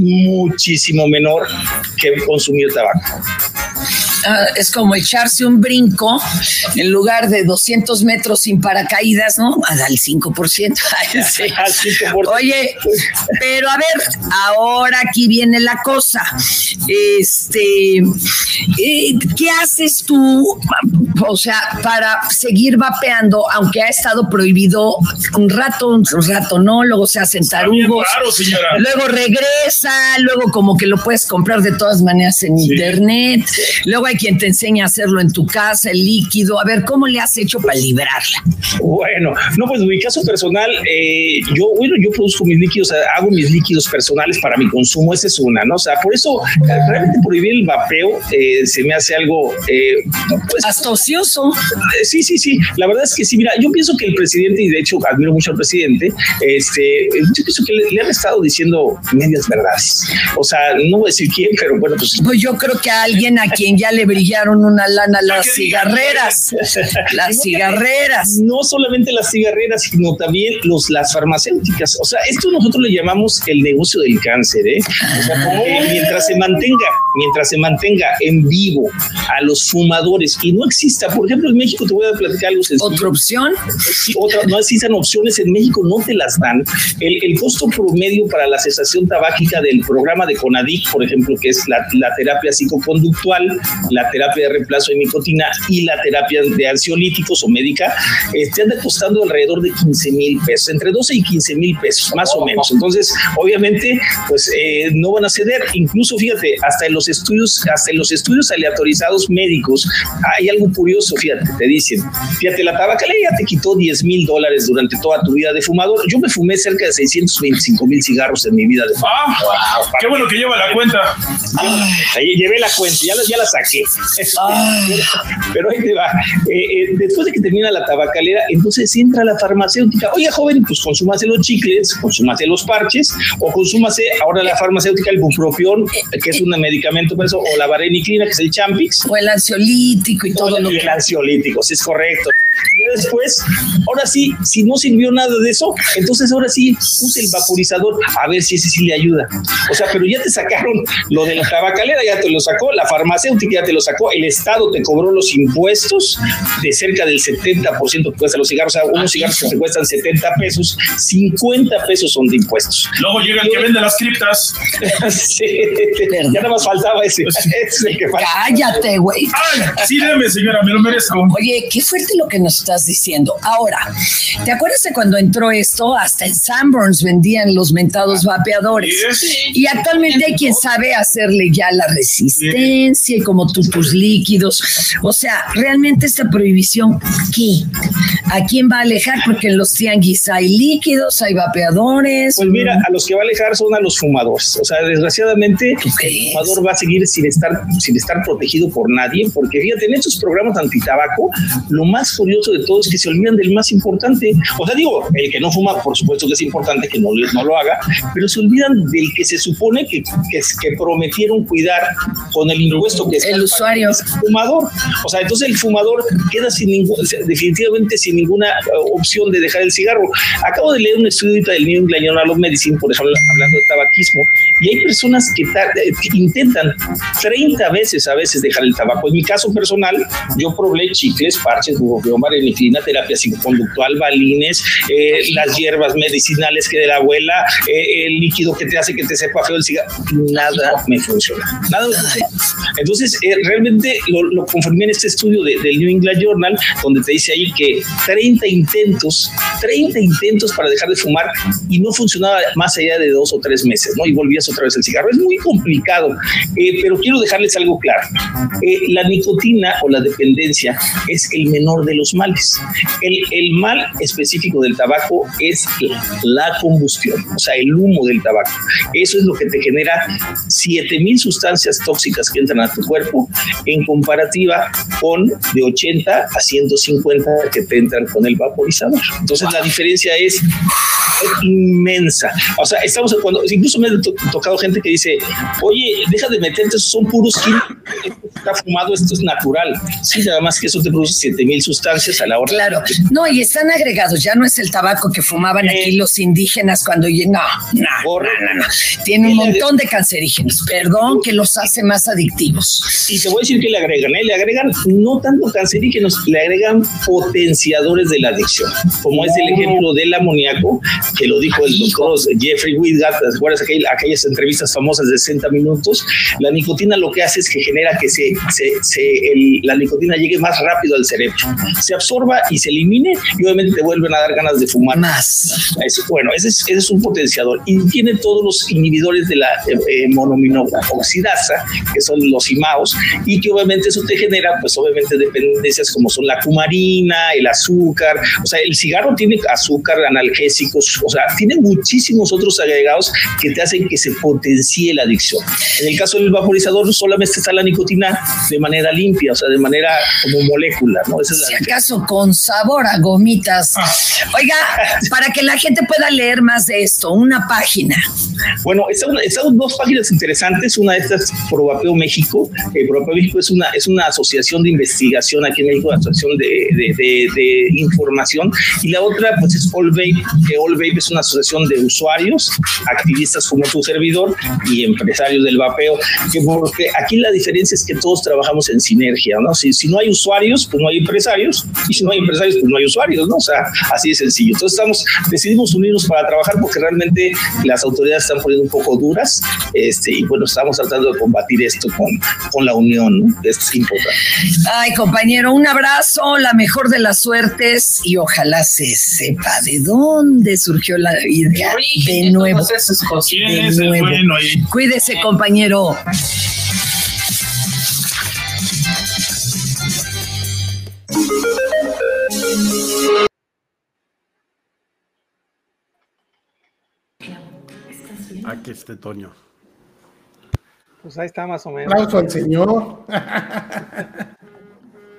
muchísimo menor que consumir tabaco. Es como echarse un brinco en lugar de 200 metros sin paracaídas, ¿no? Al 5%. [laughs] [laughs] Oye, pero a ver, ahora aquí viene la cosa. Este, eh, ¿qué haces tú, o sea, para seguir vapeando, aunque ha estado prohibido un rato, un rato no, luego se hacen tarugos, luego regresa, luego como que lo puedes comprar de todas maneras en internet, luego hay quien te enseña a hacerlo en tu casa, el líquido. A ver, ¿cómo le has hecho para librarla? Bueno, no, pues en mi caso personal, eh, yo, bueno, yo produzco mis líquidos, hago mis líquidos personales para mi consumo, esa es una, ¿no? O sea, por eso realmente prohibir el vapeo eh, se me hace algo... Eh, pues, Hasta ocioso. sí, sí, sí. La verdad es que sí, mira, yo pienso que el presidente, y de hecho admiro mucho al presidente, este, yo pienso que le, han estado diciendo medias verdades. O sea, no voy a decir quién, pero bueno, pues... Pues yo creo que a alguien a quien ya le brillaron una lana las cigarreras. [laughs] las cigarreras. No solamente las cigarreras, sino también los, las farmacéuticas. O sea, esto nosotros le llamamos el negocio del cáncer, ¿eh? O sea, mientras se mantenga, mientras se mantenga en vivo a los fumadores y no exista, por ejemplo, en México te voy a platicar algo ¿Otra opción? otra, no existen opciones en México, no te las dan. El, el, costo promedio para la cesación tabáquica del programa de CONADIC, por ejemplo, que es la, la terapia psicoconductual, la terapia de reemplazo de nicotina y la terapia de ansiolíticos o médica, este anda costando alrededor de 15 mil pesos, entre 12 y 15 mil pesos, más o menos. Entonces, obviamente, pues eh, no van a ceder. Incluso, fíjate, hasta en los estudios, hasta en los estudios aleatorizados médicos, hay algo curioso, fíjate, te dicen, fíjate, la tabacalera ya te quitó 10 mil dólares durante toda tu vida de fumador. Yo me fumé cerca de 625 mil cigarros en mi vida de fumador. Ah, qué bueno que lleva la cuenta. Ahí llevé la cuenta, ya ya la saqué. [laughs] Pero ahí te va. Eh, eh, después de que termina la tabacalera, entonces entra la farmacéutica. Oye, joven, pues consúmase los chicles, consúmase los parches, o consúmase ahora la farmacéutica el bupropión, que es un medicamento para eso, o la vareniclina, que es el champix. O el ansiolítico y todo lo que... El ansiolítico, sí es correcto. Y después, ahora sí, si no sirvió nada de eso, entonces ahora sí, use el vaporizador a ver si ese sí le ayuda. O sea, pero ya te sacaron lo de la tabacalera, ya te lo sacó, la farmacéutica ya te lo sacó, el Estado te cobró los impuestos de cerca del 70% que cuestan los cigarros, o sea, unos cigarros que te cuestan 70 pesos, 50 pesos son de impuestos. Luego llega el que vende las criptas. [laughs] sí, ya nada más faltaba ese. ese que Cállate, güey. Sí, deme, señora, me lo merezco. Oye, qué fuerte lo que nos estás diciendo. Ahora, ¿te acuerdas de cuando entró esto? Hasta en Sanborns vendían los mentados vapeadores. Y actualmente hay quien sabe hacerle ya la resistencia y como tú, tus líquidos. O sea, realmente esta prohibición, ¿qué? ¿A quién va a alejar? Porque en los tianguis hay líquidos, hay vapeadores. Pues mira, a los que va a alejar son a los fumadores. O sea, desgraciadamente, el fumador va a seguir sin estar, sin estar protegido por nadie, porque fíjate, en estos programas antitabaco, lo más curioso de todo es que se olvidan del más importante. O sea, digo, el que no fuma, por supuesto que es importante que no, no lo haga, pero se olvidan del que se supone que, que, que prometieron cuidar con el impuesto que es el usuario fumador. O sea, entonces el fumador queda sin ningún, definitivamente sin ninguna uh, opción de dejar el cigarro. Acabo de leer un estudio del New England Journal of Medicine, por ejemplo, hablando de tabaquismo, y hay personas que, eh, intentan 30 veces a veces dejar el tabaco. En mi caso personal, yo probé chicles, parches, bubofión, fumar enifilina, terapia psicoconductual, balines, eh, las hierbas medicinales que de la abuela, eh, el líquido que te hace que te sepa feo el cigarro, nada me funciona. Nada me funciona. Entonces, eh, realmente lo, lo, confirmé en este estudio de, del New England Journal, donde te dice ahí que 30 intentos, 30 intentos para dejar de fumar y no funcionaba más allá de dos o tres meses, ¿no? Y volvías otra vez el cigarro. Es muy complicado, eh, pero quiero dejarles algo claro. Eh, la nicotina o la dependencia es el menor de los males. El, el mal específico del tabaco es la combustión, o sea, el humo del tabaco. Eso es lo que te genera 7000 sustancias tóxicas que entran a tu cuerpo en comparativa con de 80 a 150 que te entran con el vaporizador. Entonces la diferencia es inmensa. O sea, estamos cuando incluso me ha tocado gente que dice, oye, deja de meterte, son puros químicos, está fumado, esto es natural. Sí, nada más que eso te produce 7000 sustancias a la hora. Claro, no, y están agregados, ya no es el tabaco que fumaban aquí los indígenas cuando no, no, no, no, no. Tiene un montón de cancerígenos, perdón, que los hace más adictivos. Y te voy a decir que le agregan, ¿eh? le agregan no tanto cancerígenos, le agregan potenciadores de la adicción, como es el ejemplo del amoníaco, que lo dijo el doctor Jeffrey Whitgard, ¿te acuerdas aquellas entrevistas famosas de 60 minutos? La nicotina lo que hace es que genera que se, se, se el, la nicotina llegue más rápido al cerebro, se absorba y se elimine y obviamente te vuelven a dar ganas de fumar. Más. Eso, bueno, ese es, ese es, un potenciador y tiene todos los inhibidores de la eh, eh monominoxidasa, que son los IMAOs, y que obviamente eso te genera, pues obviamente dependencias como son la cumarina, el azúcar, o sea, el cigarro tiene azúcar, analgésicos, o sea, tiene muchísimos otros agregados que te hacen que se potencie la adicción. En el caso del vaporizador solamente está la nicotina de manera limpia, o sea, de manera como molécula, ¿no? Esa es si acaso con sabor a gomitas. Ah. Oiga, [laughs] para que la gente pueda leer más de esto, una página. Bueno, están dos páginas interesantes, una de estas Probapeo México, eh, Probapeo México es una, es una asociación de investigación aquí en México, asociación de, de, de, de información, y la otra pues es All Vape, que All Vape es una asociación de usuarios, activistas como tu servidor y empresarios del vapeo, que porque aquí la diferencia es que todos trabajamos en sinergia, ¿no? Si, si no hay usuarios, pues no hay empresarios, y si no hay empresarios, pues no hay usuarios, ¿no? O sea, así de sencillo. Entonces estamos, decidimos unirnos para trabajar porque realmente las autoridades están poniendo un poco duras, este, y bueno, estamos tratando de combatir esto con, con la unión, ¿no? Esto es importante. Ay, compañero, un abrazo, la mejor de las suertes, y ojalá se sepa de dónde surgió la idea de nuevo. De nuevo. Bueno Cuídese, compañero. Este Toño. Pues ahí está más o menos. Aplauso al señor. [laughs]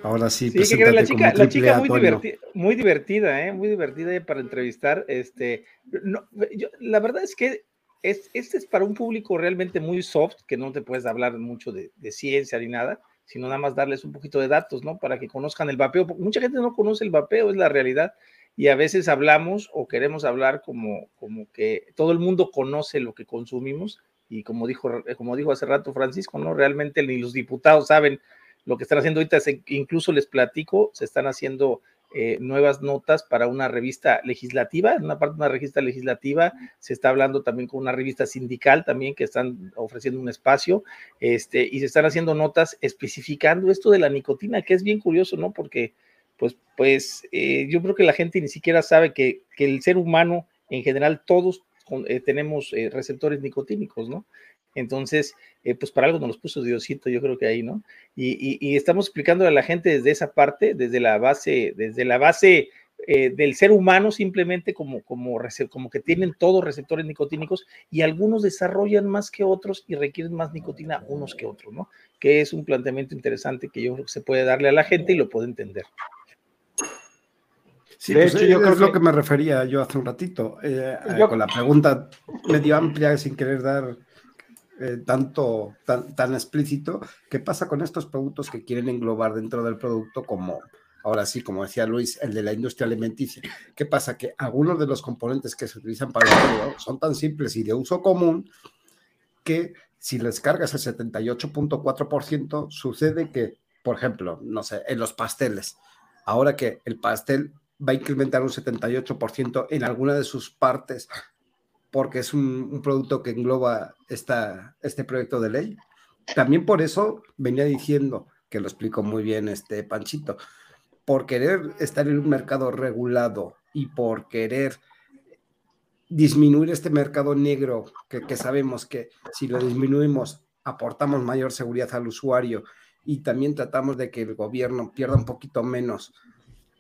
Ahora sí, sí que la chica, la chica muy, divertida, muy divertida, ¿eh? muy divertida para entrevistar. Este, no, yo, la verdad es que es, este es para un público realmente muy soft, que no te puedes hablar mucho de, de, ciencia ni nada, sino nada más darles un poquito de datos, ¿no? Para que conozcan el vapeo. Mucha gente no conoce el vapeo, es la realidad. Y a veces hablamos o queremos hablar como, como que todo el mundo conoce lo que consumimos. Y como dijo, como dijo hace rato Francisco, ¿no? Realmente ni los diputados saben lo que están haciendo ahorita. Incluso les platico, se están haciendo eh, nuevas notas para una revista legislativa, en una parte de una revista legislativa, se está hablando también con una revista sindical también que están ofreciendo un espacio, este, y se están haciendo notas especificando esto de la nicotina, que es bien curioso, ¿no? Porque, pues, pues eh, yo creo que la gente ni siquiera sabe que, que el ser humano, en general, todos eh, tenemos eh, receptores nicotínicos, ¿no? Entonces, eh, pues para algo nos los puso Diosito, yo creo que ahí, ¿no? Y, y, estamos explicándole a la gente desde esa parte, desde la base, desde la base del ser humano, simplemente como, como, como que tienen todos receptores nicotínicos y algunos desarrollan más que otros y requieren más nicotina unos que otros, ¿no? Que es un planteamiento interesante que yo creo que se puede darle a la gente y lo puede entender. Sí, de pues hecho, yo creo es lo que me refería yo hace un ratito, eh, yo, con la pregunta medio amplia, sin querer dar eh, tanto, tan, tan explícito, ¿qué pasa con estos productos que quieren englobar dentro del producto como, ahora sí, como decía Luis, el de la industria alimenticia? ¿Qué pasa? Que algunos de los componentes que se utilizan para el juego son tan simples y de uso común que si les cargas el 78.4%, sucede que, por ejemplo, no sé, en los pasteles, ahora que el pastel va a incrementar un 78% en alguna de sus partes porque es un, producto que engloba esta, este proyecto de ley. También por eso venía diciendo, que lo explicó muy bien este Panchito, por querer estar en un mercado regulado y por querer disminuir este mercado negro, que, que sabemos que si lo disminuimos aportamos mayor seguridad al usuario y también tratamos de que el gobierno pierda un poquito menos,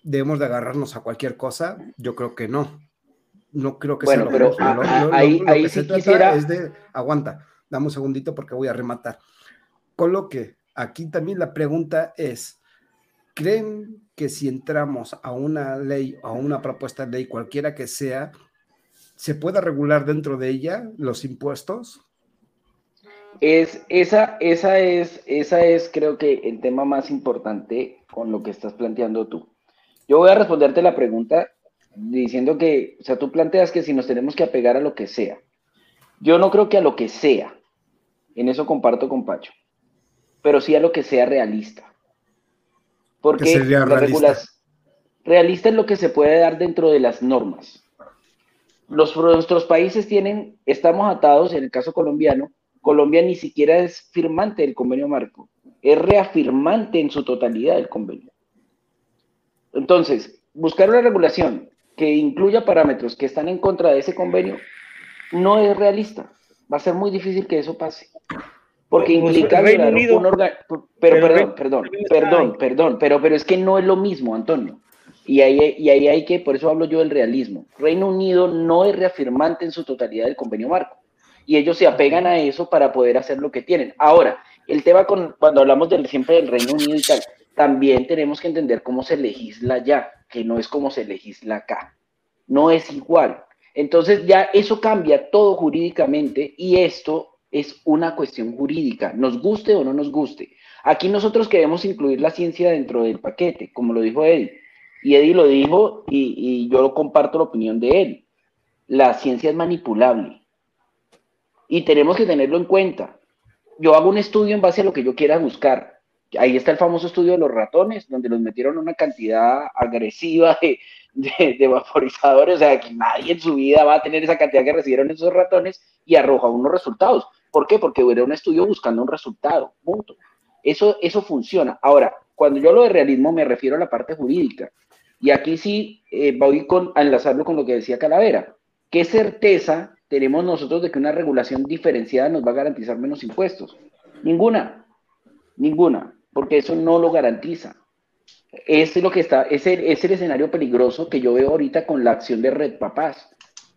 debemos de agarrarnos a cualquier cosa, yo creo que no no creo que bueno, sea pero ahí, ahí sí quisiera... es de, aguanta, dame un segundito porque voy a rematar. Con lo que aquí también la pregunta es, ¿creen que si entramos a una ley o a una propuesta de ley, cualquiera que sea, se pueda regular dentro de ella los impuestos? Es, esa, esa, es, esa es, creo que, el tema más importante con lo que estás planteando tú. Yo voy a responderte la pregunta diciendo que, o sea, tú planteas que si nos tenemos que apegar a lo que sea. Yo no creo que a lo que sea, en eso comparto con Pacho, pero sí a lo que sea realista. Porque realista? realista es lo que se puede dar dentro de las normas. Los, nuestros países tienen, estamos atados, en el caso colombiano, Colombia ni siquiera es firmante del convenio marco, es reafirmante en su totalidad del convenio. Entonces, buscar una regulación que incluya parámetros que están en contra de ese convenio no es realista. Va a ser muy difícil que eso pase. Porque pues, implica un órgano. Pero, perdón, perdón, perdón, perdón, pero, pero es que no es lo mismo, Antonio. Y ahí, y ahí hay que, por eso hablo yo del realismo. Reino Unido no es reafirmante en su totalidad del convenio marco. Y ellos se apegan a eso para poder hacer lo que tienen. Ahora, el tema con, cuando hablamos del, siempre del Reino Unido y tal, también tenemos que entender cómo se legisla ya, que no es como se legisla acá. No es igual. Entonces ya eso cambia todo jurídicamente y esto es una cuestión jurídica, nos guste o no nos guste. Aquí nosotros queremos incluir la ciencia dentro del paquete, como lo dijo Eddie. Y Eddie lo dijo y, y yo comparto la opinión de él. La ciencia es manipulable y tenemos que tenerlo en cuenta. Yo hago un estudio en base a lo que yo quiera buscar Ahí está el famoso estudio de los ratones, donde los metieron una cantidad agresiva de, de, vaporizadores, o sea, que nadie en su vida va a tener esa cantidad que recibieron esos ratones y arroja unos resultados. ¿Por qué? Porque era un estudio buscando un resultado, punto. Eso, eso funciona. Ahora, cuando yo hablo de realismo me refiero a la parte jurídica. Y aquí sí eh, voy con, a enlazarlo con lo que decía Calavera. ¿Qué certeza tenemos nosotros de que una regulación diferenciada nos va a garantizar menos impuestos? Ninguna, ninguna porque eso no lo garantiza. Es lo que está, es el, es el escenario peligroso que yo veo ahorita con la acción de Red Papás.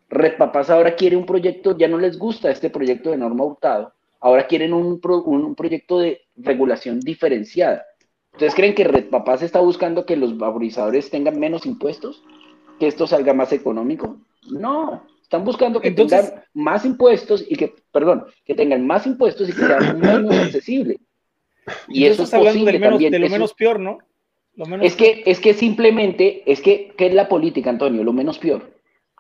Red Papás ahora quiere un proyecto, ya no les gusta este proyecto de norma hurtado, ahora quieren un, un, proyecto de regulación diferenciada. ¿Ustedes creen que Red Papás está buscando que los vaporizadores tengan menos impuestos? ¿Que esto salga más económico? No, están buscando que tengan más impuestos y que, perdón, que tengan más impuestos y que sea menos accesible. Y eso es hablando de lo menos peor, ¿no? es, que, es que simplemente, es que, ¿qué es la política, Antonio? Lo menos peor.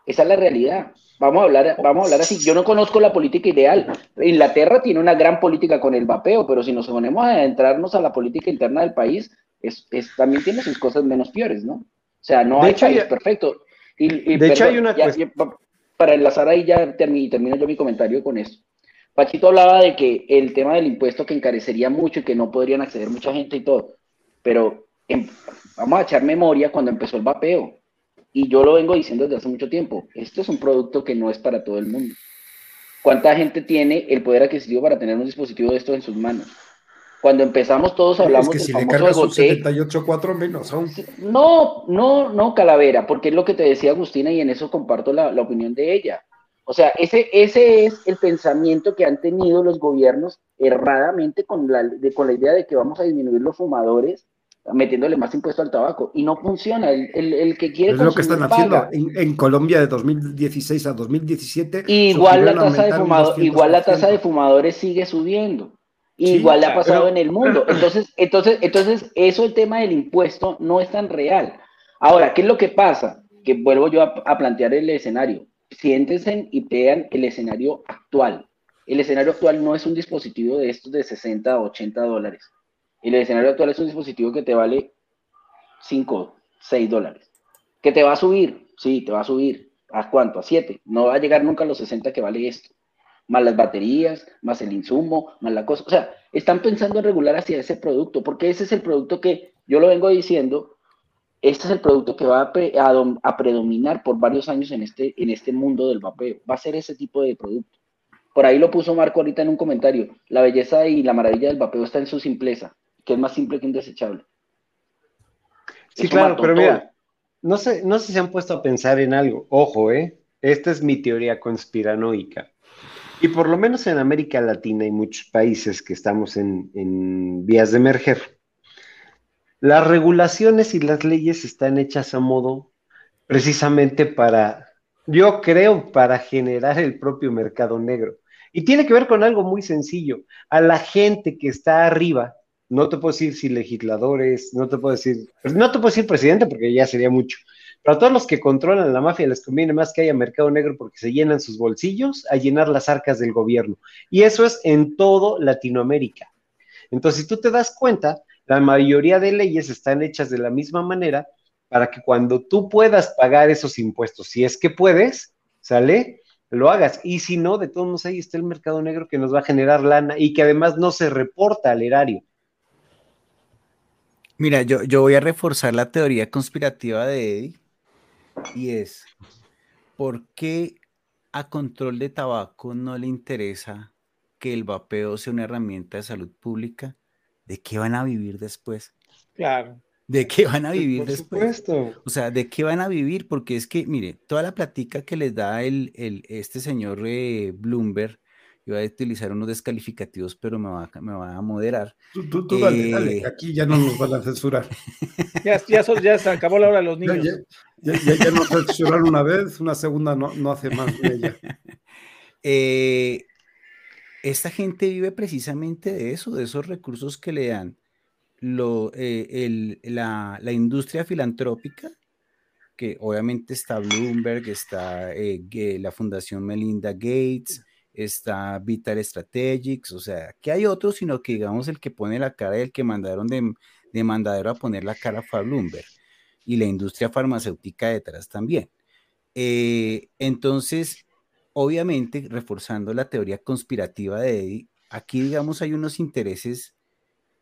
Esa es la realidad. Vamos a hablar, vamos a hablar así. Yo no conozco la política ideal. Inglaterra tiene una gran política con el vapeo, pero si nos ponemos a entrarnos a la política interna del país, es, también tiene sus cosas menos peores, ¿no? O sea, no hay país perfecto. Y, de hecho, hay una para enlazar ahí ya termino, termino yo mi comentario con esto. Pachito hablaba de que el tema del impuesto que encarecería mucho y que no podrían acceder mucha gente y todo, pero vamos a echar memoria cuando empezó el vapeo. Y yo lo vengo diciendo desde hace mucho tiempo, esto es un producto que no es para todo el mundo. ¿Cuánta gente tiene el poder adquisitivo para tener un dispositivo de estos en sus manos? Cuando empezamos todos hablamos es que si le cargas un 78.4 menos aún. No, no, no, Calavera, porque es lo que te decía Agustina y en eso comparto la, la opinión de ella. O sea, ese, ese es el pensamiento que han tenido los gobiernos erradamente con la, con la idea de que vamos a disminuir los fumadores metiéndole más impuesto al tabaco. Y no funciona. El, que quiere... Es lo que están haciendo. En, Colombia de 2016 a 2017. Igual la, tasa de igual la tasa de fumadores sigue subiendo. Igual le ha pasado en el mundo. Entonces, entonces, entonces, eso el tema del impuesto no es tan real. Ahora, ¿qué es lo que pasa? Que vuelvo yo a plantear el escenario siéntense y vean el escenario actual. El escenario actual no es un dispositivo de estos de 60 o 80 dólares. El escenario actual es un dispositivo que te vale 5, 6 dólares. ¿Que te va a subir? Sí, te va a subir. ¿A cuánto? A 7. No va a llegar nunca a los 60 que vale esto. Más las baterías, más el insumo, más la cosa. O sea, están pensando en regular hacia ese producto, porque ese es el producto que yo lo vengo diciendo. Este es el producto que va a, a, predominar por varios años en este, en este mundo del vapeo. Va a ser ese tipo de producto. Por ahí lo puso Marco ahorita en un comentario. La belleza y la maravilla del vapeo está en su simpleza, que es más simple que un desechable. Sí, claro, pero mira, no sé, no sé si se han puesto a pensar en algo. Ojo, ¿eh? Esta es mi teoría conspiranoica. Y por lo menos en América Latina hay muchos países que estamos en, en vías de emerger. Las regulaciones y las leyes están hechas a modo precisamente para, yo creo, para generar el propio mercado negro. Y tiene que ver con algo muy sencillo. A la gente que está arriba, no te puedo decir si legisladores, no te puedo decir, pues, no te puedo decir presidente porque ya sería mucho, pero a todos los que controlan la mafia les conviene más que haya mercado negro porque se llenan sus bolsillos a llenar las arcas del gobierno. Y eso es en todo Latinoamérica. Entonces, si tú te das cuenta, la mayoría de leyes están hechas de la misma manera para que cuando tú puedas pagar esos impuestos, si es que puedes, ¿sale? lo hagas. Y si no, de todos modos ahí está el mercado negro que nos va a generar lana y que además no se reporta al erario. Mira, yo, yo voy a reforzar la teoría conspirativa de Eddie y es, ¿por qué a control de tabaco no le interesa que el vapeo sea una herramienta de salud pública? ¿De qué van a vivir después? Claro. ¿De qué van a vivir después? Supuesto. O sea, ¿de qué van a vivir? Porque es que, mire, toda la platica que les da el, el este señor eh, Bloomberg, iba a utilizar unos descalificativos, pero me va, me va a moderar. Tú, tú, dale, dale, eh, aquí ya no nos van a censurar. [laughs] ya, ya, ya, se acabó la hora de los niños. Ya, ya, ya nos censuraron una vez, una segunda no, no hace más de ella. [laughs] Eh, esta gente vive precisamente de eso, de esos recursos que le dan eh, la, industria filantrópica, que obviamente está Bloomberg, está eh, la Fundación Melinda Gates, está Vital Strategics, o sea, que hay otros, sino que digamos el que pone la cara y el que mandaron de mandadero a poner la cara fue a Bloomberg, y la industria farmacéutica detrás también. Eh, entonces, obviamente, reforzando la teoría conspirativa de Eddie, aquí digamos hay unos intereses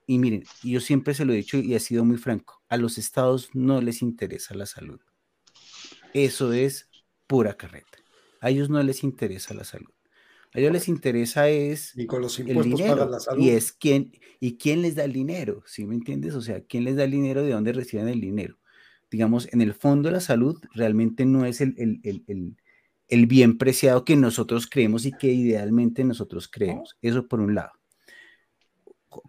y miren, yo siempre se lo he dicho y he sido muy franco, a los estados no les interesa la salud. Eso es pura carreta. A ellos no les interesa la salud. A ellos les interesa es y con los el dinero la salud. y es quién y quién les da el dinero, ¿sí me entiendes? O sea, quién les da el dinero, de dónde reciben el dinero. Digamos, en el fondo la salud realmente no es el, el, el, el bien preciado que nosotros creemos y que idealmente nosotros creemos. Eso por un lado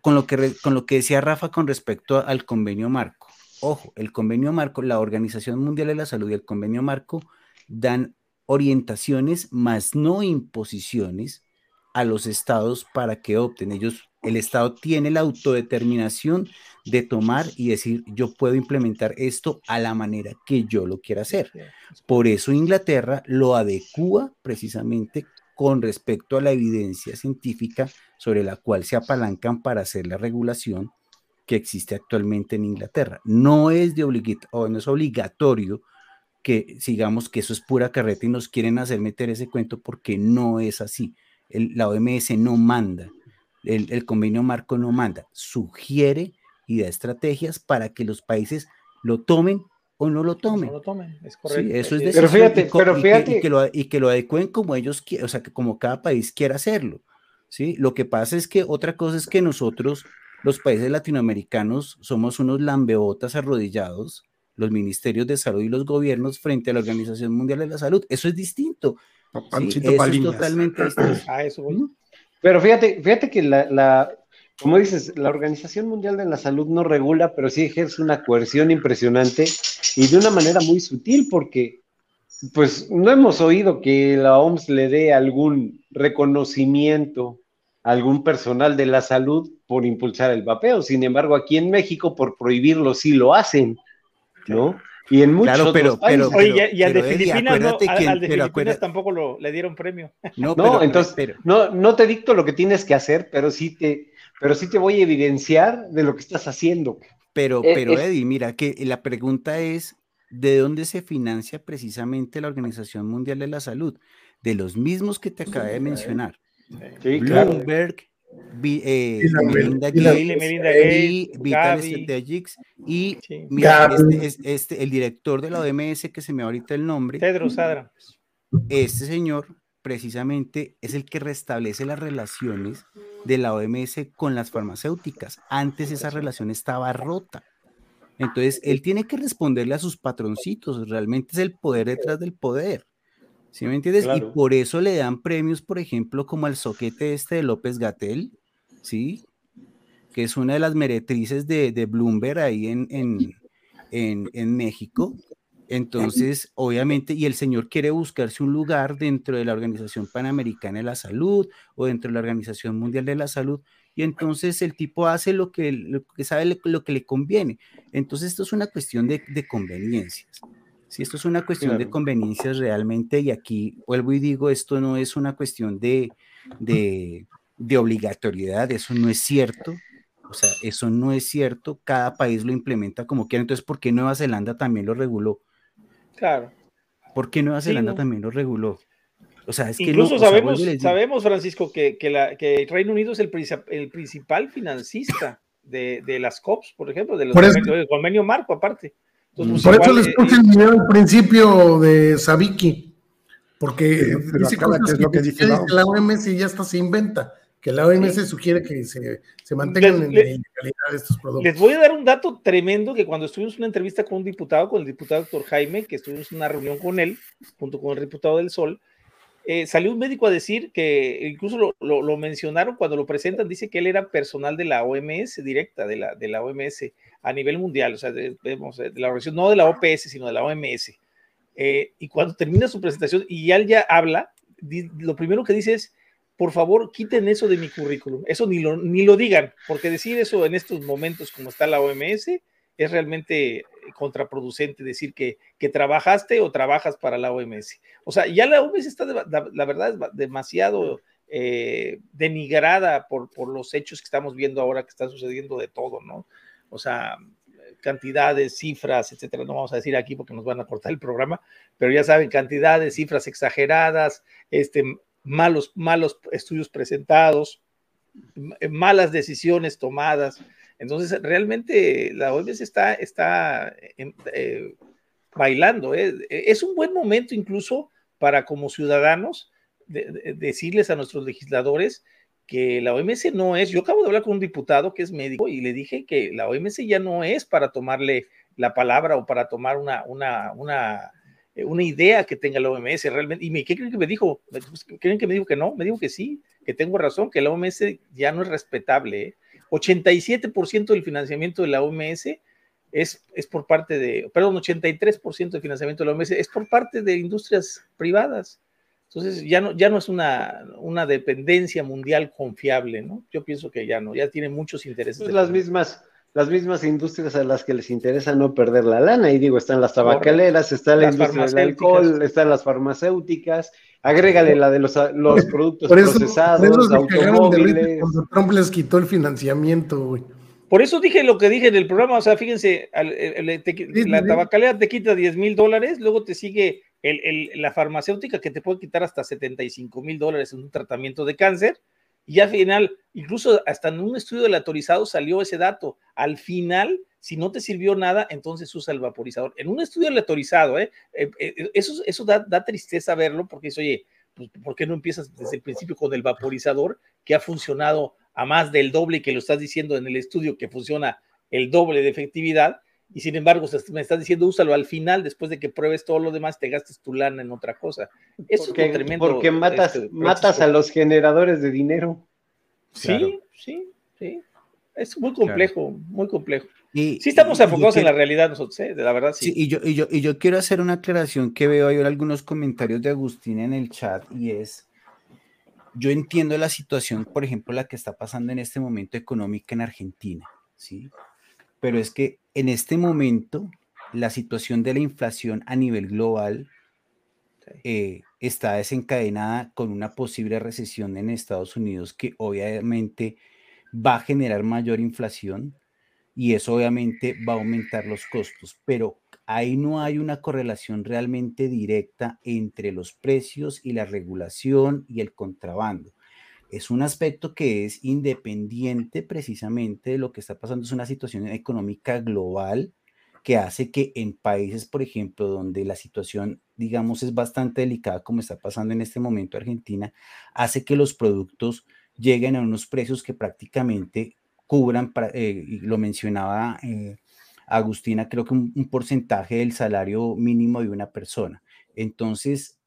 con lo, que, con lo que decía Rafa con respecto al convenio marco. Ojo, el convenio marco, la Organización Mundial de la Salud y el convenio marco dan orientaciones, más no imposiciones a los estados para que opten. Ellos, el estado tiene la autodeterminación de tomar y decir, yo puedo implementar esto a la manera que yo lo quiera hacer. Por eso Inglaterra lo adecua precisamente con respecto a la evidencia científica sobre la cual se apalancan para hacer la regulación que existe actualmente en Inglaterra. No es, de o no es obligatorio que sigamos que eso es pura carreta y nos quieren hacer meter ese cuento porque no es así. El, la OMS no manda, el, el, convenio marco no manda, sugiere y da estrategias para que los países lo tomen o no lo tomen. No lo tomen, es correcto. Sí, eso es pero fíjate, pero fíjate. Y que, y que, lo, y que lo adecuen como ellos quieran, o sea, que como cada país quiera hacerlo. ¿sí? Lo que pasa es que otra cosa es que nosotros, los países latinoamericanos, somos unos lambeotas arrodillados, los ministerios de salud y los gobiernos frente a la Organización Mundial de la Salud. Eso es distinto. ¿sí? Eso es totalmente [clears throat] distinto. A eso voy. Pero fíjate, fíjate que la, la, como dices, la Organización Mundial de la Salud no regula, pero sí ejerce una coerción impresionante y de una manera muy sutil, porque pues no hemos oído que la OMS le dé algún reconocimiento algún personal de la salud por impulsar el vapeo. Sin embargo, aquí en México, por prohibirlo, sí lo hacen, ¿no? Y en muchos claro, pero, países. Pero, Oye, y al de Filipinas, no, al, de Filipinas tampoco lo, le dieron premio. No, No, pero- entonces, pero- no, no te dicto lo que tienes que hacer, pero sí te, pero sí te voy a evidenciar de lo que estás haciendo. Pero, pero Eddie, mira que la pregunta es, ¿de dónde se financia precisamente la Organización Mundial de la Salud? De los mismos que te acabé de mencionar. Bloomberg, eh, Melinda Vital Strategics y mira, este, este, el director de la OMS que se me va ahorita el nombre. Pedro Sadra. Este señor precisamente es el que restablece las relaciones de la OMS con las farmacéuticas. Antes esa relación estaba rota. Entonces, él tiene que responderle a sus patroncitos. Realmente es el poder detrás del poder. ¿Sí me entiendes? Y por eso le dan premios, por ejemplo, como al soquete este de López Gatel, ¿sí? Que es una de las meretrices de, de Bloomberg ahí en, en, en, en México. Entonces, obviamente, y el señor quiere buscarse un lugar dentro de la Organización Panamericana de la Salud o dentro de la Organización Mundial de la Salud, y entonces el tipo hace lo que, lo que sabe lo que le conviene. Entonces, esto es una cuestión de, de conveniencias. Si esto es una cuestión de conveniencias realmente, y aquí vuelvo y digo, esto no es una cuestión de, de, de obligatoriedad, eso no es cierto. O sea, eso no es cierto. Cada país lo implementa como quiera. Entonces, ¿por qué Nueva Zelanda también lo reguló? Claro. ¿Por qué Nueva Zelanda también lo reguló? O sea, es que Incluso sabemos, sabemos, Francisco, que, que, la, que, Reino Unido es el, el principal financista de, de, las COPs, por ejemplo, de los del convenio marco, aparte. Entonces, pues, por eso les eh, puse el video al principio de Sabiki, porque dice que, es lo que dice la OMS ya está se inventa que la OMS sugiere que se, se mantengan en la ilegalidad de estos productos. Les voy a dar un dato tremendo que cuando estuvimos en una entrevista con un diputado, con el diputado doctor Jaime, que estuvimos en una reunión con él, junto con el diputado del Sol, eh, salió un médico a decir que incluso lo, lo, mencionaron cuando lo presentan, dice que él era personal de la OMS directa, de la, de la OMS a nivel mundial, o sea, de, de, la organización, no de la OPS, sino de la OMS. Eh, y cuando termina su presentación y él ya habla, lo primero que dice es, por favor, quiten eso de mi currículum. Eso ni lo, ni lo digan, porque decir eso en estos momentos como está la OMS es realmente contraproducente decir que, que trabajaste o trabajas para la OMS. O sea, ya la OMS está, la, verdad, es demasiado eh, denigrada por, por los hechos que estamos viendo ahora que están sucediendo de todo, ¿no? O sea, cantidades, cifras, etcétera. No vamos a decir aquí porque nos van a cortar el programa, pero ya saben, cantidades, cifras exageradas, este, malos, malos estudios presentados, malas decisiones tomadas. Entonces, realmente la OMS está, está eh, bailando. ¿eh? Es un buen momento incluso para como ciudadanos decirles a nuestros legisladores que la OMS no es, yo acabo de hablar con un diputado que es médico y le dije que la OMS ya no es para tomarle la palabra o para tomar una, una, una eh, una idea que tenga la OMS realmente. ¿Y me, qué creen que me dijo? ¿Creen que me dijo que no? Me dijo que sí, que tengo razón, que la OMS ya no es respetable. 87% ¿eh? del financiamiento de la OMS es, es por parte de, perdón, 83% del financiamiento de la OMS es por parte de industrias privadas. Entonces ya no, ya no es una, una dependencia mundial confiable, ¿no? Yo pienso que ya no, ya tiene muchos intereses. Pues las mismas, las mismas industrias a las que les interesa no perder la lana. Y digo, están las tabacaleras, está la industria del alcohol, están las farmacéuticas, agrégale la de los, los productos procesados, por eso automóviles. Cuando Trump les quitó el financiamiento, güey. Por eso dije lo que dije en el programa, o sea, fíjense, la tabacalera te quita 10 mil dólares, luego te sigue la farmacéutica que te puede quitar hasta 75 mil dólares en un tratamiento de cáncer, y al final, incluso hasta en un estudio del autorizado salió ese dato. Al final, si no te sirvió nada, entonces usa el vaporizador. En un estudio aleatorizado, ¿eh? eh, eh eso, eso da, tristeza verlo porque dice, oye, pues, ¿por qué no empiezas desde el principio con el vaporizador que ha funcionado a más del doble que lo estás diciendo en el estudio que funciona el doble de efectividad? Y sin embargo me estás diciendo úsalo al final, después de que pruebes todo lo demás, te gastes tu lana en otra cosa. Eso porque, es tremendo. Porque matas, este, matas a los generadores de dinero. Sí, sí, sí. Es muy complejo, muy complejo. Y, sí estamos enfocados en la realidad nosotros, ¿eh? de la verdad sí. y, yo, y, yo, y yo quiero hacer una aclaración que veo ahí algunos comentarios de Agustín en el chat y es, yo entiendo la situación, por ejemplo, la que está pasando en este momento económica en Argentina, ¿sí? pero es que en este momento la situación de la inflación a nivel global eh, está desencadenada con una posible recesión en Estados Unidos que obviamente va a generar mayor inflación y eso obviamente va a aumentar los costos, pero ahí no hay una correlación realmente directa entre los precios y la regulación y el contrabando. Es un aspecto que es independiente precisamente de lo que está pasando. Es una situación económica global que hace que en países, por ejemplo, donde la situación, digamos, es bastante delicada, como está pasando en este momento Argentina, hace que los productos lleguen a unos precios que prácticamente cubran, eh, lo mencionaba eh, Agustina, creo que un, porcentaje del salario mínimo de una persona. Entonces,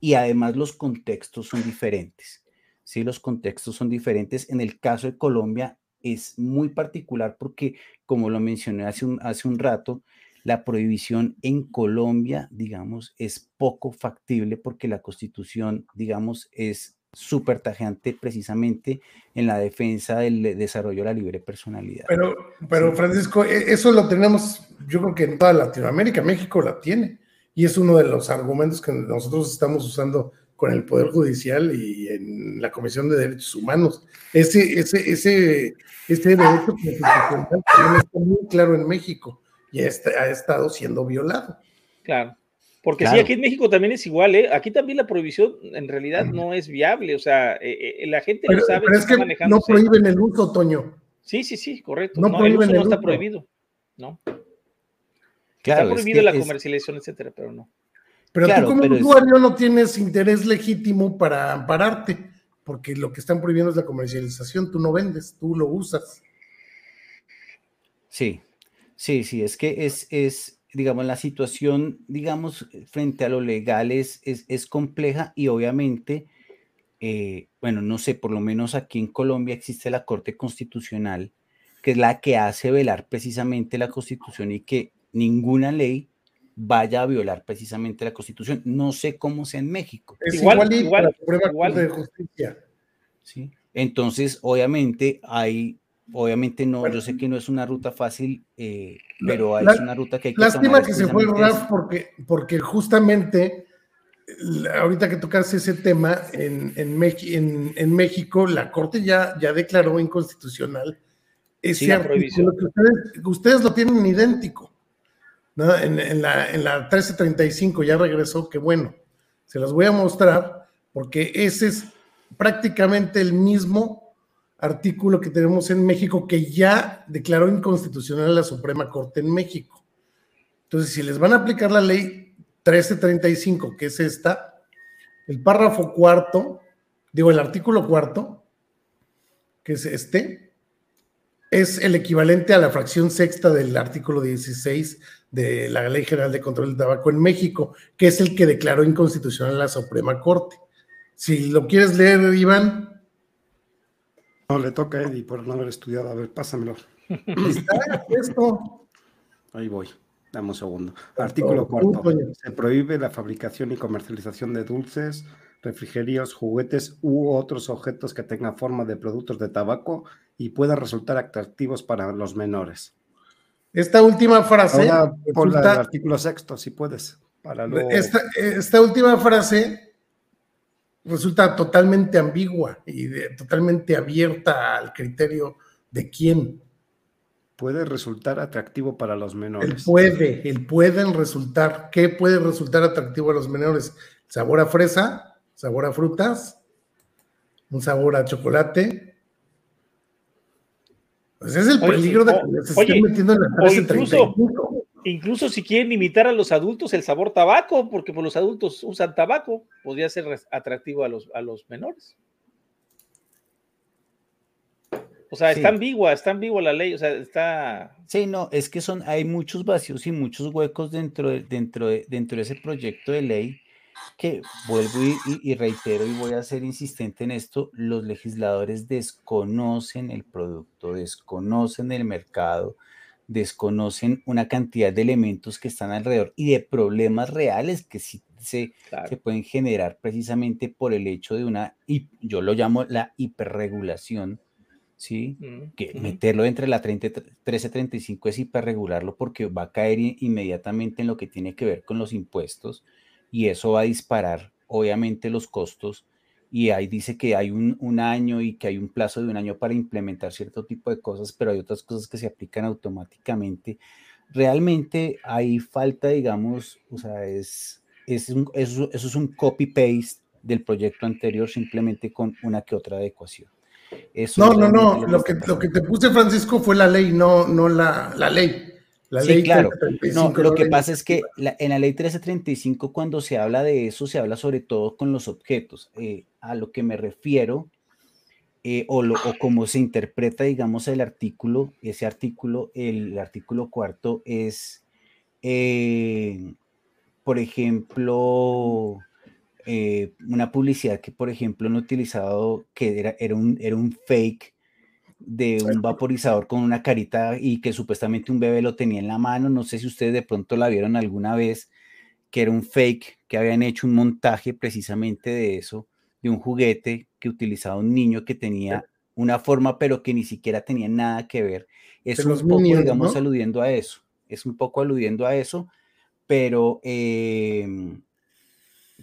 y además los contextos son diferentes. Sí, los contextos son diferentes. En el caso de Colombia es muy particular porque, como lo mencioné hace un, hace un rato, la prohibición en Colombia, digamos, es poco factible porque la constitución, digamos, es súper tajante precisamente en la defensa del desarrollo de la libre personalidad. Pero, pero Francisco, e, eso lo tenemos, yo creo que en toda Latinoamérica, México la tiene, y es uno de los argumentos que nosotros estamos usando con el Poder Judicial y en la Comisión de Derechos Humanos. Ese, ese, ese, ese derecho constitucional también está muy claro en México y ha estado siendo violado. Claro. Porque sí, aquí en México también es igual, ¿eh? Aquí también la prohibición en realidad no es viable, o sea, eh, eh, la gente pero, sabe. Pero es que no prohíben el uso, Toño. Sí, sí, sí, correcto. No, el uso no está prohibido, ¿no? Claro, está prohibido la comercialización, etcétera, pero no. Pero tú como usuario no tienes interés legítimo para ampararte, porque lo que están prohibiendo es la comercialización, tú no vendes, tú lo usas. Sí, sí, sí, es que es, es, digamos, la situación, digamos, frente a lo legal es, es, compleja y obviamente, eh, bueno, no sé, por lo menos aquí en Colombia existe la Corte Constitucional, que es la que hace velar precisamente la Constitución y que ninguna ley vaya a violar precisamente la Constitución. No sé cómo sea en México. Es igual, igual, igual, de justicia. Sí. Entonces, obviamente, hay Obviamente no, yo sé que no es una ruta fácil, eh, pero es una ruta que hay que Lástima que se fue el RAF porque, porque justamente ahorita que tocaste ese tema, en, en, en, México la Corte ya, ya declaró inconstitucional ese sí, artículo que ustedes, ustedes, lo tienen idéntico. ¿No? En, la, en la 1335 ya regresó, que bueno, se los voy a mostrar porque ese es prácticamente el mismo artículo que tenemos en México que ya declaró inconstitucional la Suprema Corte en México. Entonces, si les van a aplicar la ley 1335, que es esta, el párrafo cuarto, digo, el artículo cuarto, que es este, es el equivalente a la fracción sexta del artículo 16 de la Ley General de Control del Tabaco en México, que es el que declaró inconstitucional la Suprema Corte. Si lo quieres leer, Iván, no, le toca a Eddie por no haber estudiado. A ver, pásamelo. [laughs] Está esto. Ahí voy. Dame un segundo. Artículo cuarto. Se prohíbe la fabricación y comercialización de dulces, refrigerios, juguetes u otros objetos que tengan forma de productos de tabaco y puedan resultar atractivos para los menores. Esta última frase. por el artículo sexto, si puedes. Para esta última frase resulta totalmente ambigua y totalmente abierta al criterio de quién. Puede resultar atractivo para los menores. El puede, el pueden resultar. ¿Qué puede resultar atractivo a los menores? Sabor a fresa, sabor a frutas, un sabor a chocolate. Pues es el peligro de que se estén metiendo en la 1335 incluso si quieren imitar a los adultos el sabor tabaco, porque pues, los adultos usan tabaco, podría ser atractivo a los, a los menores. O sea, está ambigua, está ambigua la ley, o sea, está... Sí, no, es que son, hay muchos vacíos y muchos huecos dentro de, dentro de, dentro de ese proyecto de ley que vuelvo y, y, reitero y voy a ser insistente en esto, los legisladores desconocen el producto, desconocen el mercado, desconocen una cantidad de elementos que están alrededor y de problemas reales que sí se, pueden generar precisamente por el hecho de una, yo lo llamo la hiperregulación, ¿sí? Mm, que meterlo entre la 30, 1335 es hiperregularlo porque va a caer inmediatamente en lo que tiene que ver con los impuestos y eso va a disparar obviamente los costos y ahí dice que hay un, un, año y que hay un plazo de un año para implementar cierto tipo de cosas, pero hay otras cosas que se aplican automáticamente. Realmente hay falta, digamos, o sea, es, es eso, eso es un copy-paste del proyecto anterior simplemente con una que otra adecuación. Eso no, no, no, lo que, lo que te puse, Francisco, fue la ley, no, no la, la ley. La sí, claro. No, lo que pasa es que en la ley 1335, cuando se habla de eso, se habla sobre todo con los objetos. Eh, a lo que me refiero, eh, o, lo, o como se interpreta, digamos, el artículo, ese artículo, el, artículo cuarto es, eh, por ejemplo, una publicidad que, por ejemplo, han utilizado, que era, era, un, era un fake de un vaporizador con una carita y que supuestamente un bebé lo tenía en la mano. No sé si ustedes de pronto la vieron alguna vez, que era un fake, que habían hecho un montaje precisamente de eso, de un juguete que utilizaba un niño que tenía una forma, pero que ni siquiera tenía nada que ver. Es un poco, digamos, aludiendo a eso. Es un poco aludiendo a eso, pero, em,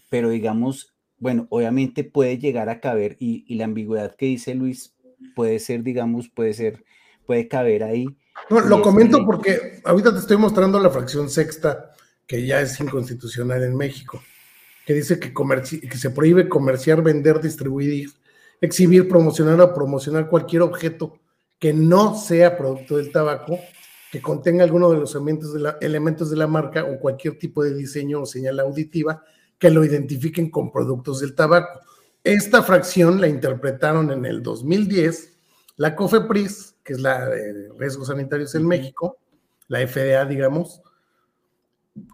pero digamos, bueno, obviamente puede llegar a caber y, y la ambigüedad que dice Luis puede ser, digamos, puede ser, puede caber ahí. No, lo comento porque ahorita te estoy mostrando la fracción sexta, que ya es inconstitucional en México, que dice que, que se prohíbe comerciar, vender, distribuir, exhibir, promocionar o promocionar cualquier objeto que no sea producto del tabaco, que contenga alguno de los elementos de la, elementos de la marca o cualquier tipo de diseño o señal auditiva que lo identifiquen con productos del tabaco. Esta fracción la interpretaron en el 2010 la COFEPRIS, que es la de riesgos sanitarios en México, la FDA, digamos,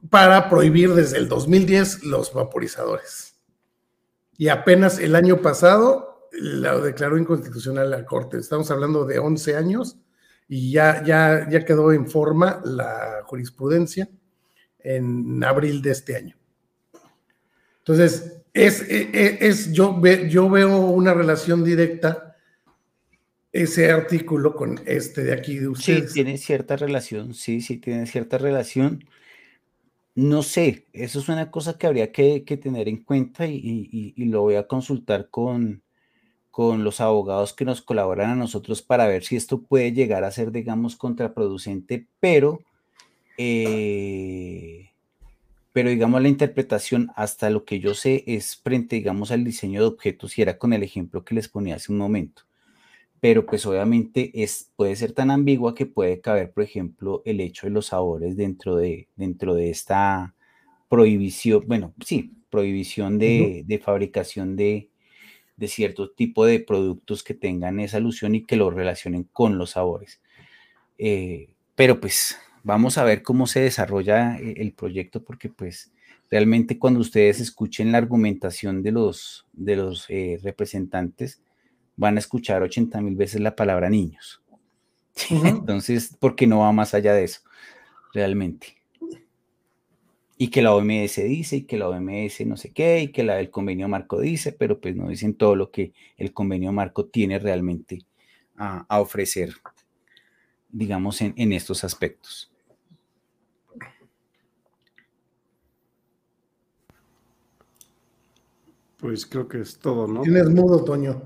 para prohibir desde el 2010 los vaporizadores. Y apenas el año pasado la declaró inconstitucional la Corte. Estamos hablando de 11 años y ya, ya, ya quedó en forma la jurisprudencia en abril de este año. Entonces, es, e, e, es, yo, yo veo una relación directa ese artículo con este de aquí de ustedes. Sí, tiene cierta relación, sí, sí, tiene cierta relación. No sé, eso es una cosa que habría que, tener en cuenta y, lo voy a consultar con, con los abogados que nos colaboran a nosotros para ver si esto puede llegar a ser, digamos, contraproducente, pero eh, pero digamos la interpretación hasta lo que yo sé es frente, digamos, al diseño de objetos y era con el ejemplo que les ponía hace un momento. Pero pues obviamente es, puede ser tan ambigua que puede caber, por ejemplo, el hecho de los sabores dentro de, dentro de esta prohibición, bueno, sí, prohibición de, fabricación de, de cierto tipo de productos que tengan esa alusión y que lo relacionen con los sabores. Eh, pero pues Vamos a ver cómo se desarrolla eh, el proyecto porque pues realmente cuando ustedes escuchen la argumentación de los, de los eh, representantes van a escuchar 80 mil veces la palabra niños. [laughs] Entonces, porque no va más allá de eso, realmente. Y que la OMS dice, y que la OMS no sé qué, y que la del convenio marco dice, pero pues no dicen todo lo que el convenio marco tiene realmente a, ofrecer, digamos, en estos aspectos. Pues creo que es todo, ¿no? Tienes mudo, Toño.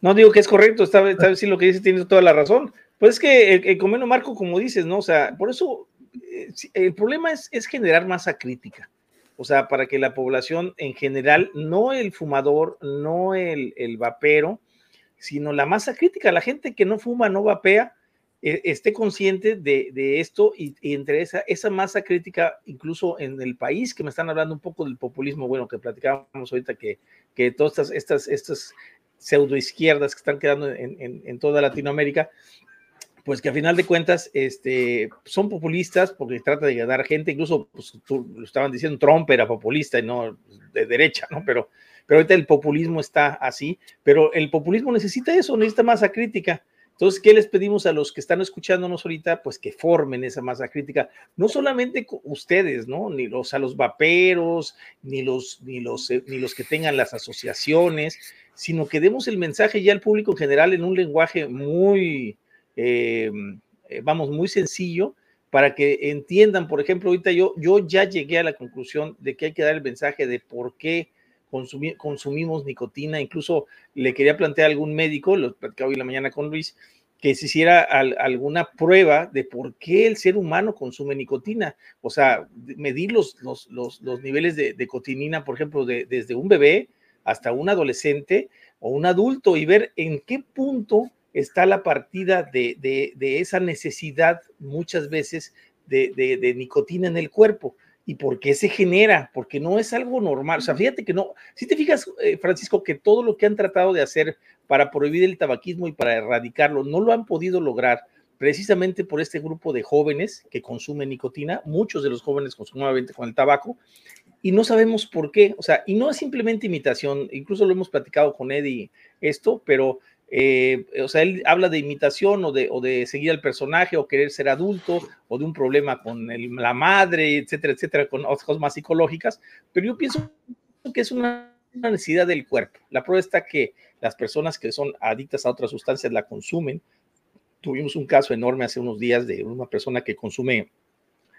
No digo que es correcto, esta vez, sí lo que dice tiene toda la razón. Pues es que el, convenio marco, como dices, ¿no? O sea, por eso eh, el problema es, es generar masa crítica. O sea, para que la población en general, no el fumador, no el, el vapero, sino la masa crítica, la gente que no fuma, no vapea, e, esté consciente de, esto y, entre esa, masa crítica, incluso en el país, que me están hablando un poco del populismo, bueno, que platicábamos ahorita, que, todas estas, estas, estas pseudoizquierdas que están quedando en, toda Latinoamérica, pues que a final de cuentas este, son populistas porque trata de ganar gente, incluso pues, lo estaban diciendo, Trump era populista y no de derecha, ¿no? Pero, pero ahorita el populismo está así, pero el populismo necesita eso, necesita masa crítica. Entonces, ¿qué les pedimos a los que están escuchándonos ahorita? Pues que formen esa masa crítica, no solamente ustedes, ¿no? Ni los a los vaperos, ni los, ni los, eh, ni los que tengan las asociaciones, sino que demos el mensaje ya al público en general en un lenguaje muy, eh, eh, vamos, muy sencillo, para que entiendan, por ejemplo, ahorita yo, yo ya llegué a la conclusión de que hay que dar el mensaje de por qué consumimos nicotina. Incluso le quería plantear a algún médico, lo platicaba hoy en la mañana con Luis, que se hiciera alguna prueba de por qué el ser humano consume nicotina. O sea, medir los, los, los, niveles de, de, cotinina, por ejemplo, desde un bebé hasta un adolescente o un adulto y ver en qué punto está la partida de, de esa necesidad muchas veces de, nicotina en el cuerpo. ¿Y por qué se genera? Porque no es algo normal. O sea, fíjate que no, si te fijas, eh, Francisco, que todo lo que han tratado de hacer para prohibir el tabaquismo y para erradicarlo, no lo han podido lograr precisamente por este grupo de jóvenes que consumen nicotina, muchos de los jóvenes consumen con el tabaco, y no sabemos por qué. O sea, y no es simplemente imitación, incluso lo hemos platicado con Eddie esto, pero eh, o sea, él habla de imitación o de, seguir al personaje o querer ser adulto o de un problema con la madre, etcétera, etcétera, con cosas más psicológicas, pero yo pienso que es una, necesidad del cuerpo. La prueba está que las personas que son adictas a otras sustancias la consumen. Tuvimos un caso enorme hace unos días de una persona que consume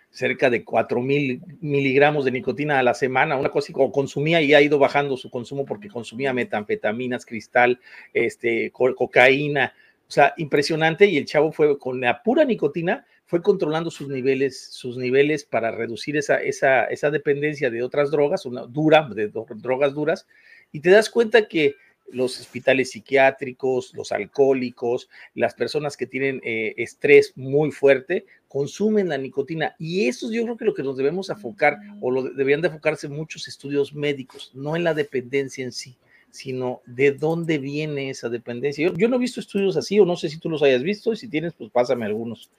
cerca de 4 mil miligramos de nicotina a la semana, una cosa como consumía y ha ido bajando su consumo porque consumía metanfetaminas, cristal, este, cocaína, o sea, impresionante y el chavo fue con la pura nicotina, fue controlando sus niveles, sus niveles para reducir esa, esa, esa dependencia de otras drogas, una dura, de drogas duras, y te das cuenta que los hospitales psiquiátricos, los alcohólicos, las personas que tienen eh, estrés muy fuerte, consumen la nicotina. Y eso yo creo que lo que nos debemos enfocar, o lo deberían de enfocarse muchos estudios médicos, no en la dependencia en sí, sino de dónde viene esa dependencia. Yo, no he visto estudios así, o no sé si tú los hayas visto, y si tienes, pues pásame algunos.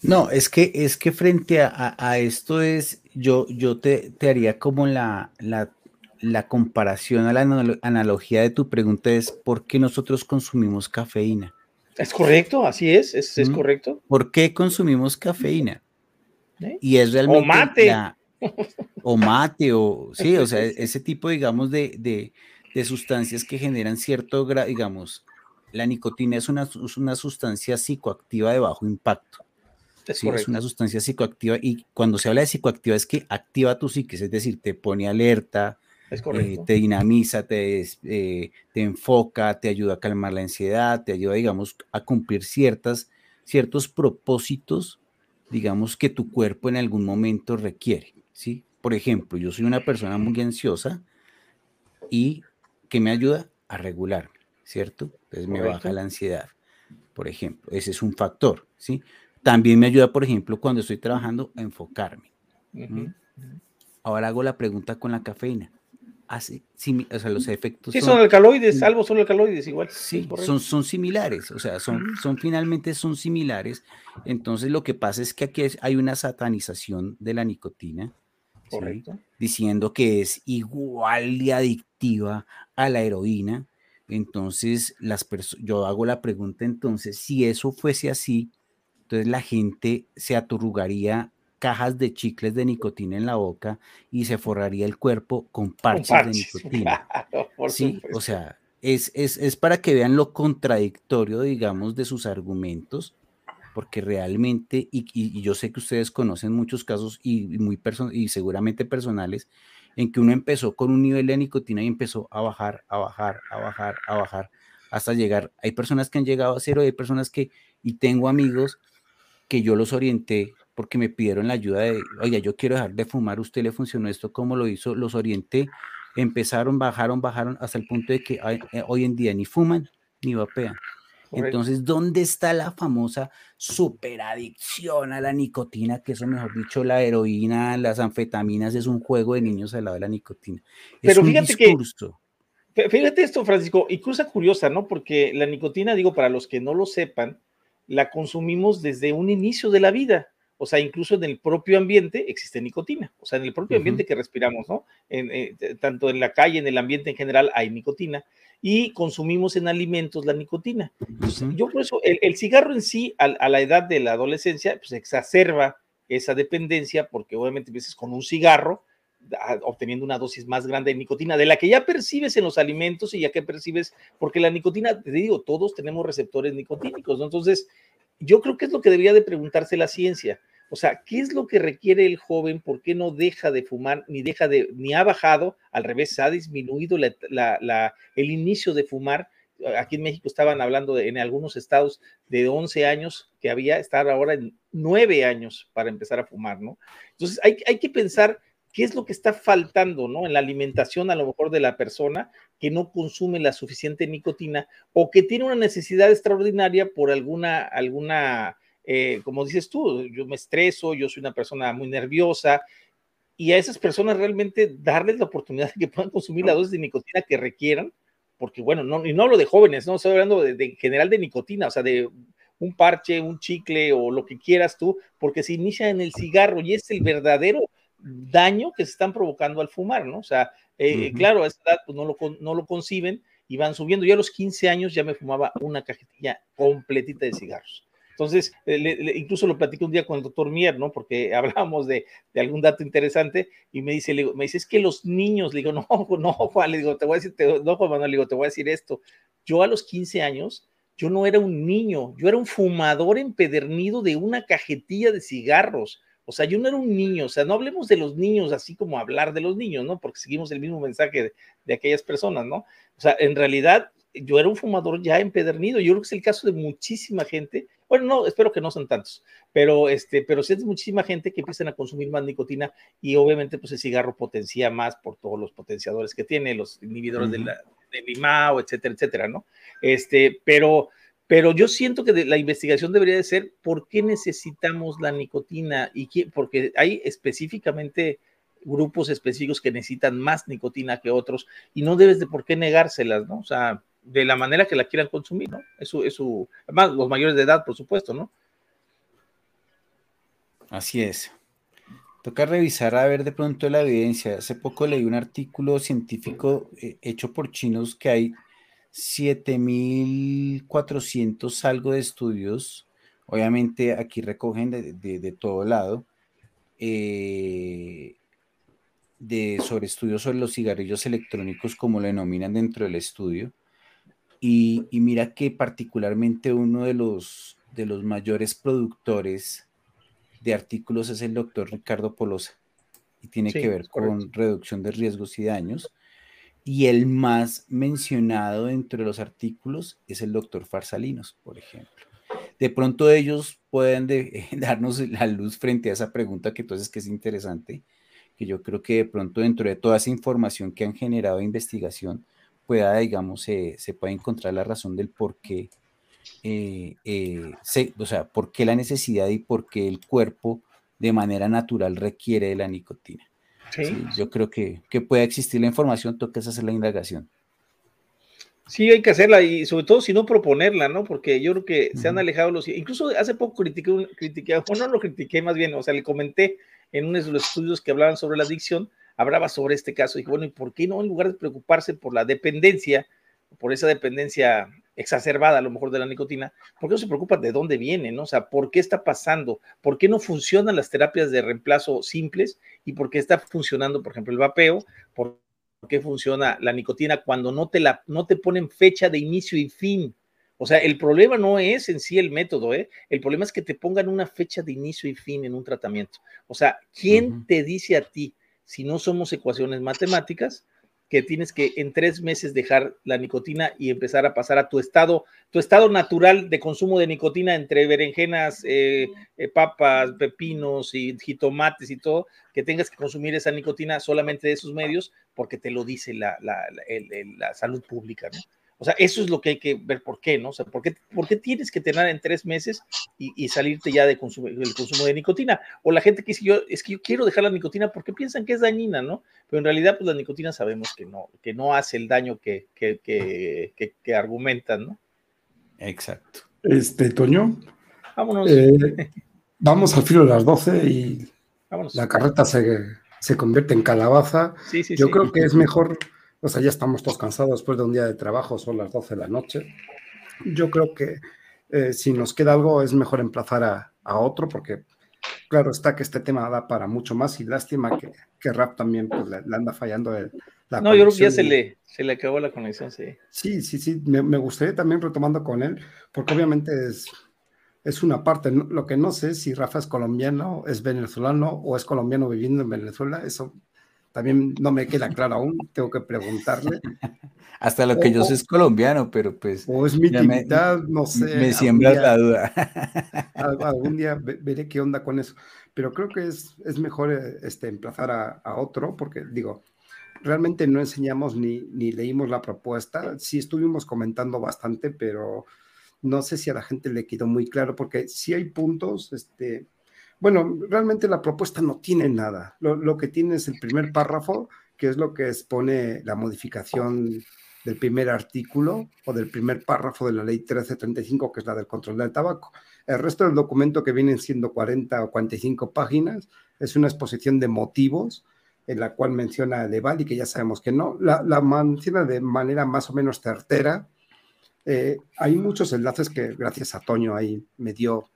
No, es que, es que frente a, esto es, yo, yo te, te haría como la, la la comparación a la analogía de tu pregunta es ¿por qué nosotros consumimos cafeína? Es correcto, así es, es, correcto. ¿Por qué consumimos cafeína? ¿Eh? Y es realmente... O mate. [laughs] o mate, o sí, o sea, ese tipo, digamos, de, de, de sustancias que generan cierto, digamos, la nicotina es una, una sustancia psicoactiva de bajo impacto. Es, sí, es una sustancia psicoactiva y cuando se habla de psicoactiva es que activa tu psique, es decir, te pone alerta, eh, te dinamiza, te, eh, te enfoca, te ayuda a calmar la ansiedad, te ayuda, digamos, a cumplir ciertas, ciertos propósitos, digamos, que tu cuerpo en algún momento requiere, ¿sí? Por ejemplo, yo soy una persona muy ansiosa y que me ayuda a regularme, ¿cierto? Entonces me baja la ansiedad, por ejemplo. Ese es un factor, ¿sí? También me ayuda, por ejemplo, cuando estoy trabajando a enfocarme. Ahora hago la pregunta con la cafeína así, o sea, los efectos. Sí, son, alcaloides, algo son alcaloides igual. Sí, son, son similares, o sea, son, son finalmente son similares. Entonces lo que pasa es que aquí hay una satanización de la nicotina, Correcto. diciendo que es igual de adictiva a la heroína. Entonces, las yo hago la pregunta entonces, si eso fuese así, entonces la gente se aturrugaría cajas de chicles de nicotina en la boca y se forraría el cuerpo con parches, de [laughs] nicotina. sí, o sea, es, es, para que vean lo contradictorio, digamos, de sus argumentos, porque realmente, y, yo sé que ustedes conocen muchos casos y, muy y seguramente personales, en que uno empezó con un nivel de nicotina y empezó a bajar, a bajar, a bajar, a bajar, hasta llegar. Hay personas que han llegado a cero, hay personas que, y tengo amigos que yo los orienté porque me pidieron la ayuda de, oye, yo quiero dejar de fumar, usted le funcionó esto, ¿cómo lo hizo? Los orienté, empezaron, bajaron, bajaron, hasta el punto de que eh, hoy en día ni fuman ni vapean. Entonces, ¿dónde está la famosa superadicción a la nicotina? Que eso, mejor dicho, la heroína, las anfetaminas es un juego de niños al lado de la nicotina. Es Pero fíjate discurso. que, fíjate esto, Francisco, y cosa curiosa, ¿no? Porque la nicotina, digo, para los que no lo sepan, la consumimos desde un inicio de la vida. O sea, incluso en el propio ambiente existe nicotina. O sea, en el propio ambiente que respiramos, ¿no? En, eh, tanto en la calle, en el ambiente en general, hay nicotina. Y consumimos en alimentos la nicotina. Yo por eso, el, cigarro en sí, a, la edad de la adolescencia, pues exacerba esa dependencia, porque obviamente empiezas con un cigarro, obteniendo una dosis más grande de nicotina, de la que ya percibes en los alimentos y ya que percibes, porque la nicotina, te digo, todos tenemos receptores nicotínicos, ¿no? Entonces, yo creo que es lo que debería de preguntarse la ciencia. O sea, ¿qué es lo que requiere el joven? ¿Por qué no deja de fumar, ni deja de, ni ha bajado? Al revés, ha disminuido el inicio de fumar. Aquí en México estaban hablando en algunos estados de 11 años que había, estar ahora en 9 años para empezar a fumar, ¿no? Entonces hay, hay que pensar qué es lo que está faltando, ¿no? En la alimentación a lo mejor de la persona que no consume la suficiente nicotina o que tiene una necesidad extraordinaria por alguna, alguna, eh, como dices tú, yo me estreso, yo soy una persona muy nerviosa, y a esas personas realmente darles la oportunidad de que puedan consumir la dosis de nicotina que requieran, porque bueno, no, y no hablo de jóvenes, no estoy hablando de, de, en general de nicotina, o sea, de un parche, un chicle o lo que quieras tú, porque se inicia en el cigarro y es el verdadero daño que se están provocando al fumar, ¿no? O sea, eh, claro, a esa edad pues no lo, no lo conciben y van subiendo. Yo a los 15 años ya me fumaba una cajetilla completita de cigarros. Entonces, eh, incluso lo platiqué un día con el doctor Mier, ¿no? Porque [laughs] hablábamos de, de, algún dato interesante y me dice, me dice, es que los niños, le digo, no, [laughs] no, Juan, le digo, te voy a decir, te, no, Juan Manuel, le digo, te voy a decir esto. Yo a los 15 años, yo no era un niño, yo era un fumador empedernido de una cajetilla de cigarros. O sea, yo no era un niño, o sea, no hablemos de los niños así como hablar de los niños, ¿no? Porque seguimos el mismo mensaje de, de aquellas personas, ¿no? O sea, en realidad yo era un fumador ya empedernido. Yo creo que es el caso de muchísima gente. Bueno, no, espero que no son tantos, pero este, pero sí es muchísima gente que empiezan a consumir más nicotina y obviamente pues el cigarro potencia más por todos los potenciadores que tiene, los inhibidores uh -huh. de la, del limao, etcétera, etcétera, ¿no? Este, pero pero yo siento que la investigación debería de ser por qué necesitamos la nicotina y porque hay específicamente grupos específicos que necesitan más nicotina que otros y no debes de por qué negárselas, ¿no? O sea, de la manera que la quieran consumir, ¿no? Eso, eso, además los mayores de edad, por supuesto, ¿no? Así es. Toca revisar a ver de pronto la evidencia. Hace poco leí un artículo científico eh, hecho por chinos que hay 7.400 algo de estudios, obviamente aquí recogen de, de, de todo lado, eh, de, sobre estudios sobre los cigarrillos electrónicos, como lo denominan dentro del estudio, y, y mira que particularmente uno de los, de los mayores productores de artículos es el doctor Ricardo Polosa, y tiene sí, que ver con reducción de riesgos y daños y el más mencionado entre los artículos es el doctor Farsalinos, por ejemplo. De pronto ellos pueden de, [laughs] darnos la luz frente a esa pregunta que entonces que es interesante, que yo creo que de pronto dentro de toda esa información que han generado investigación pueda, digamos, eh, se pueda encontrar la razón del por qué, eh, eh, se, o sea, por qué la necesidad y por qué el cuerpo de manera natural requiere de la nicotina. Sí. Sí, yo creo que, que puede existir la información, toca hacer la indagación. Sí, hay que hacerla y sobre todo si no proponerla, ¿no? Porque yo creo que se han alejado los... Incluso hace poco critiqué, critiqué, o no lo critiqué más bien, o sea, le comenté en uno de los estudios que hablaban sobre la adicción, hablaba sobre este caso y dije, bueno, ¿y por qué no en lugar de preocuparse por la dependencia, por esa dependencia exacerbada a lo mejor de la nicotina, ¿por qué no se preocupan de dónde viene, no? O sea, ¿por qué está pasando? ¿Por qué no funcionan las terapias de reemplazo simples? ¿Y por qué está funcionando, por ejemplo, el vapeo? ¿Por qué funciona la nicotina cuando no te, la, no te ponen fecha de inicio y fin? O sea, el problema no es en sí el método, ¿eh? El problema es que te pongan una fecha de inicio y fin en un tratamiento. O sea, ¿quién uh -huh. te dice a ti, si no somos ecuaciones matemáticas, que tienes que en tres meses dejar la nicotina y empezar a pasar a tu estado, tu estado natural de consumo de nicotina entre berenjenas, eh, eh, papas, pepinos y jitomates y todo, que tengas que consumir esa nicotina solamente de esos medios porque te lo dice la, la, la, el, la salud pública, ¿no? O sea, eso es lo que hay que ver por qué, ¿no? O sea, ¿por qué, por qué tienes que tener en tres meses y, y salirte ya de consumo, del consumo de nicotina? O la gente que dice, yo, es que yo quiero dejar la nicotina porque piensan que es dañina, ¿no? Pero en realidad, pues la nicotina sabemos que no, que no hace el daño que, que, que, que, que argumentan, ¿no? Exacto. Este, Toño. Vámonos. Eh, vamos al filo de las 12 y Vámonos. la carreta se, se convierte en calabaza. Sí, sí, yo sí. creo que es mejor o sea, ya estamos todos cansados después de un día de trabajo, son las 12 de la noche. Yo creo que eh, si nos queda algo es mejor emplazar a, a, otro porque claro está que este tema da para mucho más y lástima que, que Rap también pues, le, le, anda fallando el, la No, yo creo que ya se le, se le acabó la conexión, sí. Sí, sí, sí, me, me gustaría también retomando con él porque obviamente es, es una parte. Lo que no sé es si Rafa es colombiano, es venezolano o es colombiano viviendo en Venezuela. Eso también no me queda claro aún. Tengo que preguntarle. [laughs] Hasta lo que yo sé es colombiano, pero pues. O es mi intimidad, no sé. Me siembra la duda. [laughs] algún día veré qué onda con eso. Pero creo que es, es mejor eh, este, emplazar a, a otro, porque digo, realmente no enseñamos ni, ni leímos la propuesta. Sí estuvimos comentando bastante, pero no sé si a la gente le quedó muy claro, porque si hay puntos, este, bueno, realmente la propuesta no tiene nada. Lo, que tiene es el primer párrafo, que es lo que expone la modificación del primer artículo o del primer párrafo de la ley 1335, que es la del control del tabaco. El resto del documento, que vienen siendo 40 o 45 páginas, es una exposición de motivos en la cual menciona el EVAL y que ya sabemos que no. La, la menciona de manera más o menos certera, eh, hay muchos enlaces que gracias a Toño ahí me dio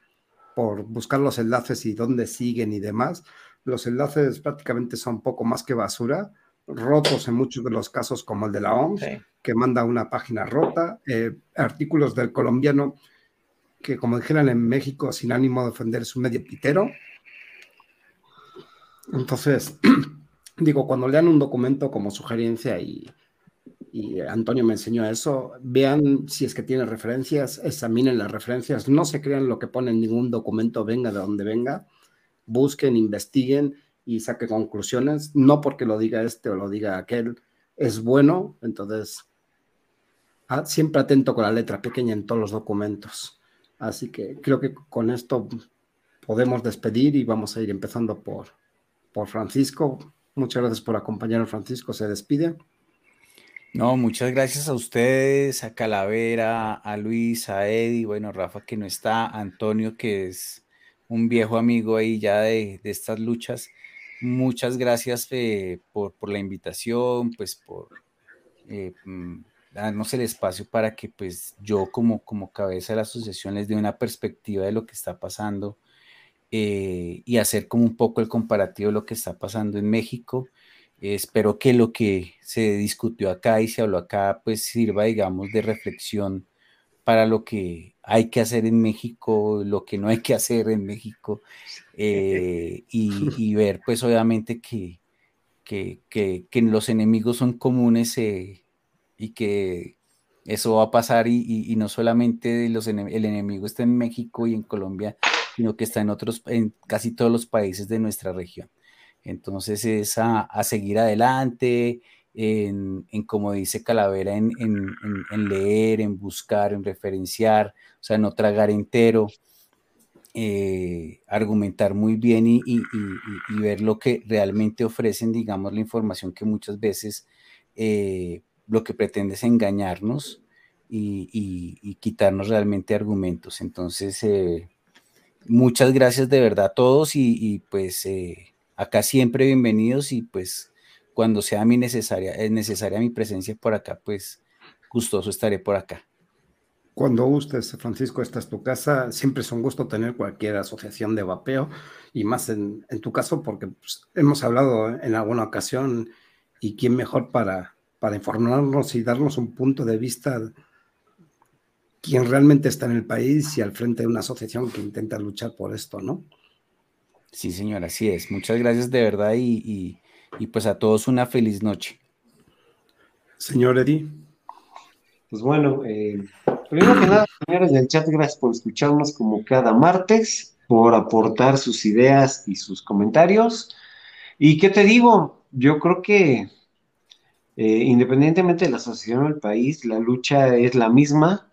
por buscar los enlaces y dónde siguen y demás. Los enlaces prácticamente son poco más que basura, rotos en muchos de los casos como el de la OMS, que manda una página rota, eh, artículos del colombiano que como dijeran en México, sin ánimo de ofender, es un medio pitero. Entonces, [clears throat] digo, cuando lean un documento como sugerencia y, y Antonio me enseñó eso. Vean si es que tiene referencias, examinen las referencias, no se crean lo que pone en ningún documento, venga de donde venga, busquen, investiguen y saquen conclusiones, no porque lo diga este o lo diga aquel, es bueno, entonces ah, siempre atento con la letra pequeña en todos los documentos. Así que creo que con esto podemos despedir y vamos a ir empezando por, por Francisco. Muchas gracias por acompañarnos, Francisco. Se despide. No, muchas gracias a ustedes, a Calavera, a Luis, a Eddie, bueno, Rafa que no está, Antonio que es un viejo amigo ahí ya de, estas luchas. Muchas gracias eh, por, la invitación, pues por eh, mm, darnos el espacio para que pues yo como, como cabeza de la asociación les dé una perspectiva de lo que está pasando eh, y hacer como un poco el comparativo de lo que está pasando en México espero que lo que se discutió acá y se habló acá pues sirva, digamos, de reflexión para lo que hay que hacer en México, lo que no hay que hacer en México, eh, y, [laughs] ver pues obviamente que, que, que, los enemigos son comunes eh, y que eso va a pasar y, no solamente los el enemigo está en México y en Colombia, sino que está en otros, en casi todos los países de nuestra región. Entonces es a, seguir adelante, en, como dice Calavera, en, leer, en buscar, en referenciar, o sea, no tragar entero, eh, argumentar muy bien y, ver lo que realmente ofrecen, digamos, la información que muchas veces eh, lo que pretende es engañarnos y, quitarnos realmente argumentos. Entonces, eh, muchas gracias de verdad a todos y, pues acá siempre bienvenidos y pues cuando sea mi necesaria, es necesaria mi presencia por acá, pues gustoso estaré por acá. Cuando gustes, Francisco, esta es tu casa. Siempre es un gusto tener cualquier asociación de vapeo y más en, tu caso porque pues, hemos hablado en alguna ocasión y quién mejor para, para informarnos y darnos un punto de vista quién realmente está en el país y al frente de una asociación que intenta luchar por esto, ¿no? Sí, señora, así es. Muchas gracias de verdad y, pues a todos una feliz noche. Señor Eddie. Pues bueno, eh, primero que nada, señores del chat, gracias por escucharnos como cada martes, por aportar sus ideas y sus comentarios. ¿Y qué te digo? Yo creo que eh, independientemente de la asociación del país, la lucha es la misma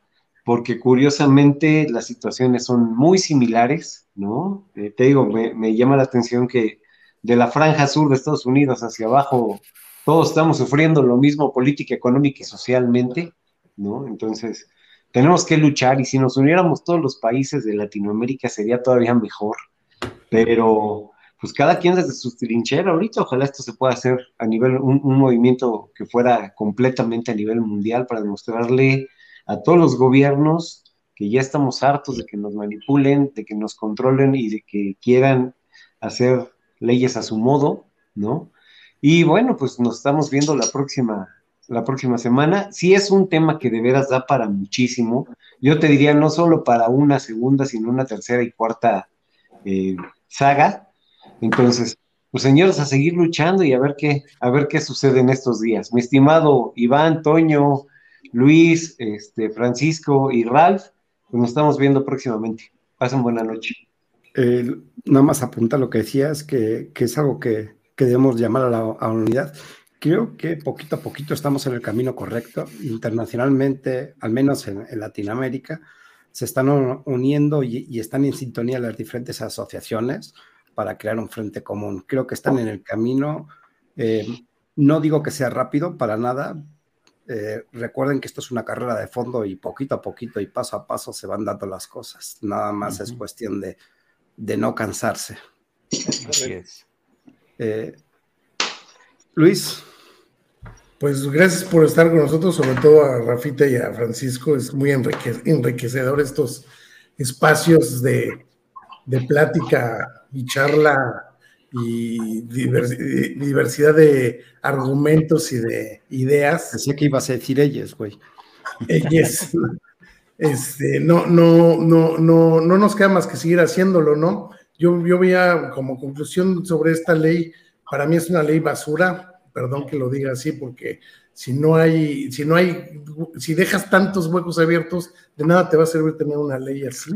porque curiosamente las situaciones son muy similares, ¿no? Eh, te digo, me, llama la atención que de la franja sur de Estados Unidos hacia abajo, todos estamos sufriendo lo mismo política, económica y socialmente, ¿no? Entonces, tenemos que luchar y si nos uniéramos todos los países de Latinoamérica sería todavía mejor, pero pues cada quien desde su trinchera ahorita, ojalá esto se pueda hacer a nivel, un movimiento que fuera completamente a nivel mundial para demostrarle a todos los gobiernos que ya estamos hartos de que nos manipulen, de que nos controlen y de que quieran hacer leyes a su modo, ¿no? Y bueno, pues nos estamos viendo la próxima la próxima semana. Si es un tema que de veras da para muchísimo. Yo te diría no solo para una segunda, sino una tercera y cuarta eh, saga. Entonces, pues señores, a seguir luchando y a ver qué, a ver qué sucede en estos días. Mi estimado Iván, Toño, Luis, este, Francisco y Ralph, pues nos estamos viendo próximamente. Pasen buena noche. Eh, nada más apunta lo que decías, que, que es algo que, que, debemos llamar a la, a unidad. Creo que poquito a poquito estamos en el camino correcto. Internacionalmente, al menos en, Latinoamérica, se están uniendo y, y, están en sintonía las diferentes asociaciones para crear un frente común. Creo que están en el camino. Eh, no digo que sea rápido, para nada. Eh, recuerden que esto es una carrera de fondo y poquito a poquito y paso a paso se van dando las cosas. Nada más uh -huh. es cuestión de, de, no cansarse. Así es. Eh, Luis. Pues gracias por estar con nosotros, sobre todo a Rafita y a Francisco. Es muy enriquecedor estos espacios de, de plática y charla y diversidad de argumentos y de ideas. Decía que ibas a decir ellos, güey. Ellos. Este, no, no, no, no, no nos queda más que seguir haciéndolo, ¿no? Yo, yo veía como conclusión sobre esta ley, para mí es una ley basura, perdón que lo diga así, porque si no hay, si no hay, si dejas tantos huecos abiertos, de nada te va a servir tener una ley así.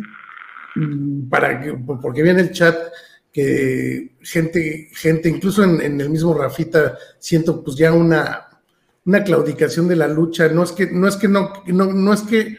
Para que, porque viene el chat que gente, gente, incluso en, el mismo Rafita, siento pues ya una, una claudicación de la lucha. No es que, no es que no, no, no es que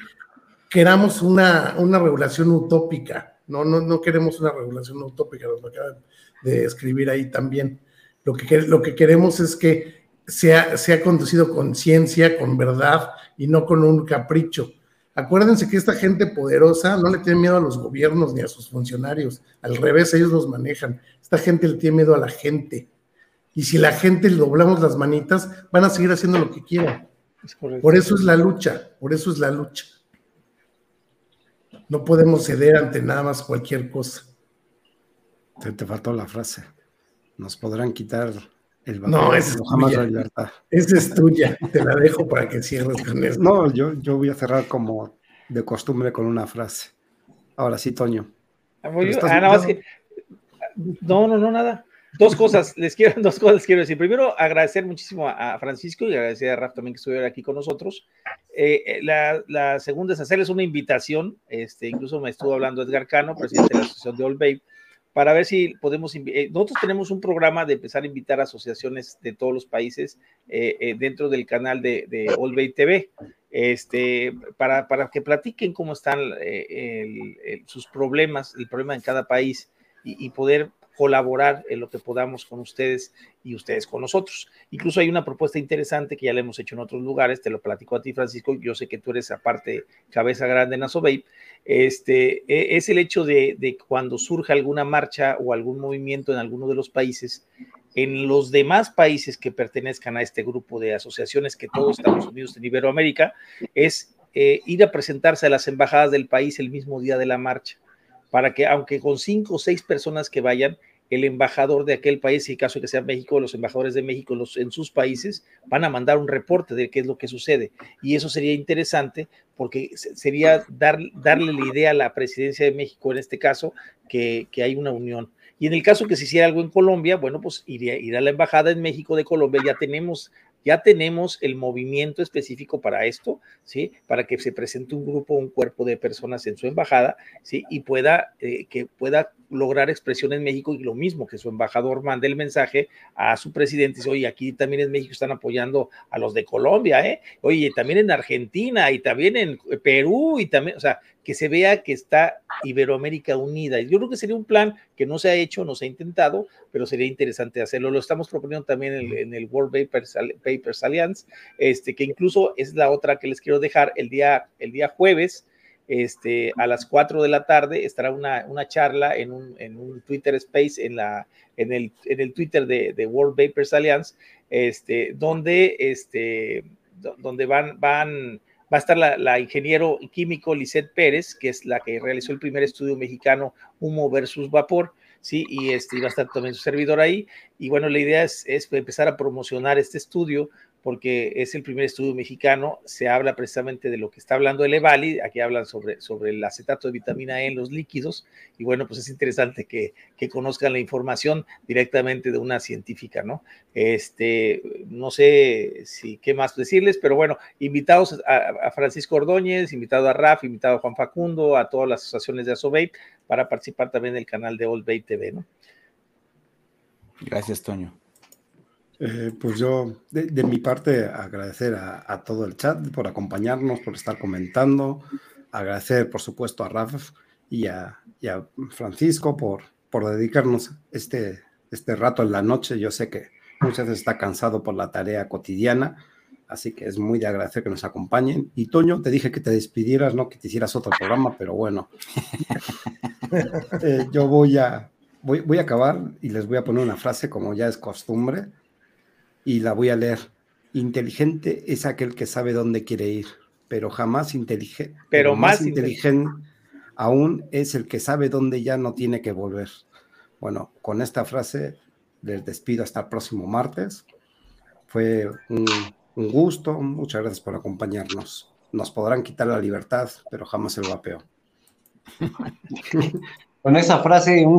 queramos una, una regulación utópica, no, no, no queremos una regulación utópica, lo acaban de escribir ahí también. Lo que, lo que queremos es que sea, sea conducido con ciencia, con verdad y no con un capricho. Acuérdense que esta gente poderosa no le tiene miedo a los gobiernos ni a sus funcionarios, al revés, ellos los manejan. Esta gente le tiene miedo a la gente. Y si la gente le doblamos las manitas, van a seguir haciendo lo que quieran. Por eso es la lucha, por eso es la lucha. No podemos ceder ante nada más cualquier cosa. Te, te faltó la frase. Nos podrán quitar el no, esa es jamás tuya. la libertad. Esa es tuya, te la dejo para que cierres con eso. No, yo, yo voy a cerrar como de costumbre con una frase. Ahora sí, Toño. Ah, nada más que... No, no, no, nada. Dos cosas, [laughs] les quiero, dos cosas les quiero decir. Primero, agradecer muchísimo a, Francisco y agradecer a Raf también que estuviera aquí con nosotros. Eh, la, la, segunda es hacerles una invitación. Este, incluso me estuvo hablando Edgar Cano, presidente de la Asociación de All Babe, para ver si podemos, eh, nosotros tenemos un programa de empezar a invitar asociaciones de todos los países eh, eh, dentro del canal de, de All Bay TV, este, para, para que platiquen cómo están sus problemas, el problema en cada país y poder colaborar en lo que podamos con ustedes y ustedes con nosotros. Incluso hay una propuesta interesante que ya le hemos hecho en otros lugares, te lo platico a ti, Francisco, yo sé que tú eres aparte cabeza grande en Asobape, este, es el hecho de, de cuando surge alguna marcha o algún movimiento en alguno de los países, en los demás países que pertenezcan a este grupo de asociaciones que todos estamos unidos en Iberoamérica, es eh, ir a presentarse a las embajadas del país el mismo día de la marcha para que, aunque con cinco o seis personas que vayan, el embajador de aquel país, y caso que sea México, los embajadores de México en sus países van a mandar un reporte de qué es lo que sucede. Y eso sería interesante porque sería dar, darle la idea a la presidencia de México, en este caso, que, que hay una unión. Y en el caso que se hiciera algo en Colombia, bueno, pues iría, ir a la embajada en México de Colombia, ya tenemos ya tenemos el movimiento específico para esto, ¿sí? Para que se presente un grupo, un cuerpo de personas en su embajada, ¿sí? Y pueda, eh, que pueda lograr expresión en México y lo mismo, que su embajador mande el mensaje a su presidente, dice, oye, aquí también en México están apoyando a los de Colombia, ¿eh? Oye, también en Argentina y también en Perú y también, o sea, que se vea que está Iberoamérica unida. Yo creo que sería un plan que no se ha hecho, no se ha intentado, pero sería interesante hacerlo. Lo estamos proponiendo también en el, en el World Papers, Papers, Alliance, este, que incluso es la otra que les quiero dejar el día, el día jueves. Este, a las 4 de la tarde estará una, charla en un, Twitter Space, en, el, Twitter de, de World Papers Alliance, este, donde, este, van, van va a estar la, la, ingeniero químico Lisette Pérez, que es la que realizó el primer estudio mexicano Humo versus Vapor, ¿sí? Y este, va a estar también su servidor ahí. Y bueno, la idea es, es empezar a promocionar este estudio porque es el primer estudio mexicano, se habla precisamente de lo que está hablando el Evali, aquí hablan sobre, sobre el acetato de vitamina E en los líquidos, y bueno, pues es interesante que, que conozcan la información directamente de una científica, ¿no? Este, no sé si qué más decirles, pero bueno, invitados a, Francisco Ordóñez, invitado a RAF, invitado a Juan Facundo, a todas las asociaciones de ASOBEI, para participar también del canal de Old Bay TV, ¿no? Gracias, Toño. Eh, pues yo, de, de, mi parte, agradecer a, a, todo el chat por acompañarnos, por estar comentando, agradecer, por supuesto, a Raf y a, y a Francisco por, por dedicarnos este, este rato en la noche. Yo sé que muchas veces está cansado por la tarea cotidiana, así que es muy de agradecer que nos acompañen. Y Toño, te dije que te despidieras, no que te hicieras otro programa, pero bueno, [laughs] eh, yo voy a, voy, voy a acabar y les voy a poner una frase como ya es costumbre y la voy a leer. Inteligente es aquel que sabe dónde quiere ir, pero jamás inteligente. Pero, pero, más, más inteligente aún es el que sabe dónde ya no tiene que volver. Bueno, con esta frase les despido hasta el próximo martes. Fue un, un gusto, muchas gracias por acompañarnos. Nos podrán quitar la libertad, pero jamás el vapeo. Con esa frase, un